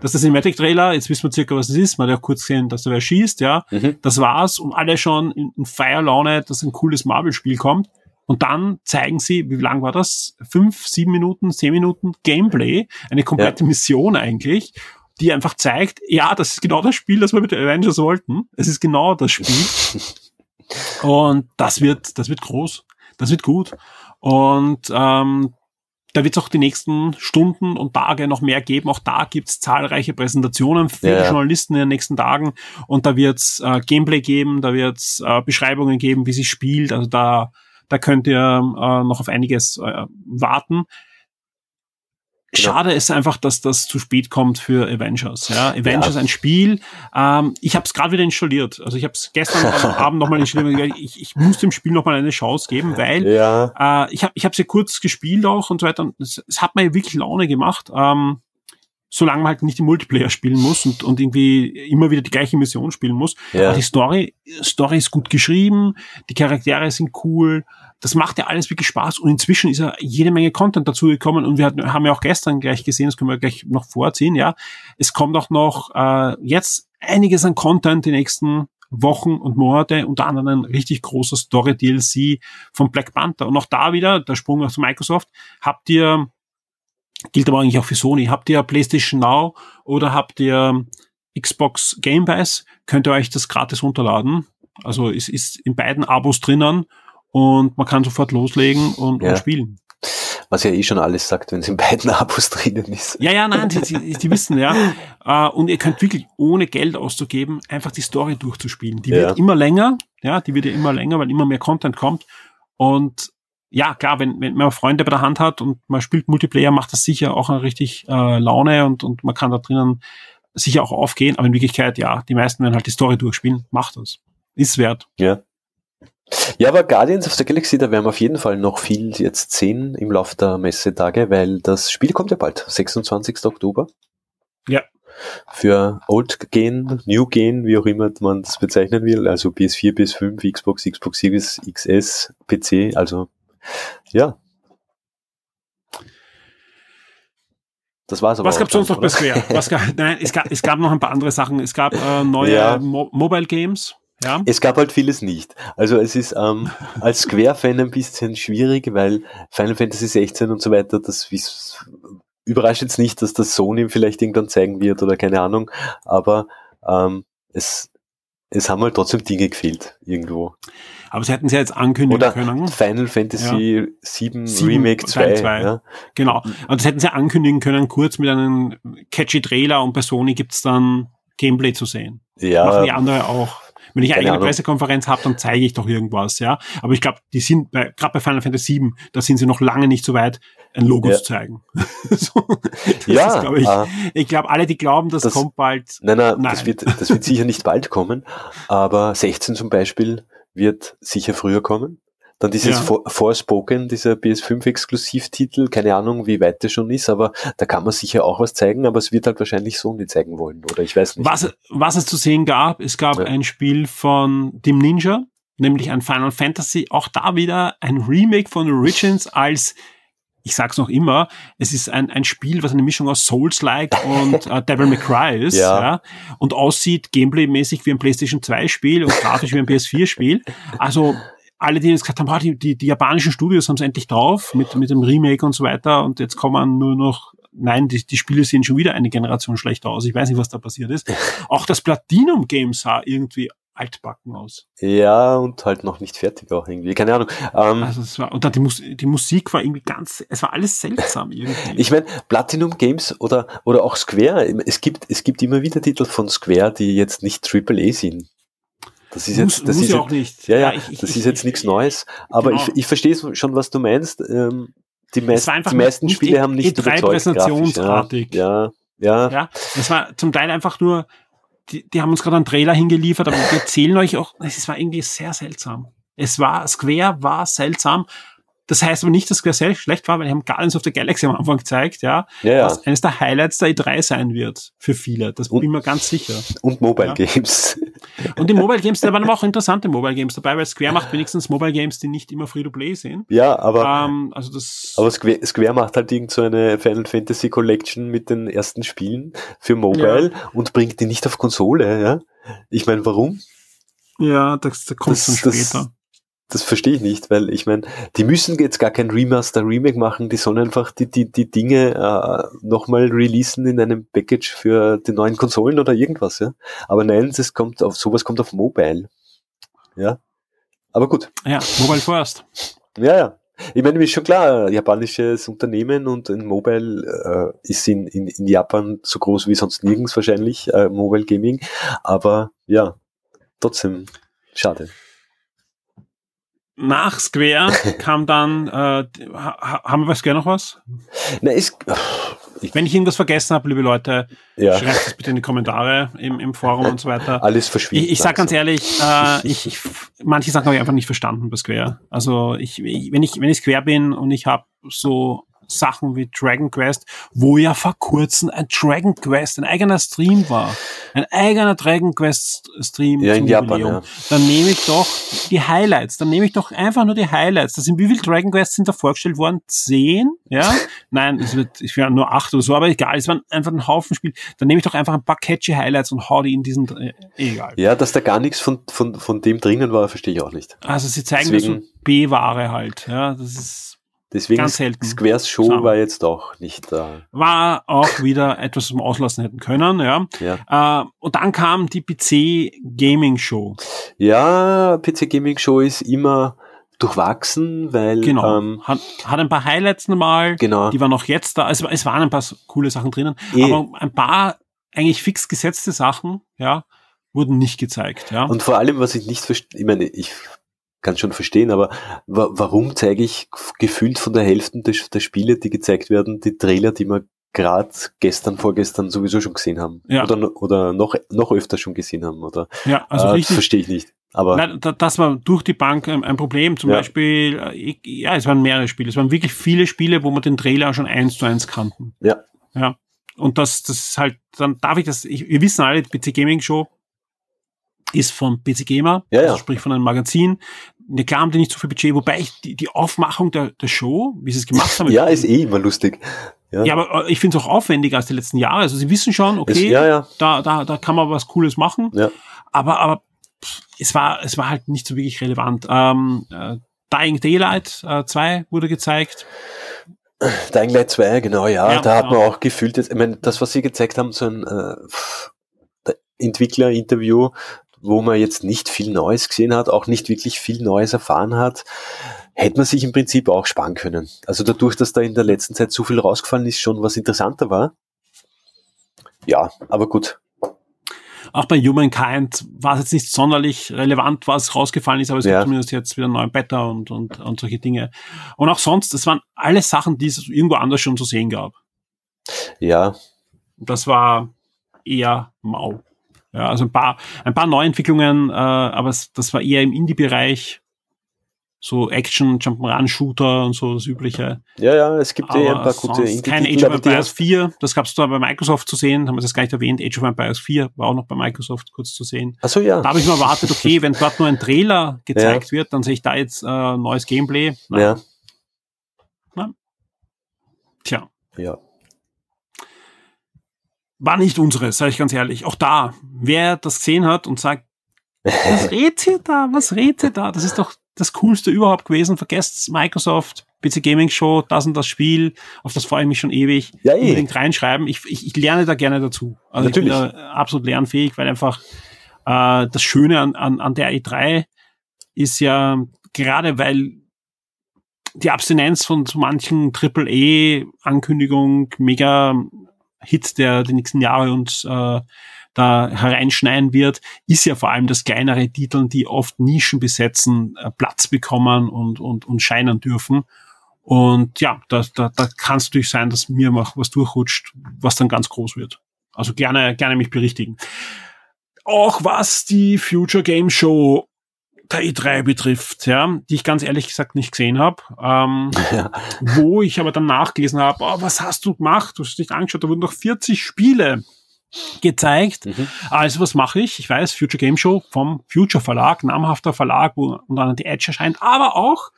das ist der Cinematic-Trailer, jetzt wissen wir circa, was es ist. Man hat ja kurz gesehen, dass da wer schießt, ja. Mhm. Das war's und alle schon in, in Feierlaune, dass ein cooles Marvel-Spiel kommt. Und dann zeigen sie, wie lang war das? Fünf, sieben Minuten, zehn Minuten Gameplay, eine komplette Mission eigentlich, die einfach zeigt, ja, das ist genau das Spiel, das wir mit den Avengers wollten. Es ist genau das Spiel. [laughs] Und das wird, das wird groß. Das wird gut. Und ähm, da wird es auch die nächsten Stunden und Tage noch mehr geben. Auch da gibt's zahlreiche Präsentationen für ja. Journalisten in den nächsten Tagen. Und da wird's äh, Gameplay geben, da wird's äh, Beschreibungen geben, wie sie spielt. Also da, da könnt ihr äh, noch auf einiges äh, warten. Genau. Schade ist einfach, dass das zu spät kommt für Avengers. Ja, Avengers Ja. ein Spiel. Ähm, ich habe es gerade wieder installiert. Also ich habe es gestern [laughs] Abend nochmal installiert. Ich, ich muss dem Spiel nochmal eine Chance geben, weil Ja. äh, ich habe ich hab ja kurz gespielt auch und so weiter. Es, es hat mir wirklich Laune gemacht. Ähm, solange man halt nicht im Multiplayer spielen muss und, und irgendwie immer wieder die gleiche Mission spielen muss. Ja. Aber die Story, Story ist gut geschrieben, die Charaktere sind cool, das macht ja alles wirklich Spaß und inzwischen ist ja jede Menge Content dazu gekommen und wir hatten, haben ja auch gestern gleich gesehen, das können wir gleich noch vorziehen, ja. Es kommt auch noch äh, jetzt einiges an Content die nächsten Wochen und Monate, unter anderem ein richtig großer Story-DLC von Black Panther. Und auch da wieder, der Sprung aus Microsoft, habt ihr, gilt aber eigentlich auch für Sony, habt ihr PlayStation Now oder habt ihr Xbox Game Pass, könnt ihr euch das gratis runterladen. Also es ist in beiden Abos drinnen und man kann sofort loslegen und, ja. und spielen. Was ja eh schon alles sagt, wenn es in beiden [laughs] Abos drinnen ist. Ja, ja, nein, die, die, wissen, ja. Uh, [laughs] und ihr könnt wirklich ohne Geld auszugeben, einfach die Story durchzuspielen. Die ja. wird immer länger, ja, die wird ja immer länger, weil immer mehr Content kommt. Und ja, klar, wenn, wenn man Freunde bei der Hand hat und man spielt Multiplayer, macht das sicher auch eine richtig äh, Laune und, und man kann da drinnen sicher auch aufgehen. Aber in Wirklichkeit, ja, die meisten werden halt die Story durchspielen. Macht das. Ist wert. Ja. Ja, aber Guardians of the Galaxy, da werden wir auf jeden Fall noch viel jetzt sehen im Laufe der Messetage, weil das Spiel kommt ja bald, 26. Oktober. Ja. Für Old Gen, New Gen, wie auch immer man das bezeichnen will, also PS4, PS5, Xbox, Xbox Series, XS, PC, also ja. Das war's aber. Was gab es sonst noch bei Square? Was gab, [laughs] nein, es gab, es gab noch ein paar andere Sachen. Es gab äh, neue ja. Mo Mobile Games. Ja. Es gab halt vieles nicht. Also es ist ähm, [laughs] als Square-Fan ein bisschen schwierig, weil Final Fantasy 16 und so weiter, das überrascht jetzt nicht, dass das Sony vielleicht irgendwann zeigen wird oder keine Ahnung, aber ähm, es, es haben halt trotzdem Dinge gefehlt irgendwo. Aber sie hätten sie jetzt ankündigen Oder können. Final Fantasy ja. 7, 7 Remake 2. 2. Ja. Genau. Und das hätten sie ankündigen können, kurz mit einem catchy Trailer und bei Sony gibt's dann Gameplay zu sehen. Ja. Machen die andere auch. Wenn ich eine Pressekonferenz habe, dann zeige ich doch irgendwas, ja. Aber ich glaube, die sind gerade bei Final Fantasy 7, da sind sie noch lange nicht so weit, ein Logo ja. zu zeigen. [laughs] so, ja, glaub ich äh, ich glaube, alle, die glauben, das, das, kommt bald. Nein, nein, nein. Das, wird, das wird sicher nicht bald kommen. Aber 16 zum Beispiel wird sicher früher kommen. Dann dieses ja. Forspoken, dieser PS5-Exklusivtitel, keine Ahnung, wie weit der schon ist, aber da kann man sicher auch was zeigen, aber es wird halt wahrscheinlich Sony zeigen wollen, oder ich weiß nicht. Was, was es zu sehen gab, es gab ja. ein Spiel von Dim Ninja, nämlich ein Final Fantasy, auch da wieder ein Remake von Origins als ich sag's noch immer, es ist ein, ein Spiel, was eine Mischung aus Souls-like [laughs] und äh, Devil May Cry ist, ja. ja und aussieht gameplay-mäßig wie ein PlayStation 2 Spiel und grafisch wie ein PS4 Spiel. Also alle, die jetzt gesagt haben, die, die, die japanischen Studios haben es endlich drauf mit, mit dem Remake und so weiter und jetzt kommen nur noch nein, die, die Spiele sehen schon wieder eine Generation schlechter aus. Ich weiß nicht, was da passiert ist. [laughs] Auch das Platinum Game sah irgendwie altbacken aus. Ja, und halt noch nicht fertig auch irgendwie. Keine Ahnung. Ähm, also es war, und dann die, Mus die Musik war irgendwie ganz, es war alles seltsam [laughs] irgendwie. Ich meine, Platinum Games oder, oder auch Square, es gibt, es gibt immer wieder Titel von Square, die jetzt nicht AAA sind. Das ist jetzt, das ist ja auch nicht. Ja, ja, ich, ich, das ich, ist jetzt nichts Neues. Aber genau. ich, ich verstehe schon, was du meinst. Ähm, die, meist, die meisten Spiele haben nicht E3 Präsentationsartig. Ja, ja, ja. Ja, es war zum Teil einfach nur, die, die haben uns gerade einen Trailer hingeliefert, aber wir erzählen euch auch, es war irgendwie sehr seltsam. Es war, Square war seltsam. Das heißt aber nicht, dass Square sehr schlecht war, weil die haben Guardians of the Galaxy am Anfang gezeigt, ja, ja, ja. was eines der Highlights der E3 sein wird für viele. Das bin ich mir ganz sicher. Und Mobile ja. Games. [laughs] Und die Mobile Games, da waren aber auch interessante Mobile Games dabei, weil Square macht wenigstens Mobile Games, die nicht immer Free-to-Play sind. Ja, aber, ähm, also das aber Square, Square macht halt irgend so eine Final Fantasy Collection mit den ersten Spielen für Mobile und bringt die nicht auf Konsole, ja. Ich meine, warum? Ja, das, das kommt das, dann später. Das, das verstehe ich nicht, weil ich meine, die müssen jetzt gar kein Remaster, Remake machen, die sollen einfach die, die, die Dinge äh, nochmal releasen in einem Package für die neuen Konsolen oder irgendwas, ja. Aber nein, das kommt auf sowas kommt auf Mobile. Ja. Aber gut. Ja, Mobile first. Ja, ja. Ich meine, mir ist schon klar, japanisches Unternehmen und ein Mobile äh, ist in, in, in Japan so groß wie sonst nirgends wahrscheinlich, äh, Mobile Gaming. Aber ja, trotzdem schade nach Square [laughs] kam dann, äh, haben wir bei Square noch was? Na, ist, Wenn ich irgendwas vergessen habe, liebe Leute, ja. schreibt es bitte in die Kommentare im, im Forum und so weiter. Alles verschwindet. Ich, ich sag ganz ehrlich, äh, ich, ich, manche Sachen habe ich einfach nicht verstanden bei Square. Also ich, ich, wenn ich wenn ich Square bin und ich habe so Sachen wie Dragon Quest, wo ja vor kurzem ein Dragon Quest, ein eigener Stream war. Ein eigener Dragon Quest Stream Ja, in Japan, Jubiläum. ja. Dann nehme ich doch die Highlights. Dann nehme ich doch einfach nur die Highlights. Das sind, wie viele Dragon Quests sind da vorgestellt worden? Zehn? Ja? [laughs] Nein, es wird, ich wäre nur acht oder so, aber egal. Es waren einfach ein Haufen Spiel. Dann nehme ich doch einfach ein paar catchy Highlights und hau die in diesen, äh, egal. Ja, dass da gar nichts von, von, von dem drinnen war, verstehe ich auch nicht. Also sie zeigen Deswegen- da so B-Ware halt. Ja, das ist, Deswegen Ganz selten. Squares Show Schau. war jetzt auch nicht da. war auch wieder etwas, was wir auslassen hätten können, ja. Ja. Äh, und dann kam die PC Gaming Show. ja, PC Gaming Show ist immer durchwachsen, weil Genau. ähm, hat, hat ein paar Highlights nochmal. genau. Die waren noch jetzt da. Es, war- es waren ein paar so coole Sachen drinnen. Eh. Aber ein paar eigentlich fix gesetzte Sachen, ja, wurden nicht gezeigt, ja. Und vor allem, was ich nicht verstehe, ich meine, ich kann schon verstehen, aber wa warum zeige ich gefühlt von der Hälfte der, der Spiele, die gezeigt werden, die Trailer, die wir gerade gestern, vorgestern sowieso schon gesehen haben? Ja. Oder, oder noch, noch öfter schon gesehen haben? Oder? ja, also äh, richtig. Verstehe ich nicht. Aber Nein, da- das war durch die Bank ein, Problem. Zum Ja. Beispiel, äh, ich, ja, es waren mehrere Spiele. Es waren wirklich viele Spiele, wo man den Trailer schon eins zu eins kannten. Ja. Ja. Und das, das ist halt, dann darf ich das, ich, wir wissen alle, die PC Gaming Show ist von PC Gamer, Ja, ja. also sprich von einem Magazin. Ne, klar haben die nicht so viel Budget, wobei ich die, die Aufmachung der, der Show, wie sie es gemacht haben, ja, ist eh immer lustig. Ja, ja, aber äh, ich finde es auch aufwendiger als die letzten Jahre. Also sie wissen schon, okay, ja, ja, da, da, da kann man was Cooles machen. ja. Aber, aber pff, es war, es war halt nicht so wirklich relevant. Ähm, äh, Dying Daylight äh, 2 wurde gezeigt. Dying Light 2, genau, ja, Ja, da hat man genau. auch gefühlt, jetzt, ich meine, das, was sie gezeigt haben, so ein äh, Entwickler-Interview, wo man jetzt nicht viel Neues gesehen hat, auch nicht wirklich viel Neues erfahren hat, hätte man sich im Prinzip auch sparen können. Also dadurch, dass da in der letzten Zeit so viel rausgefallen ist, schon was interessanter war. Ja, aber gut. Auch bei Humankind war es jetzt nicht sonderlich relevant, was rausgefallen ist, aber es Ja. gibt zumindest jetzt wieder einen neuen Beta und, und, und solche Dinge. Und auch sonst, es waren alles Sachen, die es irgendwo anders schon zu sehen gab. Ja, Das war eher mau. Ja, also ein paar, ein paar Neuentwicklungen, äh, aber das war eher im Indie-Bereich. So Action, Jump'n'Run-Shooter und so das Übliche. ja, ja, es gibt eh ein Aber paar gute sonst kein Age of aber Empires hast- 4, das gab es da bei Microsoft zu sehen, haben wir das gar nicht erwähnt. Age of Empires 4 war auch noch bei Microsoft kurz zu sehen. Ach so, ja. Da habe ich mir erwartet, okay, wenn dort nur ein Trailer gezeigt wird, dann sehe ich da jetzt äh, neues Gameplay. Na, Ja, Tja, ja. War nicht unseres, sage ich ganz ehrlich. Auch da, wer das gesehen hat und sagt, was [laughs] redet ihr da? Was redet ihr da? Das ist doch das Coolste überhaupt gewesen. Vergesst Microsoft, PC Gaming Show, das und das Spiel, auf das freue ich mich schon ewig. Ja, eh. Unbedingt reinschreiben. Ich, ich, ich lerne da gerne dazu. Also Natürlich. ich bin da absolut lernfähig, weil einfach äh, das Schöne an, an, an der E3 ist ja, gerade weil die Abstinenz von so manchen Triple-E-Ankündigung, mega Hit der die nächsten Jahre uns äh, da hereinschneiden wird, ist ja vor allem, dass kleinere Titel, die oft Nischen besetzen, äh, Platz bekommen und, und, und scheinen dürfen. Und ja, da, da, da kann es natürlich sein, dass mir mal was durchrutscht, was dann ganz groß wird. Also gerne, gerne mich berichtigen. Auch was die Future Game Show der E3 betrifft, ja, die ich ganz ehrlich gesagt nicht gesehen habe, ähm, Ja. wo ich aber dann nachgelesen habe, oh, was hast du gemacht? Du hast dich angeschaut, da wurden noch 40 Spiele gezeigt. Mhm. Also was mache ich? Ich weiß, Future Game Show vom Future Verlag, namhafter Verlag, wo unter anderem die Edge erscheint, aber auch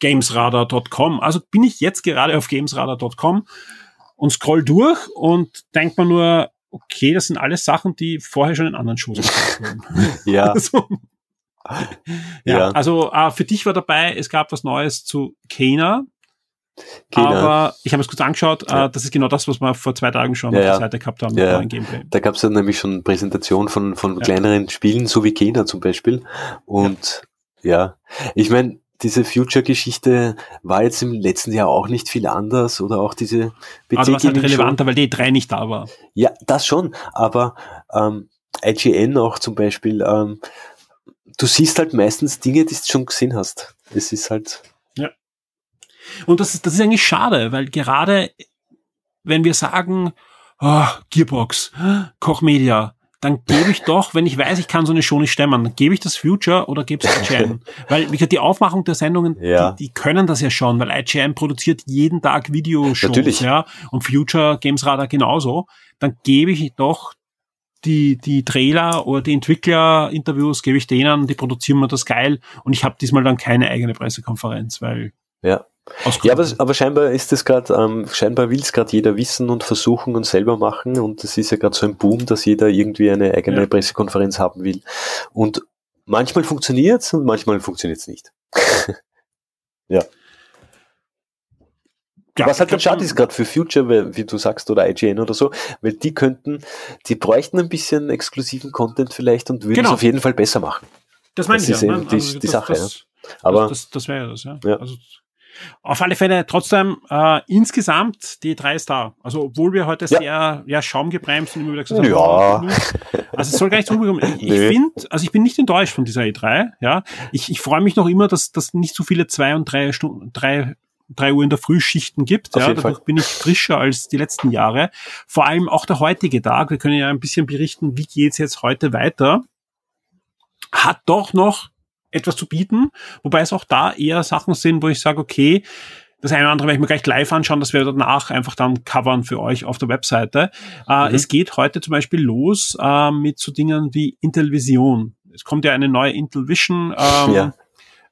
gamesradar.com. Also bin ich jetzt gerade auf gamesradar.com und scroll durch und denk mir nur, okay, das sind alles Sachen, die vorher schon in anderen Shows wurden. [laughs] Ja, [laughs] Also, [laughs] ja, Ja. also äh, für dich war dabei, es gab was Neues zu Kena, Kena. aber ich habe es kurz angeschaut, Ja. äh, das ist genau das, was wir vor zwei Tagen schon Ja, auf der ja. Seite gehabt haben, Ja, mit ja. neuen Gameplay. Da gab es dann nämlich schon Präsentation von, von Ja. kleineren Spielen, so wie Kena zum Beispiel. Und ja, ich meine, diese Future-Geschichte war jetzt im letzten Jahr auch nicht viel anders oder auch diese Aber was halt relevanter, weil die E3 nicht da war. Ja, das schon, aber ähm, IGN auch zum Beispiel, ähm, du siehst halt meistens Dinge, die du schon gesehen hast. Es ist halt, Und das ist, das ist eigentlich schade, weil gerade wenn wir sagen, oh, Gearbox, Koch Media, dann gebe ich doch, wenn ich weiß, ich kann so eine Show nicht stemmen, dann gebe ich das Future oder gebe es IGN. [laughs] weil, wie gesagt, die Aufmachung der Sendungen, Ja. die, die können das ja schon, weil IGN produziert jeden Tag Videoshows, Natürlich. ja, und Future Games Radar genauso. Dann gebe ich doch die, die Trailer oder die Entwicklerinterviews gebe ich denen, die produzieren mir das geil und ich habe diesmal dann keine eigene Pressekonferenz, weil Ja. Ja, aber, aber scheinbar ist das gerade, ähm, scheinbar will es gerade jeder wissen und versuchen und selber machen und es ist ja gerade so ein Boom, dass jeder irgendwie eine eigene Ja. Pressekonferenz haben will. Und manchmal funktioniert's und manchmal funktioniert's nicht. [laughs] Ja, Was halt dann schade ist gerade für Future, wie du sagst, oder IGN oder so, weil die könnten, die bräuchten ein bisschen exklusiven Content vielleicht und würden Genau. es auf jeden Fall besser machen. Das meine Das ich ist ja. eben ne? die- die Sache, das, Aber das, das, das wäre das, ja. Ja. Also, auf alle Fälle trotzdem äh, insgesamt die drei Star. Also obwohl wir heute Ja. sehr ja, schaumgebremst und immer wieder gesagt haben, Ja. oh, also es soll gar nicht so rüberkommen. Ich, [laughs] ich finde, also ich bin nicht enttäuscht von dieser E3. Ja, ich, ich freue mich noch immer, dass dass nicht so viele zwei und drei Stunden, drei drei Uhr in der Frühschichten gibt. Auf ja, dadurch Fall. bin ich frischer als die letzten Jahre. Vor allem auch der heutige Tag. Wir können ja ein bisschen berichten, wie geht's jetzt heute weiter. Hat doch noch etwas zu bieten, wobei es auch da eher Sachen sind, wo ich sage, okay, das eine oder andere werde ich mir gleich live anschauen, das werde ich danach einfach dann covern für euch auf der Webseite. Äh, Mhm. Es geht heute zum Beispiel los äh, mit so Dingen wie Intel Vision. Es kommt ja eine neue Intel Vision ähm, Ja.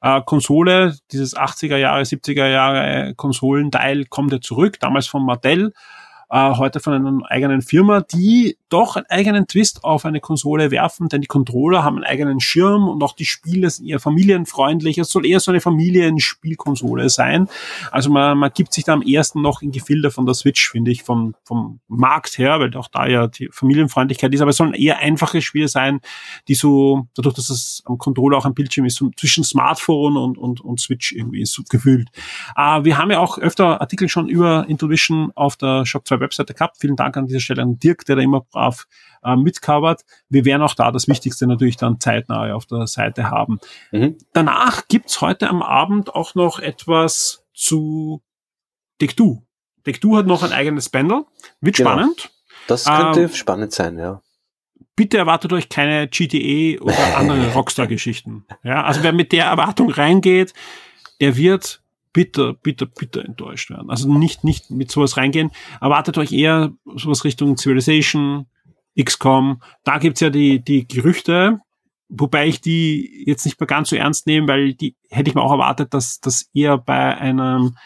Äh, Konsole, dieses 80er Jahre, 70er Jahre Konsolenteil kommt ja zurück, damals von Mattel, äh, heute von einer eigenen Firma, die doch einen eigenen Twist auf eine Konsole werfen, denn die Controller haben einen eigenen Schirm und auch die Spiele sind eher familienfreundlich. Es soll eher so eine Familienspielkonsole sein. Also man, man gibt sich da am ersten noch in Gefilde von der Switch, finde ich, vom, vom Markt her, weil auch da ja die Familienfreundlichkeit ist, aber es sollen eher einfache Spiele sein, die so, dadurch, dass es am Controller auch am Bildschirm ist, so zwischen Smartphone und, und, und Switch irgendwie so gefühlt. Äh, wir haben ja auch öfter Artikel schon über Intuition auf der Shop 2 Webseite gehabt. Vielen Dank an dieser Stelle an Dirk, der da immer brav äh, mitcovert. Wir werden auch da das Wichtigste natürlich dann zeitnah auf der Seite haben. Mhm. Danach gibt's heute am Abend auch noch etwas zu Deck2. Deck2 hat noch ein eigenes Panel. Wird Genau. spannend. das könnte Ähm, spannend sein, ja. bitte erwartet euch keine GTE oder andere [laughs] Rockstar-Geschichten. Ja, also wer mit der Erwartung reingeht, der wird bitter, bitter, bitter enttäuscht werden. Also nicht, nicht mit sowas reingehen. Erwartet euch eher sowas Richtung Civilization, XCOM. Da gibt's ja die, die Gerüchte, wobei ich die jetzt nicht mehr ganz so ernst nehme, weil die hätte ich mir auch erwartet, dass das eher bei einem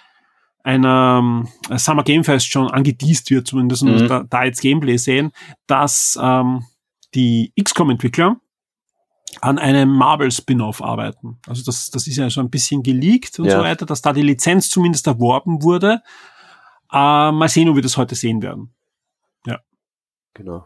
einer ähm, Summer Game Fest schon angeteased wird, zumindest und Mhm. da, da jetzt Gameplay sehen, dass ähm, die XCOM-Entwickler an einem Marvel-Spin-Off arbeiten. Also das, das ist ja so ein bisschen geleakt und Ja. so weiter, dass da die Lizenz zumindest erworben wurde. Äh, mal sehen, ob wir das heute sehen werden. Genau.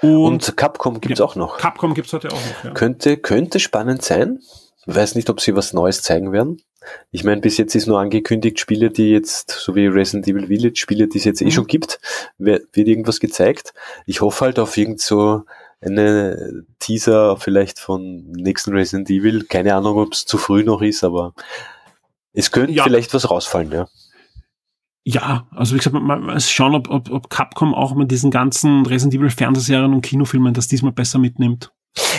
Und, Und Capcom gibt's Ja. auch noch. Capcom gibt's heute auch noch. Ja. Könnte, könnte spannend sein. Ich weiß nicht, ob sie was Neues zeigen werden. Ich meine, bis jetzt ist nur angekündigt, Spiele, die jetzt, so wie Resident Evil Village, Spiele, die es jetzt eh Mhm. schon gibt, wird, wird irgendwas gezeigt. Ich hoffe halt auf irgend so eine Teaser vielleicht von nächsten Resident Evil. Keine Ahnung, ob es zu früh noch ist, aber es könnte Ja. vielleicht was rausfallen, ja. Ja, also wie gesagt, man man muss schauen, ob, ob, ob Capcom auch mit diesen ganzen Resident Evil Fernsehserien und Kinofilmen das diesmal besser mitnimmt.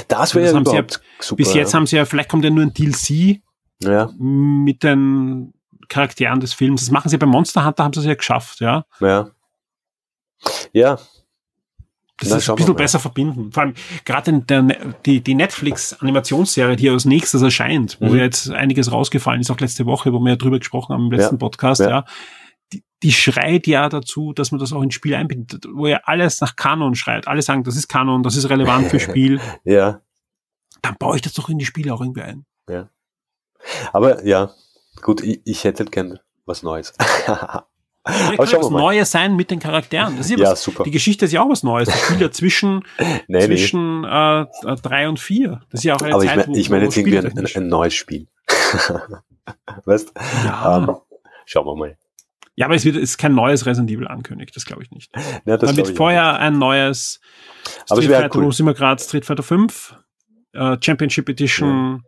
Das wäre Das ja ja- super. Bis jetzt haben sie ja, vielleicht kommt ja nur ein DLC ja, mit den Charakteren des Films. Das machen sie bei Monster Hunter, haben sie es ja geschafft, ja. ja. Ja, Das Na, ist ein bisschen besser verbinden. Vor allem gerade Ne- die, die Netflix-Animationsserie, die als nächstes erscheint, wo Mhm. ja jetzt einiges rausgefallen ist, auch letzte Woche, wo wir ja drüber gesprochen haben im letzten Ja. Podcast, Ja. ja. Die, die schreit ja dazu, dass man das auch ins Spiel einbindet, wo ja alles nach Kanon schreit. Alle sagen, das ist Kanon, das ist relevant für Spiel. [laughs] ja. Dann baue ich das doch in die Spiele auch irgendwie ein. Aber ja, gut, ich, ich hätte halt gern was Neues. [laughs] Ja, kann was. Neues sein mit den Charakteren. Das ist ja, Ja, was, super. Die Geschichte ist ja auch was Neues. Das spielt ja [laughs] zwischen, Nee, nee. zwischen äh, äh, drei und vier. Das ist ja auch eine Aber ich Zeit, meine ich mein jetzt irgendwie ein, ein, ein neues Spiel. [laughs] weißt Ja. ähm, Schauen wir mal. Ja, aber es wird ist kein neues Resident Evil angekündigt, das glaube ich nicht. Ja, das Dann wird ich vorher ein neues Aber Street Fighter, cool. wo sind wir gerade? Street Fighter 5, äh, Championship Edition,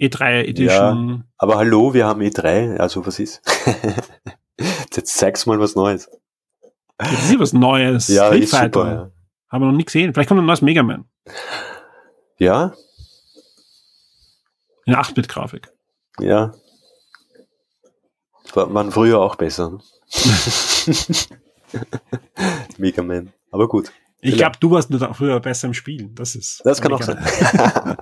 E3 Edition. nicht. Aber hallo, wir haben E3, also was ist? [laughs] Jetzt zeig's mal was Neues. Das ist ja was Neues. Ja, Street ist Fighter. super. Ja. Haben wir noch nie gesehen. Vielleicht kommt ein neues Mega Man. Ja, In 8-Bit-Grafik. ja. War, waren früher auch besser. [laughs] Mega Man. Aber gut. Ich glaube, du warst nur früher besser im Spielen. Das ist. Das kann auch sein. [laughs]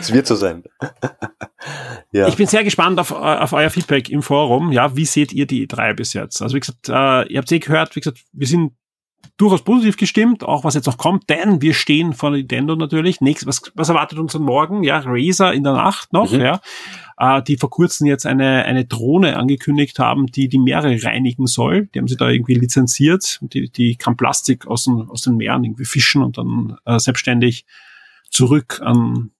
Es wird so sein. [laughs] ja. Ich bin sehr gespannt auf, auf euer Feedback im Forum. Ja, wie seht ihr die E3 bis jetzt? Also wie gesagt, äh, ihr habt eh gehört, wie gesagt, wir sind durchaus positiv gestimmt, auch was jetzt noch kommt, denn wir stehen vor Nintendo natürlich. Nächst, was, was erwartet uns am Morgen? Ja, Razer in der Nacht noch, Mhm. ja, äh, die vor kurzem jetzt eine, eine Drohne angekündigt haben, die die Meere reinigen soll. Die haben sie da irgendwie lizenziert. Die, die kann Plastik aus den, aus den Meeren irgendwie fischen und dann äh, selbstständig zurück an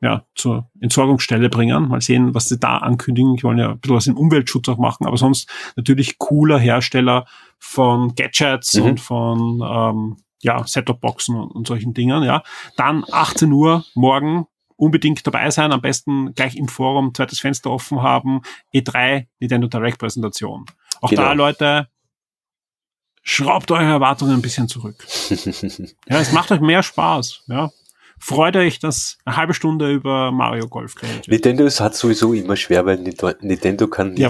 ja, zur Entsorgungsstelle bringen. Mal sehen, was sie da ankündigen. Ich wollen ja ein bisschen was im Umweltschutz auch machen, aber sonst natürlich cooler Hersteller von Gadgets Mhm. und von ähm, ja, Set-Top-Boxen und, und solchen Dingen. Ja. Dann 18 Uhr morgen unbedingt dabei sein, am besten gleich im Forum zweites Fenster offen haben, E3 Nintendo Direct Präsentation. Auch Genau. da, Leute, schraubt eure Erwartungen ein bisschen zurück. [laughs] Ja, es macht euch mehr Spaß. Ja. Freut euch, dass eine halbe Stunde über Mario Golf geredet wird. Nintendo ist- hat sowieso immer schwer, weil Nintendo kann Die nie,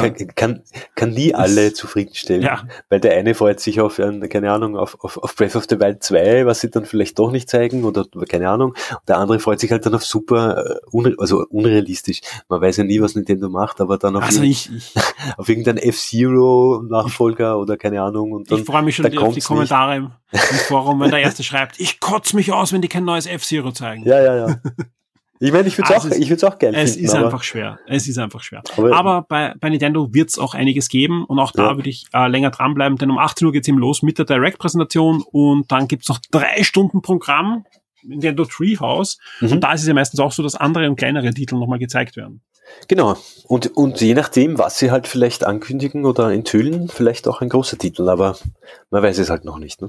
kann, kann, kann nie alle zufriedenstellen. Ja. Weil der eine freut sich auf, ein, keine Ahnung, auf, auf, auf Breath of the Wild 2, was sie dann vielleicht doch nicht zeigen oder keine Ahnung. Und der andere freut sich halt dann auf super, äh, unre also unrealistisch. Man weiß ja nie, was Nintendo macht, aber dann auf, Also ich, ich, [laughs] auf irgendein F-Zero-Nachfolger oder keine Ahnung. Und dann, ich freue mich schon auf die Kommentare im, im Forum, wenn der Erste schreibt, ich kotze mich aus, wenn die kein neues F-Zero zeigen. Ja, ja, ja. Ich meine, ich würde Ah, es auch, ich würd's auch geil Es finden. ist einfach schwer. Es ist einfach schwer. Aber- Aber, bei, bei Nintendo wird es auch einiges geben und auch da Ja. würde ich äh, länger dranbleiben, denn um 18 Uhr geht's eben los mit der Direct-Präsentation und dann gibt's noch drei Stunden Programm, Nintendo Treehouse. Mhm. Und da ist es ja meistens auch so, dass andere und kleinere Titel nochmal gezeigt werden. Genau. Und, und je nachdem, was sie halt vielleicht ankündigen oder enthüllen, vielleicht auch ein großer Titel, aber man weiß es halt noch nicht. Ne?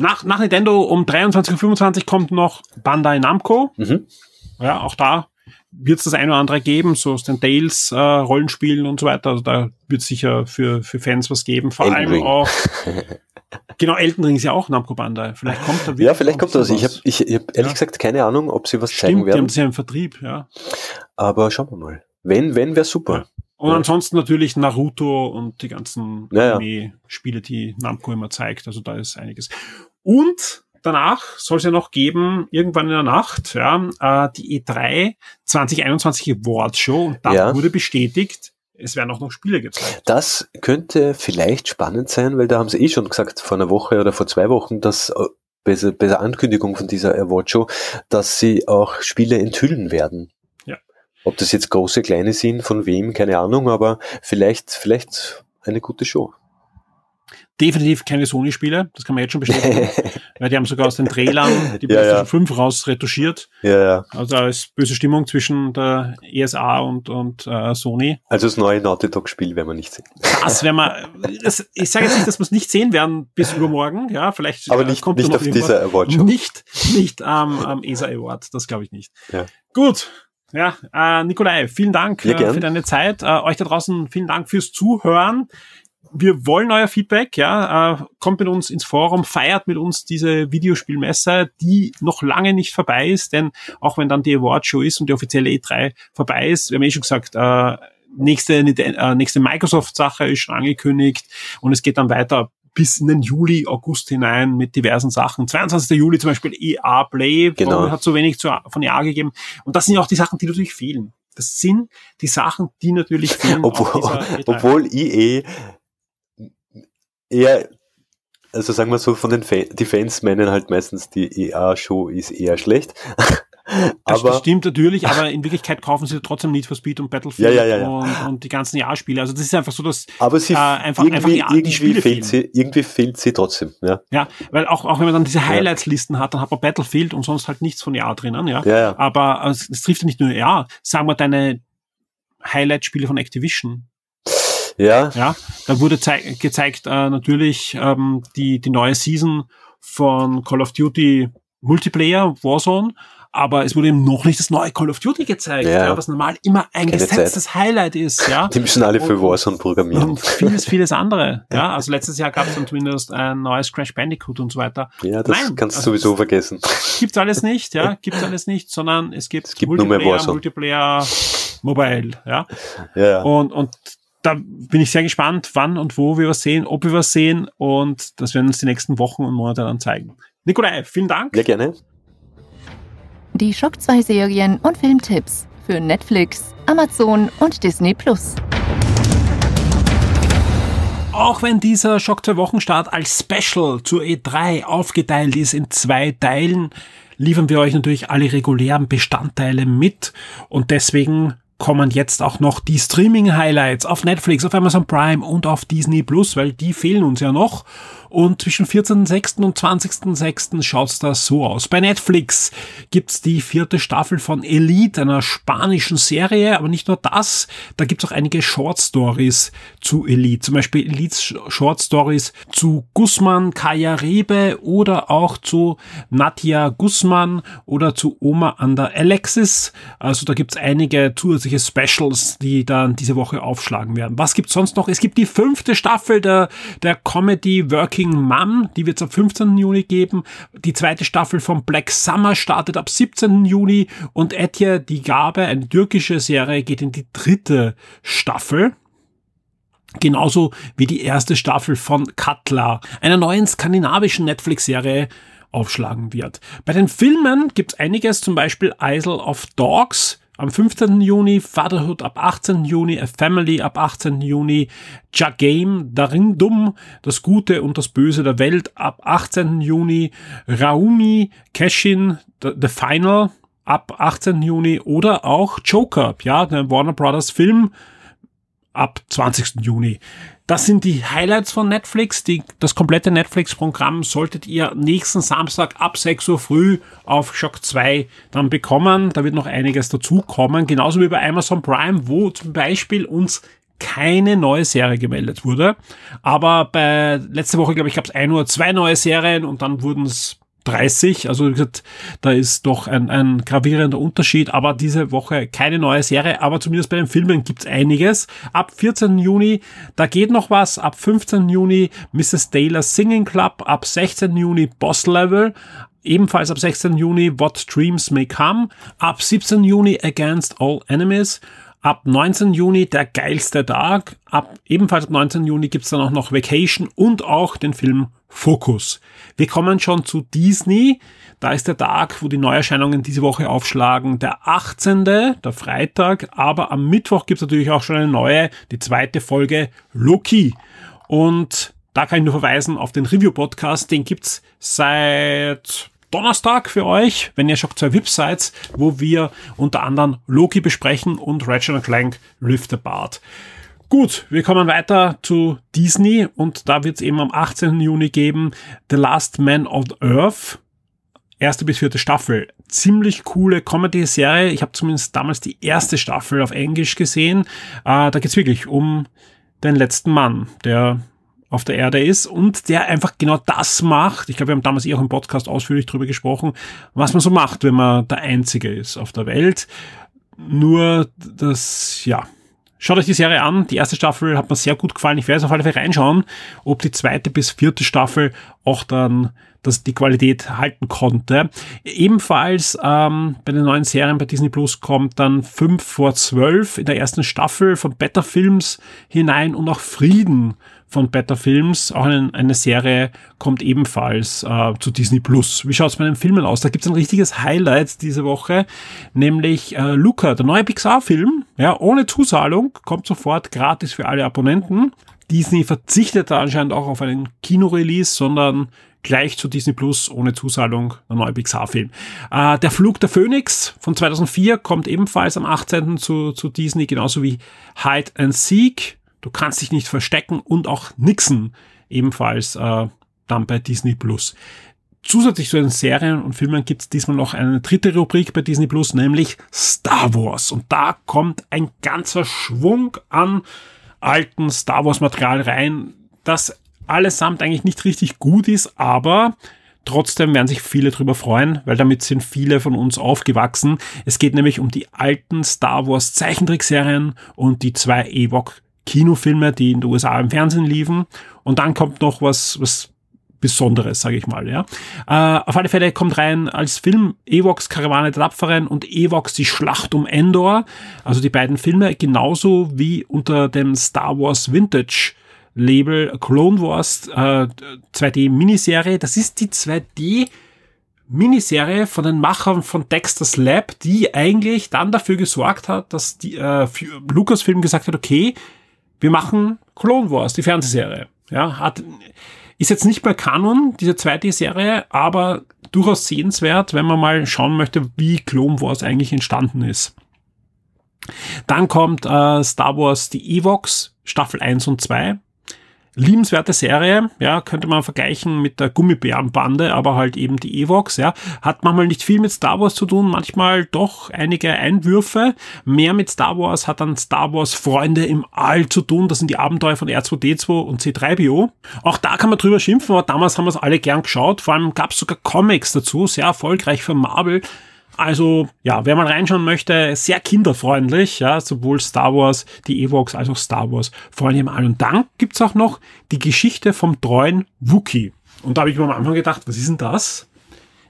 Nach, nach Nintendo um 23.25 Uhr kommt noch Bandai Namco. Mhm. Ja, auch da wird es das eine oder andere geben, so aus den Tales äh, Rollenspielen und so weiter. Also da wird sicher für, für Fans was geben. Vor Elden allem Ring. auch. [laughs] genau, Elden Ring ist ja auch Namco Bandai. Vielleicht kommt da wirklich Ja, vielleicht kommt das. Ich habe was. ich, ich hab ehrlich Ja. gesagt keine Ahnung, ob sie was zeigen Stimmt, die haben werden, das ja im Vertrieb, ja. aber schauen wir mal. Wenn, wenn, wäre super. Und Ja. ansonsten natürlich Naruto und die ganzen Ja, ja. Anime-Spiele, die Namco immer zeigt. Also da ist einiges. Und danach soll es ja noch geben, irgendwann in der Nacht, ja, äh, die E3 2021 Awards Show. Und da Ja. wurde bestätigt, es werden auch noch Spiele gezeigt. Das könnte vielleicht spannend sein, weil da haben sie eh schon gesagt, vor einer Woche oder vor zwei Wochen, dass äh, bei der, Ankündigung von dieser Awardshow, dass sie auch Spiele enthüllen werden. Ja. Ob das jetzt große, kleine sind, von wem, keine Ahnung, aber vielleicht, vielleicht eine gute Show. Definitiv keine Sony-Spiele, das kann man jetzt schon bestätigen, [laughs] weil die haben sogar aus den Trailern die Ja, PlayStation ja. 5 raus retuschiert. ja, ja. Also da ist böse Stimmung zwischen der ESA und, und äh, Sony. Also das neue Naughty Dog Spiel werden wir nicht sehen. Das werden wir, das, ich sage jetzt nicht, dass wir es nicht sehen werden bis übermorgen, ja, vielleicht Aber äh, nicht, kommt nicht noch auf irgendwas. dieser Awardshow. Nicht, nicht am am ESA Award, das glaube ich nicht. Ja. Gut. Ja, äh, Nikolai, vielen Dank Ja, äh, für deine Zeit. Äh, euch da draußen vielen Dank fürs Zuhören. Wir wollen euer Feedback, ja. Äh, kommt mit uns ins Forum, feiert mit uns diese Videospielmesse, die noch lange nicht vorbei ist, denn auch wenn dann die Awardshow ist und die offizielle E3 vorbei ist, wir haben eh schon gesagt, äh, nächste, äh, nächste Microsoft-Sache ist schon angekündigt und es geht dann weiter bis in den Juli, August hinein mit diversen Sachen. 22. Juli zum Beispiel EA Play, Genau. hat so wenig zu, von EA gegeben. Und das sind ja auch die Sachen, die natürlich fehlen. Das sind die Sachen, die natürlich fehlen. Obwohl, E3. obwohl EA eher, also sagen wir so, von den Fan, die Fans meinen halt meistens, die EA-Show ist eher schlecht. Das, aber das stimmt natürlich, aber [laughs] in Wirklichkeit kaufen sie trotzdem Need for Speed und Battlefield Ja, ja, ja. Und, und die ganzen Jahrspiele. Also das ist einfach so, dass aber sie äh, einfach- irgendwie, einfach die- die irgendwie, Spiele fehlt sie, irgendwie fehlt sie trotzdem. Ja, ja, weil auch, auch wenn man dann diese Highlights-Listen hat, dann hat man Battlefield und sonst halt nichts von EA drinnen, ja. ja, ja. Aber es, es trifft ja nicht nur EA. Sagen wir deine Highlight-Spiele von Activision. Ja. Ja, da wurde zei gezeigt äh, natürlich ähm, die, die neue Season von Call of Duty Multiplayer, Warzone, aber es wurde eben noch nicht das neue Call of Duty gezeigt, Ja. ja. was normal immer ein Keine gesetztes Highlight ist, ja. [laughs] Die müssen alle für Warzone programmieren. Und vieles, vieles andere. [laughs] Ja, also letztes Jahr gab es dann zumindest ein neues Crash Bandicoot und so weiter. Ja, das Nein, kannst du also sowieso vergessen. [laughs] Gibt's alles nicht, ja, gibt's alles nicht, sondern es gibt, Es gibt Warzone. Multiplayer, Mobile, ja. Ja, Und, und da bin ich sehr gespannt, wann und wo wir was sehen, ob wir was sehen und das werden uns die nächsten Wochen und Monate dann zeigen. Nikolai, vielen Dank. ja gerne. Die Schock 2 Serien und Filmtipps für Netflix, Amazon und Disney Plus. Auch wenn dieser Schock 2 Wochenstart als Special zur E3 aufgeteilt ist in zwei Teilen, liefern wir euch natürlich alle regulären Bestandteile mit und deswegen kommen jetzt auch noch die Streaming-Highlights auf Netflix, auf Amazon Prime und auf Disney Plus, weil die fehlen uns ja noch. Und zwischen 14.06. und 20.06. schaut's da so aus. Bei Netflix gibt's die vierte Staffel von Elite, einer spanischen Serie, aber nicht nur das, da gibt's auch einige Short Stories zu Elite. Zum Beispiel Elites Short Stories zu Guzman Kayarebe oder auch zu Nadia Guzman oder zu Oma Ander Alexis. Also da gibt's einige zusätzliche Specials, die dann diese Woche aufschlagen werden. Was gibt's sonst noch? Es gibt die fünfte Staffel der, der Comedy Working Mom, die wird es am 15. Juni geben. Die zweite Staffel von Black Summer startet ab 17. Juni und Etje die Gabe, eine türkische Serie, geht in die dritte Staffel. Genauso wie die erste Staffel von Katla, einer neuen skandinavischen Netflix-Serie, aufschlagen wird. Bei den Filmen gibt's einiges, zum Beispiel Isle of Dogs am 15. Juni, Fatherhood ab 18. Juni, A Family ab 18. Juni, Jagame, Darindum, Das Gute und das Böse der Welt ab 18. Juni, Raumi, Cashin, The, The Final ab 18. Juni oder auch Joker, ja, der Warner Brothers Film ab 20. Juni. Das sind die Highlights von Netflix. Die, das komplette Netflix-Programm solltet ihr nächsten Samstag ab 6 Uhr früh auf Shock 2 dann bekommen. Da wird noch einiges dazukommen. Genauso wie bei Amazon Prime, wo zum Beispiel uns keine neue Serie gemeldet wurde. Aber bei letzte Woche, glaube ich, gab es ein oder zwei neue Serien und dann wurden es 30. Also wie gesagt, da ist doch ein, ein gravierender Unterschied. Aber diese Woche keine neue Serie. Aber zumindest bei den Filmen gibt's einiges. Ab 14. Juni, da geht noch was. Ab 15. Juni Mrs. Taylor Singing Club. Ab 16. Juni Boss Level. Ebenfalls ab 16. Juni What Dreams May Come. Ab 17. Juni Against All Enemies. Ab 19. Juni der geilste Tag. Ab ebenfalls ab 19. Juni gibt's dann auch noch Vacation und auch den Film Focus. Wir kommen schon zu Disney. Da ist der Tag, wo die Neuerscheinungen diese Woche aufschlagen, der 18., der Freitag. Aber am Mittwoch gibt's natürlich auch schon eine neue, die zweite Folge Loki. Und da kann ich nur verweisen auf den Review-Podcast. Den gibt's seit Donnerstag für euch, wenn ihr Shock 2 VIP seid, wo wir unter anderem Loki besprechen und Ratchet Clank Rift Apart. Gut, wir kommen weiter zu Disney und da wird es eben am 18. Juni geben The Last Man of Earth. Erste bis vierte Staffel. Ziemlich coole Comedy-Serie. Ich habe zumindest damals die erste Staffel auf Englisch gesehen. Äh, da geht's wirklich um den letzten Mann, der auf der Erde ist und der einfach genau das macht. Ich glaube, wir haben damals eh auch im Podcast ausführlich drüber gesprochen, was man so macht, wenn man der Einzige ist auf der Welt. Nur das, ja, Schaut euch die Serie an. Die erste Staffel hat mir sehr gut gefallen. Ich werde jetzt auf alle Fälle reinschauen, ob die zweite bis vierte Staffel auch dann dass die Qualität halten konnte. Ebenfalls ähm, bei den neuen Serien bei Disney Plus kommt dann 5 vor 12 in der ersten Staffel von Better Films hinein und auch Frieden von Better Films, auch eine, eine Serie, kommt ebenfalls äh, zu Disney Plus. Wie schaut es bei den Filmen aus? Da gibt es ein richtiges Highlight diese Woche, nämlich äh, Luca, der neue Pixar-Film, ja, ohne Zuzahlung, kommt sofort gratis für alle Abonnenten. Disney verzichtet da anscheinend auch auf einen Kinorelease, sondern gleich zu Disney Plus ohne Zuzahlung der neue Pixar-Film. Äh, der Flug der Phoenix von 2004 kommt ebenfalls am 18. zu, zu Disney, genauso wie Hide and Seek. Du kannst dich nicht verstecken und auch Nixon ebenfalls äh, dann bei Disney Plus. Zusätzlich zu den Serien und Filmen gibt es diesmal noch eine dritte Rubrik bei Disney Plus, nämlich Star Wars. Und da kommt ein ganzer Schwung an alten Star Wars Material rein, das allesamt eigentlich nicht richtig gut ist, aber Trotzdem werden sich viele drüber freuen, weil damit sind viele von uns aufgewachsen. Es geht nämlich um die alten Star Wars Zeichentrickserien und die zwei Ewok Kinofilme, die in den USA im Fernsehen liefen. Und dann kommt noch was, was Besonderes, sage ich mal. Ja. Äh, auf alle Fälle kommt rein als Film Evox Karawane der Tapferen und Evox die Schlacht um Endor. Also die beiden Filme genauso wie unter dem Star Wars Vintage Label Clone Wars äh, 2D Miniserie. Das ist die 2D Miniserie von den Machern von Dexter's Lab, die eigentlich dann dafür gesorgt hat, dass die äh, Lucasfilm gesagt hat, okay, wir machen Clone Wars, die Fernsehserie. Ja, hat ist jetzt nicht mehr Kanon, diese zweite Serie, aber durchaus sehenswert, wenn man mal schauen möchte, wie Clone Wars eigentlich entstanden ist. Dann kommt äh, Star Wars die Evox, Staffel 1 und 2 liebenswerte Serie, ja, könnte man vergleichen mit der Gummibärenbande, aber halt eben die Evox, ja, hat manchmal nicht viel mit Star Wars zu tun, manchmal doch einige Einwürfe. Mehr mit Star Wars hat dann Star Wars Freunde im All zu tun, das sind die Abenteuer von R2D2 und C3PO. Auch da kann man drüber schimpfen, aber damals haben wir es alle gern geschaut, vor allem gab es sogar Comics dazu, sehr erfolgreich für Marvel. Also, ja, wer mal reinschauen möchte, sehr kinderfreundlich, ja, sowohl Star Wars, die Evox als auch Star Wars vor allem an. Und dann gibt's auch noch die Geschichte vom treuen Wookie. Und da habe ich mir am Anfang gedacht, was ist denn das?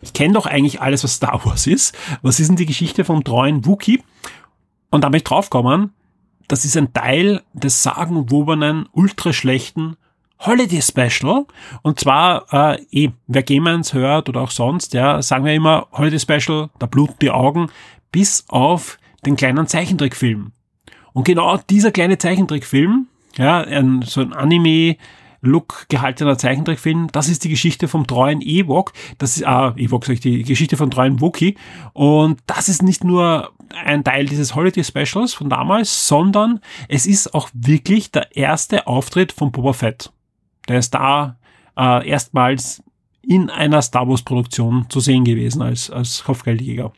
Ich kenne doch eigentlich alles, was Star Wars ist. Was ist denn die Geschichte vom treuen Wookie? Und da bin ich draufgekommen, das ist ein Teil des sagenwobenen, ultraschlechten Holiday Special. Und zwar, äh, eh, wer Gamers hört oder auch sonst, ja, sagen wir immer Holiday Special, da bluten die Augen, bis auf den kleinen Zeichentrickfilm. Und genau dieser kleine Zeichentrickfilm, ja, ein, so ein Anime, Look gehaltener Zeichentrickfilm. Das ist die Geschichte vom treuen Ewok. Das ist, ah, Ewok sag ich, die Geschichte von treuen Wookie. Und das ist nicht nur ein Teil dieses Holiday Specials von damals, sondern es ist auch wirklich der erste Auftritt von Boba Fett. Der ist da äh, erstmals in einer Star Wars Produktion zu sehen gewesen als, als Kopfgeldjäger.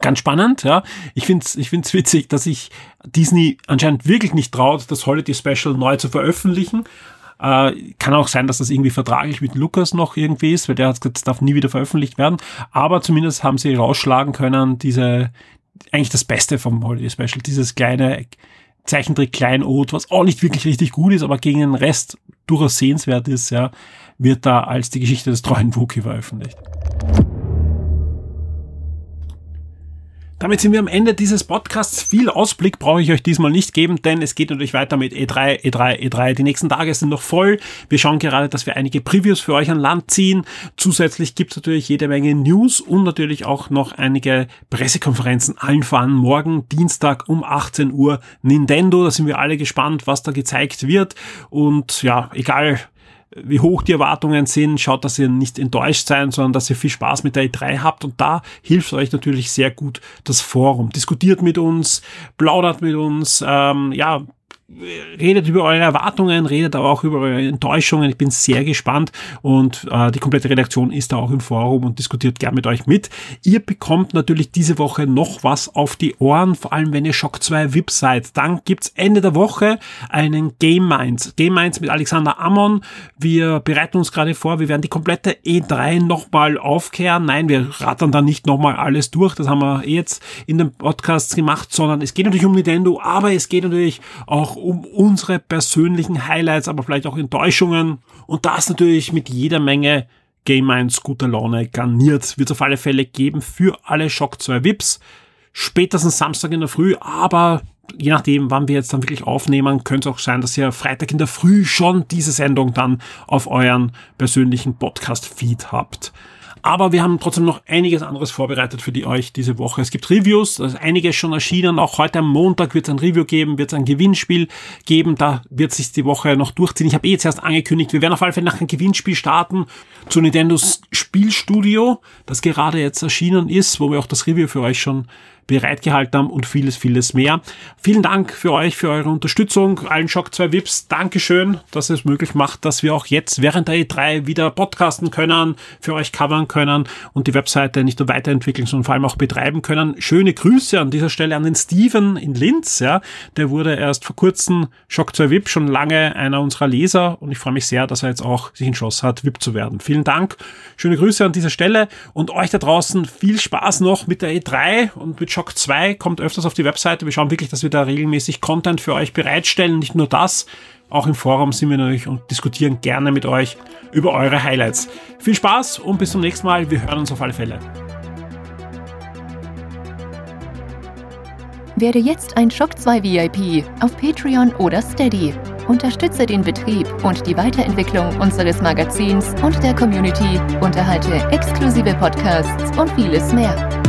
Ganz spannend, ja. Ich finde es ich find's witzig, dass sich Disney anscheinend wirklich nicht traut, das Holiday Special neu zu veröffentlichen. Äh, kann auch sein, dass das irgendwie vertraglich mit Lucas noch irgendwie ist, weil der hat gesagt, es darf nie wieder veröffentlicht werden. Aber zumindest haben sie rausschlagen können, diese, eigentlich das Beste vom Holiday Special, dieses kleine Zeichentrick Kleinod, was auch nicht wirklich richtig gut ist, aber gegen den Rest durchaus sehenswert ist, ja, wird da als die Geschichte des treuen Wookie veröffentlicht. Damit sind wir am Ende dieses Podcasts. Viel Ausblick brauche ich euch diesmal nicht geben, denn es geht natürlich weiter mit E3, E3, E3. Die nächsten Tage sind noch voll. Wir schauen gerade, dass wir einige Previews für euch an Land ziehen. Zusätzlich gibt es natürlich jede Menge News und natürlich auch noch einige Pressekonferenzen. Allen voran morgen, Dienstag um 18 Uhr Nintendo. Da sind wir alle gespannt, was da gezeigt wird. Und ja, egal wie hoch die Erwartungen sind, schaut, dass ihr nicht enttäuscht seid, sondern dass ihr viel Spaß mit der E3 habt und da hilft euch natürlich sehr gut das Forum. Diskutiert mit uns, plaudert mit uns, ähm, ja, redet über eure Erwartungen, redet aber auch über eure Enttäuschungen. Ich bin sehr gespannt und äh, die komplette Redaktion ist da auch im Forum und diskutiert gern mit euch mit. Ihr bekommt natürlich diese Woche noch was auf die Ohren, vor allem wenn ihr Shock 2 VIP seid. Dann gibt's Ende der Woche einen Game Minds. Game Minds mit Alexander Ammon. Wir bereiten uns gerade vor, wir werden die komplette E3 nochmal aufkehren. Nein, wir rattern da nicht nochmal alles durch. Das haben wir eh jetzt in den Podcasts gemacht, sondern es geht natürlich um Nintendo, aber es geht natürlich auch um unsere persönlichen Highlights, aber vielleicht auch Enttäuschungen. Und das natürlich mit jeder Menge Game 1 guter Laune garniert. Wird es auf alle Fälle geben für alle Shock 2 VIPs. Spätestens Samstag in der Früh, aber je nachdem, wann wir jetzt dann wirklich aufnehmen, könnte es auch sein, dass ihr Freitag in der Früh schon diese Sendung dann auf euren persönlichen Podcast-Feed habt. Aber wir haben trotzdem noch einiges anderes vorbereitet für die euch diese Woche. Es gibt Reviews, da ist einiges schon erschienen. Auch heute am Montag wird es ein Review geben, wird es ein Gewinnspiel geben. Da wird sich die Woche noch durchziehen. Ich habe eh jetzt erst angekündigt, wir werden auf alle Fälle nach einem Gewinnspiel starten zu Nintendos Spielstudio, das gerade jetzt erschienen ist, wo wir auch das Review für euch schon bereitgehalten haben und vieles, vieles mehr. Vielen Dank für euch, für eure Unterstützung. Allen Shock 2 Vips, Dankeschön, dass es möglich macht, dass wir auch jetzt während der E3 wieder podcasten können, für euch covern können und die Webseite nicht nur weiterentwickeln, sondern vor allem auch betreiben können. Schöne Grüße an dieser Stelle an den Steven in Linz, ja. Der wurde erst vor kurzem Shock 2 VIP schon lange einer unserer Leser und ich freue mich sehr, dass er jetzt auch sich entschlossen hat, VIP zu werden. Vielen Dank. Schöne Grüße an dieser Stelle und euch da draußen viel Spaß noch mit der E3 und mit Shock 2. Kommt öfters auf die Webseite. Wir schauen wirklich, dass wir da regelmäßig Content für euch bereitstellen. Nicht nur das, auch im Forum sind wir natürlich und diskutieren gerne mit euch über eure Highlights. Viel Spaß und bis zum nächsten Mal. Wir hören uns auf alle Fälle. Werde jetzt ein Shock 2 VIP auf Patreon oder Steady. Unterstütze den Betrieb und die Weiterentwicklung unseres Magazins und der Community, unterhalte exklusive Podcasts und vieles mehr.